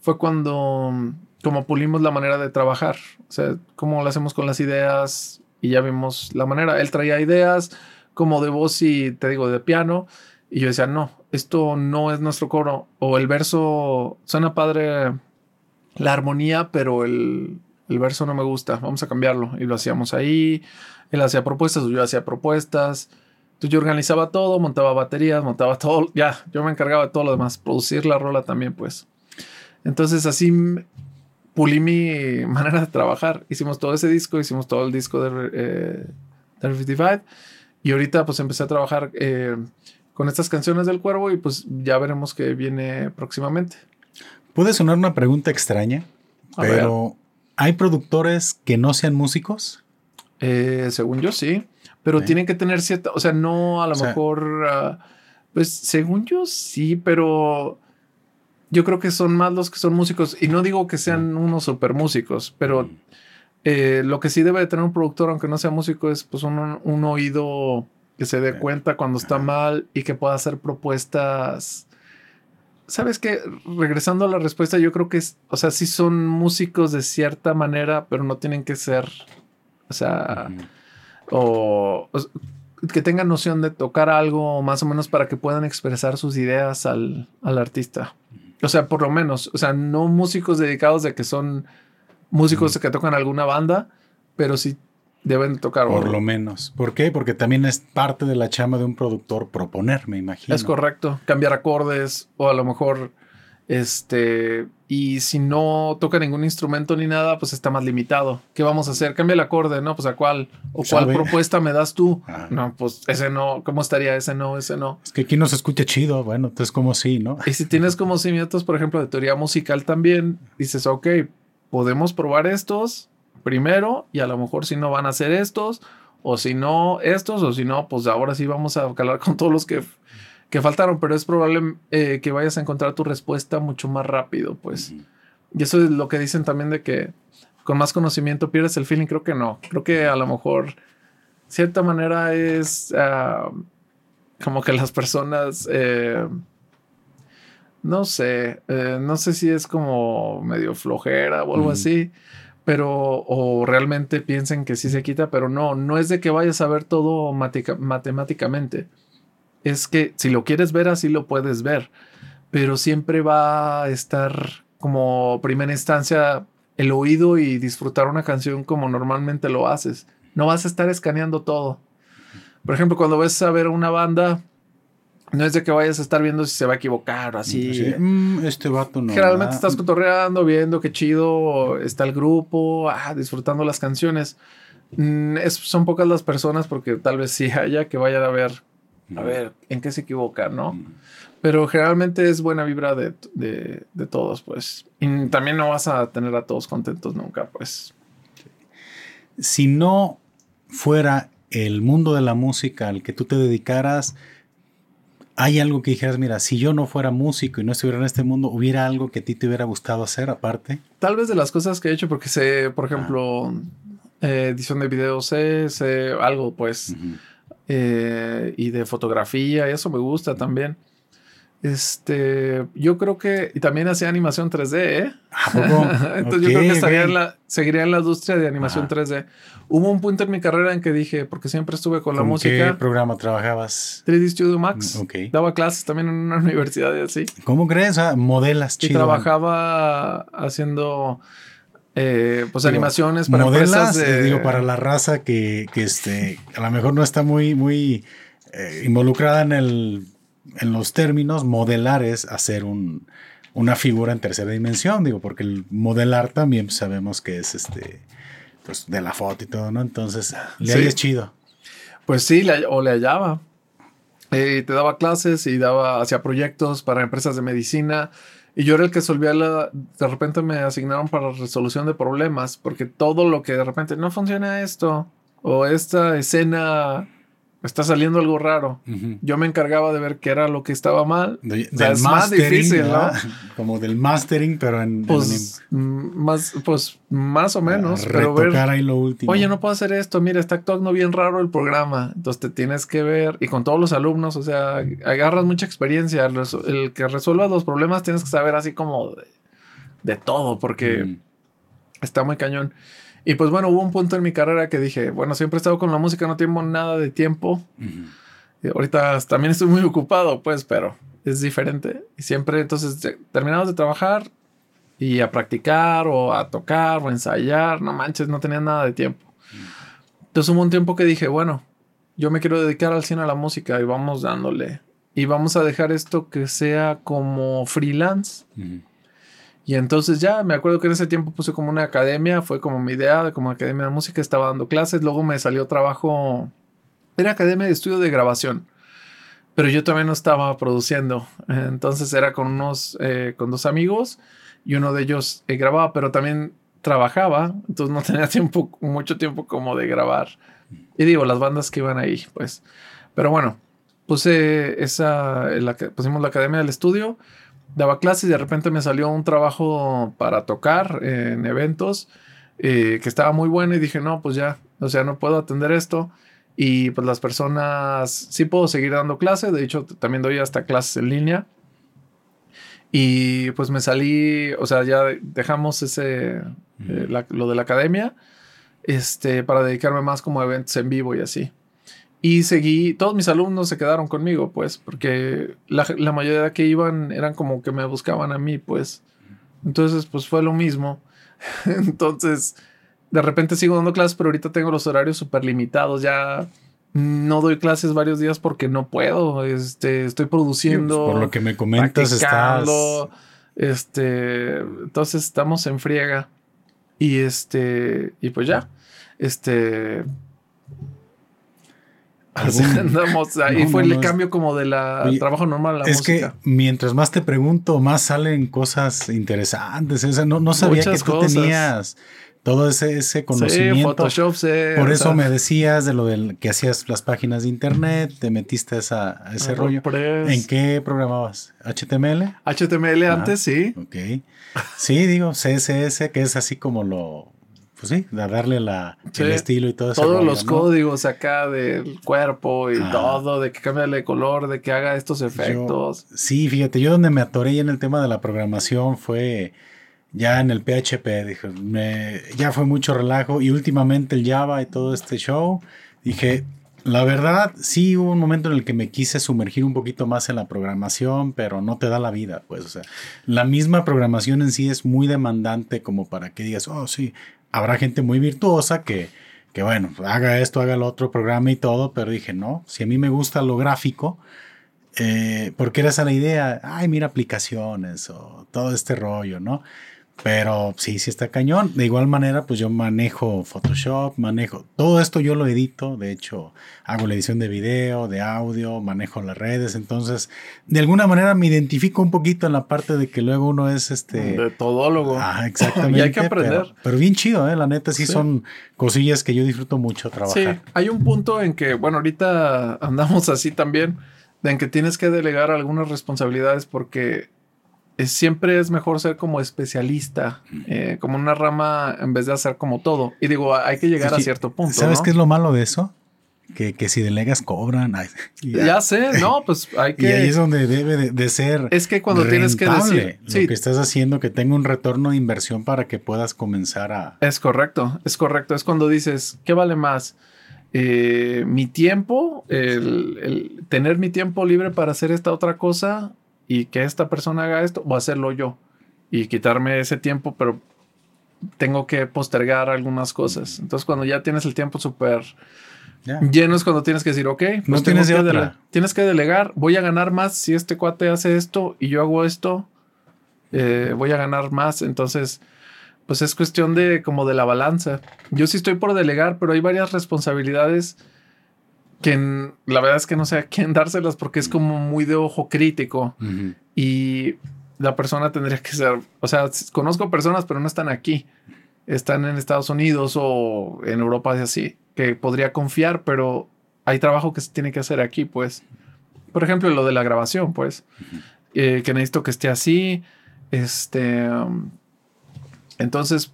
fue cuando mm, como pulimos la manera de trabajar, o sea, cómo lo hacemos con las ideas y ya vimos la manera. Él traía ideas como de voz y te digo de piano y yo decía, no, esto no es nuestro coro o el verso suena padre la armonía, pero el, el verso no me gusta, vamos a cambiarlo y lo hacíamos ahí. Él hacía propuestas o yo hacía propuestas. Entonces yo organizaba todo, montaba baterías, montaba todo, ya, yo me encargaba de todo lo demás, producir la rola también, pues. Entonces así pulí mi manera de trabajar. Hicimos todo ese disco, hicimos todo el disco de, eh, y ahorita pues empecé a trabajar eh, con estas canciones del cuervo y pues ya veremos qué viene próximamente. Puede sonar una pregunta extraña, pero ¿hay productores que no sean músicos? Eh, según yo sí. Pero tienen que tener cierta, o sea, no a lo mejor, ah, pues según yo sí, pero yo creo que son más los que son músicos. Y no digo que sean unos super músicos, pero eh, lo que sí debe de tener un productor, aunque no sea músico, es pues un, un oído que se dé cuenta cuando está mal y que pueda hacer propuestas. ¿Sabes qué? Regresando a la respuesta, yo creo que es, o sea, sí son músicos de cierta manera, pero no tienen que ser, o sea, o, que tengan noción de tocar algo más o menos para que puedan expresar sus ideas al, artista. O sea, por lo menos, o sea, no músicos dedicados de que son músicos que tocan alguna banda, pero sí deben tocar. Por lo menos. ¿Por qué? Porque también es parte de la chama de un productor proponer, me imagino. Es correcto. Cambiar acordes o a lo mejor este, y si no toca ningún instrumento ni nada, pues está más limitado. ¿Qué vamos a hacer? Cambia el acorde, ¿no? Pues a cuál o cuál propuesta me das tú. Ah. No, pues ese no. ¿Cómo estaría ese no? Ese no. Es que aquí no se escucha chido. Bueno, entonces como sí, ¿no? Y si tienes como cimientos, por ejemplo, de teoría musical también, dices, ok, podemos probar estos primero y a lo mejor si no van a ser estos o si no estos o si no, pues ahora sí vamos a calar con todos los que que faltaron, pero es probable eh, que vayas a encontrar tu respuesta mucho más rápido, pues. Y eso es lo que dicen también de que con más conocimiento pierdes el feeling. Creo que no. Creo que a lo mejor, cierta manera, es ah, como que las personas, eh, no sé, eh, no sé si es como medio flojera o algo así. Pero, o realmente piensen que sí se quita, pero no, no es de que vayas a ver todo matemáticamente es que si lo quieres ver así lo puedes ver, pero siempre va a estar como primera instancia el oído y disfrutar una canción como normalmente lo haces. No vas a estar escaneando todo. Por ejemplo, cuando ves a ver una banda, no es de que vayas a estar viendo si se va a equivocar o así. Mm, este vato no. Generalmente estás cotorreando, viendo qué chido está el grupo, ah, disfrutando las canciones. Mm, son pocas las personas porque tal vez sí haya que vayan a ver a ver, ¿en qué se equivoca, no? Pero generalmente es buena vibra de, todos, pues. Y también no vas a tener a todos contentos nunca, pues. Si no fuera el mundo de la música al que tú te dedicaras, ¿hay algo que dijeras, mira, si yo no fuera músico y no estuviera en este mundo, hubiera algo que a ti te hubiera gustado hacer aparte? Tal vez de las cosas que he hecho, porque sé, por ejemplo, eh, edición de videos, sé, sé algo, pues. Eh, y de fotografía, y eso me gusta también. Este, yo creo que, y también hacía animación 3D, ¿eh? Entonces yo creo que estaría en la, seguiría en la industria de animación 3D. Hubo un punto en mi carrera en que dije, porque siempre estuve con la música. ¿Qué programa trabajabas? 3D Studio Max. Mm, Daba clases también en una universidad y así. ¿Cómo crees? modelas chido. Y trabajaba haciendo eh, pues animaciones para modelas, de... digo, para la raza que, que, este, a lo mejor no está muy, muy eh, involucrada en, el, en los términos, modelar es hacer un, una figura en tercera dimensión, digo, porque el modelar también sabemos que es este, pues de la foto y todo, ¿no? Entonces, le es chido. Pues sí, o le hallaba. Eh, te daba clases y daba, hacía proyectos para empresas de medicina. Y yo era el que solvía la. De repente me asignaron para resolución de problemas, porque todo lo que de repente no funciona esto, o esta escena está saliendo algo raro. Yo me encargaba de ver qué era lo que estaba mal. es más difícil, ¿no? Como del mastering, pero en. Pues, más, pues más o menos. pero ver, ahí lo último. Oye, no puedo hacer esto. Mira, está actuando bien raro el programa. Entonces te tienes que ver. Y con todos los alumnos, o sea, agarras mucha experiencia. El que resuelva los problemas tienes que saber así como de, todo, porque está muy cañón. Y pues bueno, hubo un punto en mi carrera que dije, bueno, siempre he estado con la música, no tengo nada de tiempo. y ahorita también estoy muy ocupado, pues, pero es diferente. Y siempre, entonces, terminamos de trabajar y a practicar o a tocar o ensayar, no manches, no tenía nada de tiempo. Entonces hubo un tiempo que dije, bueno, yo me quiero dedicar al cine a la música y vamos dándole. Y vamos a dejar esto que sea como freelance. Y entonces ya me acuerdo que en ese tiempo puse como una academia, fue como mi idea de como academia de música, estaba dando clases, luego me salió trabajo, era academia de estudio de grabación, pero yo también no estaba produciendo, entonces era con unos, eh, con dos amigos y uno de ellos eh, grababa, pero también trabajaba, entonces no tenía tiempo, mucho tiempo como de grabar. Y digo, las bandas que iban ahí, pues. Pero bueno, puse esa, la, pusimos la academia del estudio daba clases y de repente me salió un trabajo para tocar en eventos eh, que estaba muy bueno y dije, no, pues ya, o sea, no puedo atender esto. Y pues las personas, sí puedo seguir dando clases, de hecho también doy hasta clases en línea. Y pues me salí, o sea, ya dejamos ese, eh, lo de la academia, este, para dedicarme más como a eventos en vivo y así. Y seguí, todos mis alumnos se quedaron conmigo, pues, porque la, la, mayoría que iban eran como que me buscaban a mí, pues. Entonces, pues fue lo mismo. Entonces, de repente sigo dando clases, pero ahorita tengo los horarios súper limitados. Ya no doy clases varios días porque no puedo. Este, estoy produciendo. Pues, por lo que me comentas, estás. Este, entonces estamos en friega. Y este, y pues ya. Este, ahí fue el cambio como de la trabajo normal a la es que mientras más te pregunto, más salen cosas interesantes. no, no sabía que tú tenías todo ese, ese conocimiento. Photoshop, Por eso me decías de lo del que hacías las páginas de internet, te metiste a, esa, ese rollo. ¿En qué programabas? ¿HTML? HTML antes, sí. Ok. Sí, digo, CSS, que es así como lo pues sí, darle la, el estilo y todo eso. Todos los códigos acá del cuerpo y todo, de que cambie de color, de que haga estos efectos. sí, fíjate, yo donde me atoré en el tema de la programación fue ya en el PHP, dije, me, ya fue mucho relajo y últimamente el Java y todo este show, dije, la verdad, sí hubo un momento en el que me quise sumergir un poquito más en la programación, pero no te da la vida, pues, o sea, la misma programación en sí es muy demandante como para que digas, oh, sí, habrá gente muy virtuosa que, que, bueno, haga esto, haga el otro programa y todo, pero dije, no, si a mí me gusta lo gráfico, eh, porque era esa la idea, ay, mira aplicaciones o todo este rollo, ¿no? Pero sí, sí está cañón. De igual manera, pues yo manejo Photoshop, manejo todo esto, yo lo edito. De hecho, hago la edición de video, de audio, manejo las redes. Entonces, de alguna manera me identifico un poquito en la parte de que luego uno es este. De todólogo. Ah, exactamente. y hay que aprender. Pero, bien chido, ¿eh? La neta, sí, son cosillas que yo disfruto mucho trabajar. Sí, hay un punto en que, bueno, ahorita andamos así también, de en que tienes que delegar algunas responsabilidades porque siempre es mejor ser como especialista, eh, como una rama en vez de hacer como todo. Y digo, hay que llegar a cierto punto. ¿Sabes qué es lo malo de eso? Que, que si delegas cobran. ya. sé, no, pues hay que. Y ahí es donde debe de, ser. Es que cuando tienes que decir. Lo que estás haciendo, que tenga un retorno de inversión para que puedas comenzar a. Es correcto, es correcto. Es cuando dices, ¿qué vale más? Eh, mi tiempo, el tener mi tiempo libre para hacer esta otra cosa y que esta persona haga esto o hacerlo yo y quitarme ese tiempo, pero tengo que postergar algunas cosas. Entonces, cuando ya tienes el tiempo súper lleno es cuando tienes que decir, ok, pues no tienes que tienes que delegar, voy a ganar más si este cuate hace esto y yo hago esto, eh, voy a ganar más. Entonces, pues es cuestión de como de la balanza. Yo sí estoy por delegar, pero hay varias responsabilidades que la verdad es que no sé a quién dárselas porque es como muy de ojo crítico y la persona tendría que ser, o sea, conozco personas pero no están aquí, están en Estados Unidos o en Europa así, que podría confiar, pero hay trabajo que se tiene que hacer aquí, pues. Por ejemplo, lo de la grabación, pues, eh, que necesito que esté así, este, um, entonces,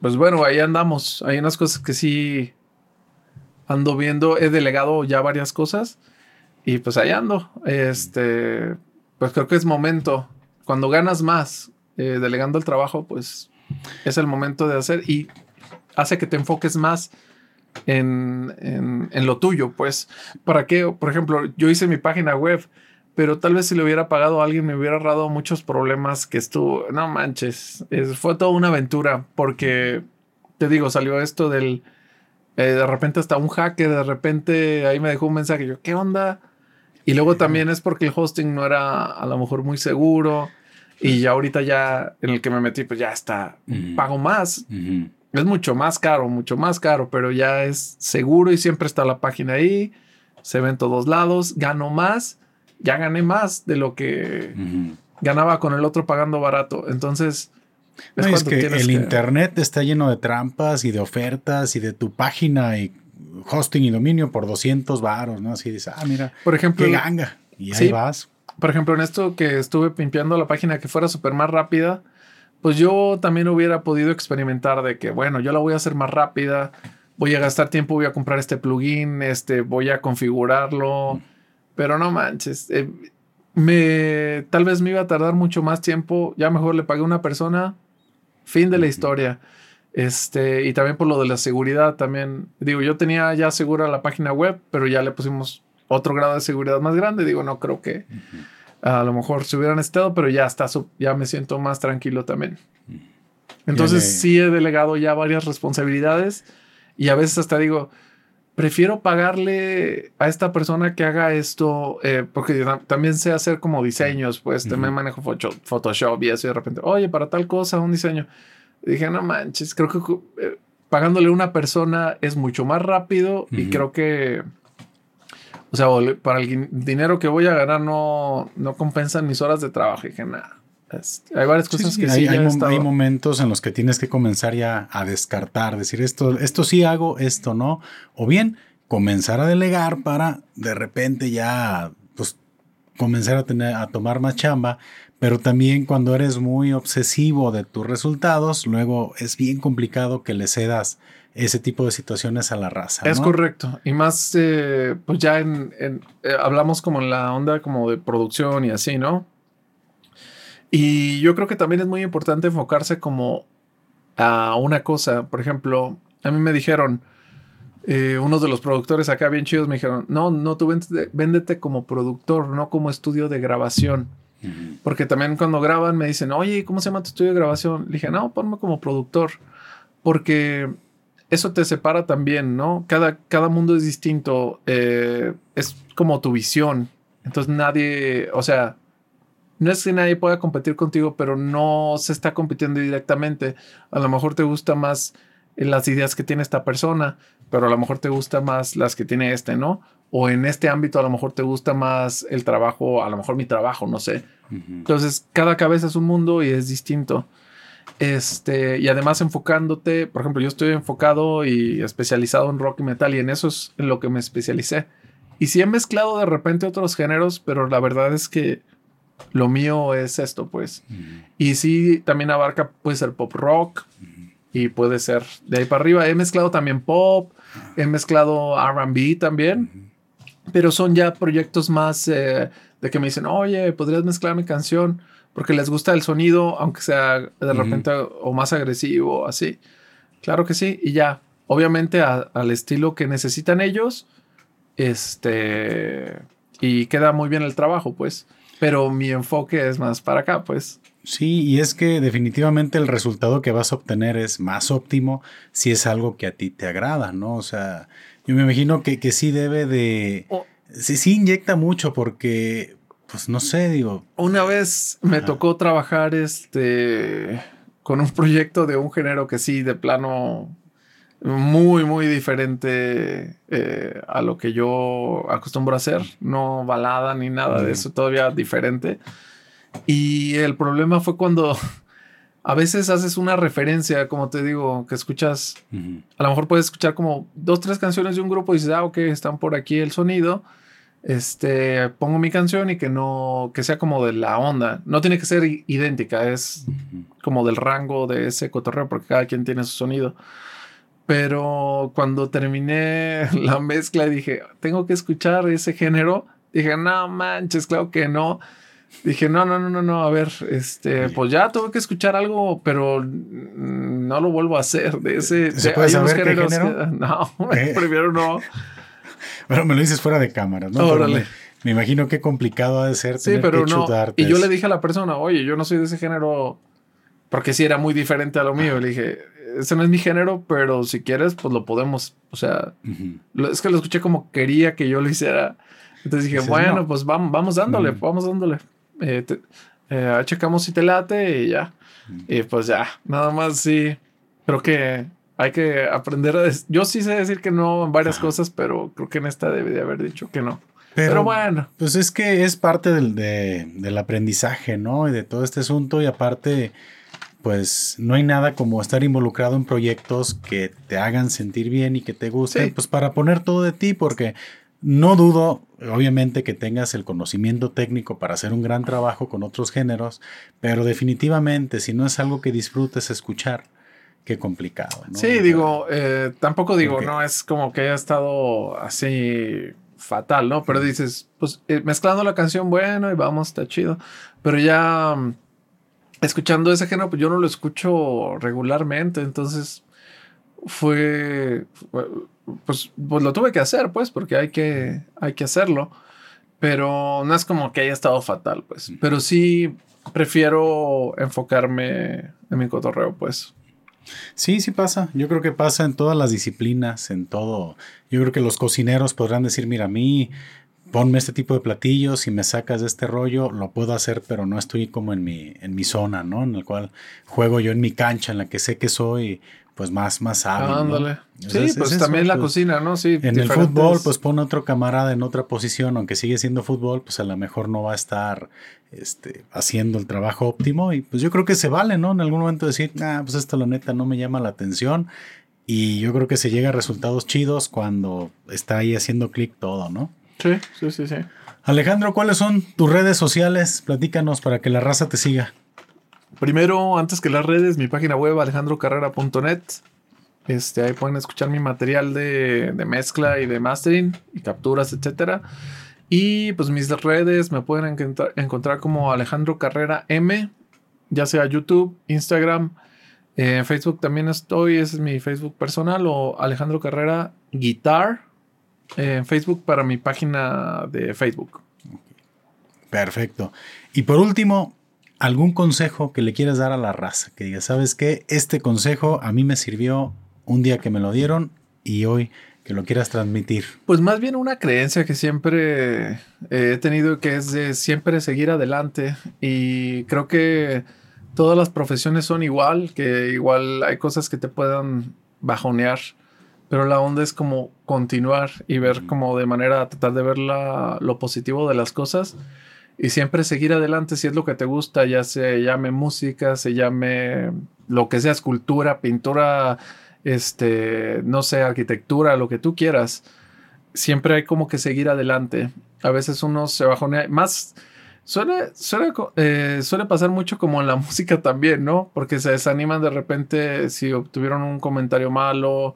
pues bueno, ahí andamos, hay unas cosas que sí ando viendo, he delegado ya varias cosas y pues ahí ando. Este, pues creo que es momento. Cuando ganas más eh, delegando el trabajo, pues es el momento de hacer y hace que te enfoques más en, en, lo tuyo. Pues, ¿para qué? Por ejemplo, yo hice mi página web, pero tal vez si le hubiera pagado a alguien me hubiera ahorrado muchos problemas que estuvo, no manches, fue toda una aventura porque, te digo, salió esto del eh, de repente hasta un hacker, de repente ahí me dejó un mensaje, yo, ¿qué onda? Y luego también es porque el hosting no era a lo mejor muy seguro. Y ya ahorita ya en el que me metí, pues ya está, pago más. Es mucho más caro, mucho más caro, pero ya es seguro y siempre está la página ahí. Se ve en todos lados, gano más, ya gané más de lo que ganaba con el otro pagando barato. Entonces, es, que el internet está lleno de trampas y de ofertas y de tu página y hosting y dominio por 200 varos, ¿no? Así dices, ah, mira, por ejemplo, qué ganga. Y ahí vas. Por ejemplo, en esto que estuve pimpeando la página que fuera súper más rápida, pues yo también hubiera podido experimentar de que, bueno, yo la voy a hacer más rápida, voy a gastar tiempo, voy a comprar este plugin, este, voy a configurarlo, pero no manches, eh, me, tal vez me iba a tardar mucho más tiempo, ya mejor le pagué a una persona Fin de la historia. Este, y también por lo de la seguridad, también, digo, yo tenía ya segura la página web, pero ya le pusimos otro grado de seguridad más grande. Digo, no creo que a lo mejor se hubieran estado, pero ya está, ya me siento más tranquilo también. Entonces, sí he delegado ya varias responsabilidades y a veces hasta digo, prefiero pagarle a esta persona que haga esto, eh, porque también sé hacer como diseños, pues también manejo Photoshop y eso, y de repente, oye, para tal cosa, un diseño. dije, no manches, creo que eh, pagándole a una persona es mucho más rápido y creo que, o sea, para el dinero que voy a ganar no, no compensan mis horas de trabajo. Y dije, nada. Hay varias cosas que sí. Hay, hay, momentos en los que tienes que comenzar ya a descartar, decir esto, esto sí hago, esto no. O bien comenzar a delegar para de repente ya pues comenzar a tener a tomar más chamba. Pero también cuando eres muy obsesivo de tus resultados, luego es bien complicado que le cedas ese tipo de situaciones a la raza. Es correcto. Y más, eh, pues ya en, eh, hablamos como en la onda como de producción y así, ¿no? Y yo creo que también es muy importante enfocarse como a una cosa. Por ejemplo, a mí me dijeron, eh, unos de los productores acá bien chidos me dijeron, no, no, tú véndete, como productor, no como estudio de grabación. Porque también cuando graban me dicen, oye, ¿cómo se llama tu estudio de grabación? Le dije, no, ponme como productor. Porque eso te separa también, ¿no? Cada, cada mundo es distinto. Eh, es como tu visión. Entonces nadie, o sea, no es que nadie pueda competir contigo, pero no se está compitiendo directamente. A lo mejor te gusta más las ideas que tiene esta persona, pero a lo mejor te gusta más las que tiene este, ¿no? O en este ámbito a lo mejor te gusta más el trabajo, a lo mejor mi trabajo, no sé. Entonces, cada cabeza es un mundo y es distinto. Este, y además enfocándote, por ejemplo, yo estoy enfocado y especializado en rock y metal y en eso es en lo que me especialicé. Y sí he mezclado de repente otros géneros, pero la verdad es que lo mío es esto, pues. Y sí, también abarca, puede ser pop rock. Y puede ser de ahí para arriba. He mezclado también pop, he mezclado RB también, pero son ya proyectos más eh, de que me dicen, oye, ¿podrías mezclar mi canción? Porque les gusta el sonido, aunque sea de repente o más agresivo, así. Claro que sí, y ya, obviamente al estilo que necesitan ellos, este, y queda muy bien el trabajo, pues pero mi enfoque es más para acá, pues. Sí, y es que definitivamente el resultado que vas a obtener es más óptimo si es algo que a ti te agrada, ¿no? O sea, yo me imagino que, que sí debe de... Sí, sí inyecta mucho porque, pues no sé, digo... Una vez me tocó trabajar este con un proyecto de un género que sí, de plano muy, muy diferente eh, a lo que yo acostumbro a hacer. No balada ni nada de eso, todavía diferente. Y el problema fue cuando a veces haces una referencia, como te digo, que escuchas, a lo mejor puedes escuchar como dos, tres canciones de un grupo y dices, ah, ok, están por aquí el sonido. Este, pongo mi canción y que no, que sea como de la onda. No tiene que ser idéntica, es como del rango de ese cotorreo, porque cada quien tiene su sonido. Pero cuando terminé la mezcla y dije, tengo que escuchar ese género, dije, no manches, claro que no. Dije, no, no, no, no, no, a ver, este, pues ya tuve que escuchar algo, pero no lo vuelvo a hacer. De ese, ¿Se puede saber qué género? no, primero no. Bueno, me lo dices fuera de cámara, ¿no? Me, me, imagino qué complicado ha de ser sí, pero no. Y yo le dije a la persona, oye, yo no soy de ese género, porque sí era muy diferente a lo mío. Le dije, ese no es mi género, pero si quieres, pues lo podemos. O sea, es que lo escuché como quería que yo lo hiciera. Entonces dije, bueno, pues vamos, vamos dándole, vamos dándole. Eh, eh, checamos si te late y ya. Y pues ya, nada más sí. Creo que hay que aprender a... Yo sí sé decir que no en varias cosas, pero creo que en esta debe de haber dicho que no. Pero, bueno. Pues es que es parte del, del aprendizaje, ¿no? Y de todo este asunto y aparte pues no hay nada como estar involucrado en proyectos que te hagan sentir bien y que te gusten, pues para poner todo de ti, porque no dudo, obviamente, que tengas el conocimiento técnico para hacer un gran trabajo con otros géneros, pero definitivamente, si no es algo que disfrutes escuchar, qué complicado. ¿no? Sí, digo, eh, tampoco digo, no es como que haya estado así fatal, ¿no? Pero dices, pues eh, mezclando la canción, bueno, y vamos, está chido. Pero ya mm, escuchando ese género, pues yo no lo escucho regularmente, entonces fue pues, pues lo tuve que hacer, pues, porque hay que, hay que hacerlo. Pero no es como que haya estado fatal, pues. Pero sí prefiero enfocarme en mi cotorreo, pues. Sí, sí pasa. Yo creo que pasa en todas las disciplinas, en todo. Yo creo que los cocineros podrán decir, mira, a mí ponme este tipo de platillos y me sacas de este rollo, lo puedo hacer, pero no estoy como en mi, en mi zona, ¿no? En el cual juego yo en mi cancha, en la que sé que soy pues más, más hábil. ándale. sí, pues también la pues, cocina, ¿no? Sí. En el fútbol, pues pone otro camarada en otra posición, aunque sigue siendo fútbol, pues a lo mejor no va a estar este, haciendo el trabajo óptimo. Y pues yo creo que se vale, ¿no? En algún momento decir, ah, pues esto la neta no me llama la atención. Y yo creo que se llega a resultados chidos cuando está ahí haciendo clic todo, ¿no? Sí, sí, sí, sí. Alejandro, ¿cuáles son tus redes sociales? Platícanos para que la raza te siga. Primero, antes que las redes, mi página web alejandrocarrera.net. Este, ahí pueden escuchar mi material de, mezcla y de mastering y capturas, etcétera. Y pues mis redes me pueden encontrar, como Alejandro Carrera M, ya sea YouTube, Instagram, en Facebook también estoy, ese es mi Facebook personal, o Alejandro Carrera Guitar, en Facebook para mi página de Facebook. Perfecto. Y por último, ¿Algún consejo que le quieras dar a la raza? Que diga, ¿sabes qué? Este consejo a mí me sirvió un día que me lo dieron y hoy que lo quieras transmitir. Pues más bien una creencia que siempre he tenido que es de siempre seguir adelante y creo que todas las profesiones son igual, que igual hay cosas que te puedan bajonear, pero la onda es como continuar y ver como de manera, tratar de ver lo positivo de las cosas y siempre seguir adelante si es lo que te gusta, ya se llame música, se llame lo que sea, escultura, pintura, este, no sé, arquitectura, lo que tú quieras. Siempre hay como que seguir adelante. A veces uno se bajonea más. Suele, suele, eh, suele pasar mucho como en la música también, ¿no? Porque se desaniman de repente si obtuvieron un comentario malo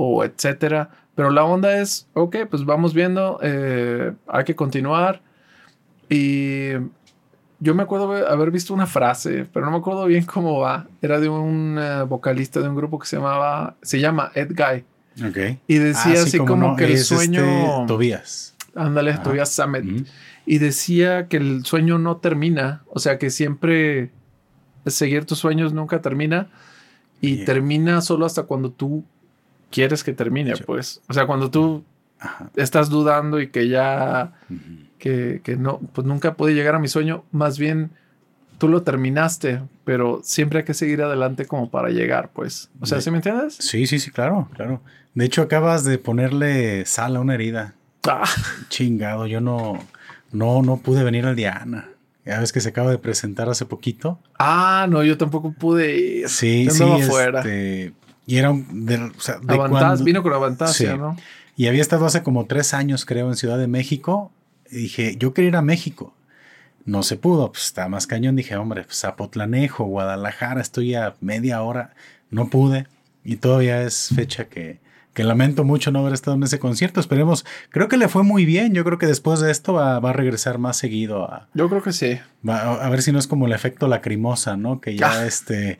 o etcétera. Pero la onda es, ok, pues vamos viendo, eh, hay que continuar y yo me acuerdo haber visto una frase, pero no me acuerdo bien cómo va. Era de un eh, vocalista de un grupo que se llamaba, se llama Ed Guy. Okay. Y decía ah, así como, que el sueño. Este, Tobías. Ándale, Tobías. Y decía que el sueño no termina. O sea que siempre seguir tus sueños nunca termina y Yeah. termina solo hasta cuando tú quieres que termine, Sí. pues. O sea, cuando tú Ajá. estás dudando y que ya, que, que no, pues nunca pude llegar a mi sueño, más bien tú lo terminaste, pero siempre hay que seguir adelante como para llegar, pues. O sea, ¿sí me entiendes? Sí, sí, sí, claro, claro. De hecho, acabas de ponerle sal a una herida. Ah, Chingado, yo no, no, no pude venir al Diana. Ya ves que se acaba de presentar hace poquito. ah, no, yo tampoco pude ir. Sí, Yo sí. este, y era un. De, o sea, de Avantas- cuando- vino con Avantasia, Sí. ¿no? Y había estado hace como tres años, creo, en Ciudad de México. Y dije, yo quería ir a México. No se pudo, pues está más cañón. Dije, hombre, pues Zapotlanejo, Guadalajara, estoy a media hora. No pude. Y todavía es fecha que, que lamento mucho no haber estado en ese concierto. Esperemos, creo que le fue muy bien. Yo creo que después de esto va, va a regresar más seguido a, Yo creo que sí. va a, a ver si no es como el efecto lacrimosa, ¿no? Que ya Ah. este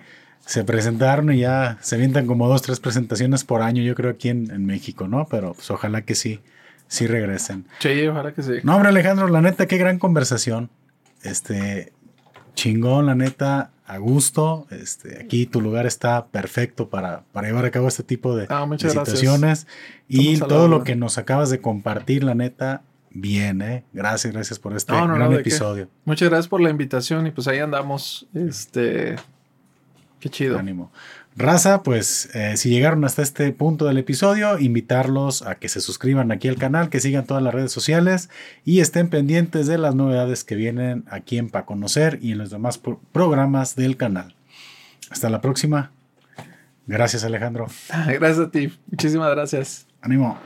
se presentaron y ya se avientan como dos, tres presentaciones por año, yo creo, aquí en, en México, ¿no? Pero pues ojalá que sí, sí regresen. Sí, ojalá que sí. No, hombre, Alejandro, la neta, qué gran conversación. Este, chingón, la neta, a gusto. Este, aquí tu lugar está perfecto para, para llevar a cabo este tipo de, Ah, de muchas gracias. Y Estamos todo lo que nos acabas de compartir, la neta, bien, ¿eh? Gracias, gracias por este No, no, no, gran episodio. Muchas gracias por la invitación y pues ahí andamos. Este. Qué chido. Ánimo. Raza, pues eh, si llegaron hasta este punto del episodio, invitarlos a que se suscriban aquí al canal, que sigan todas las redes sociales y estén pendientes de las novedades que vienen aquí en Pa Conocer y en los demás pro- programas del canal. Hasta la próxima. Gracias Alejandro. Gracias a ti. Muchísimas gracias. Ánimo.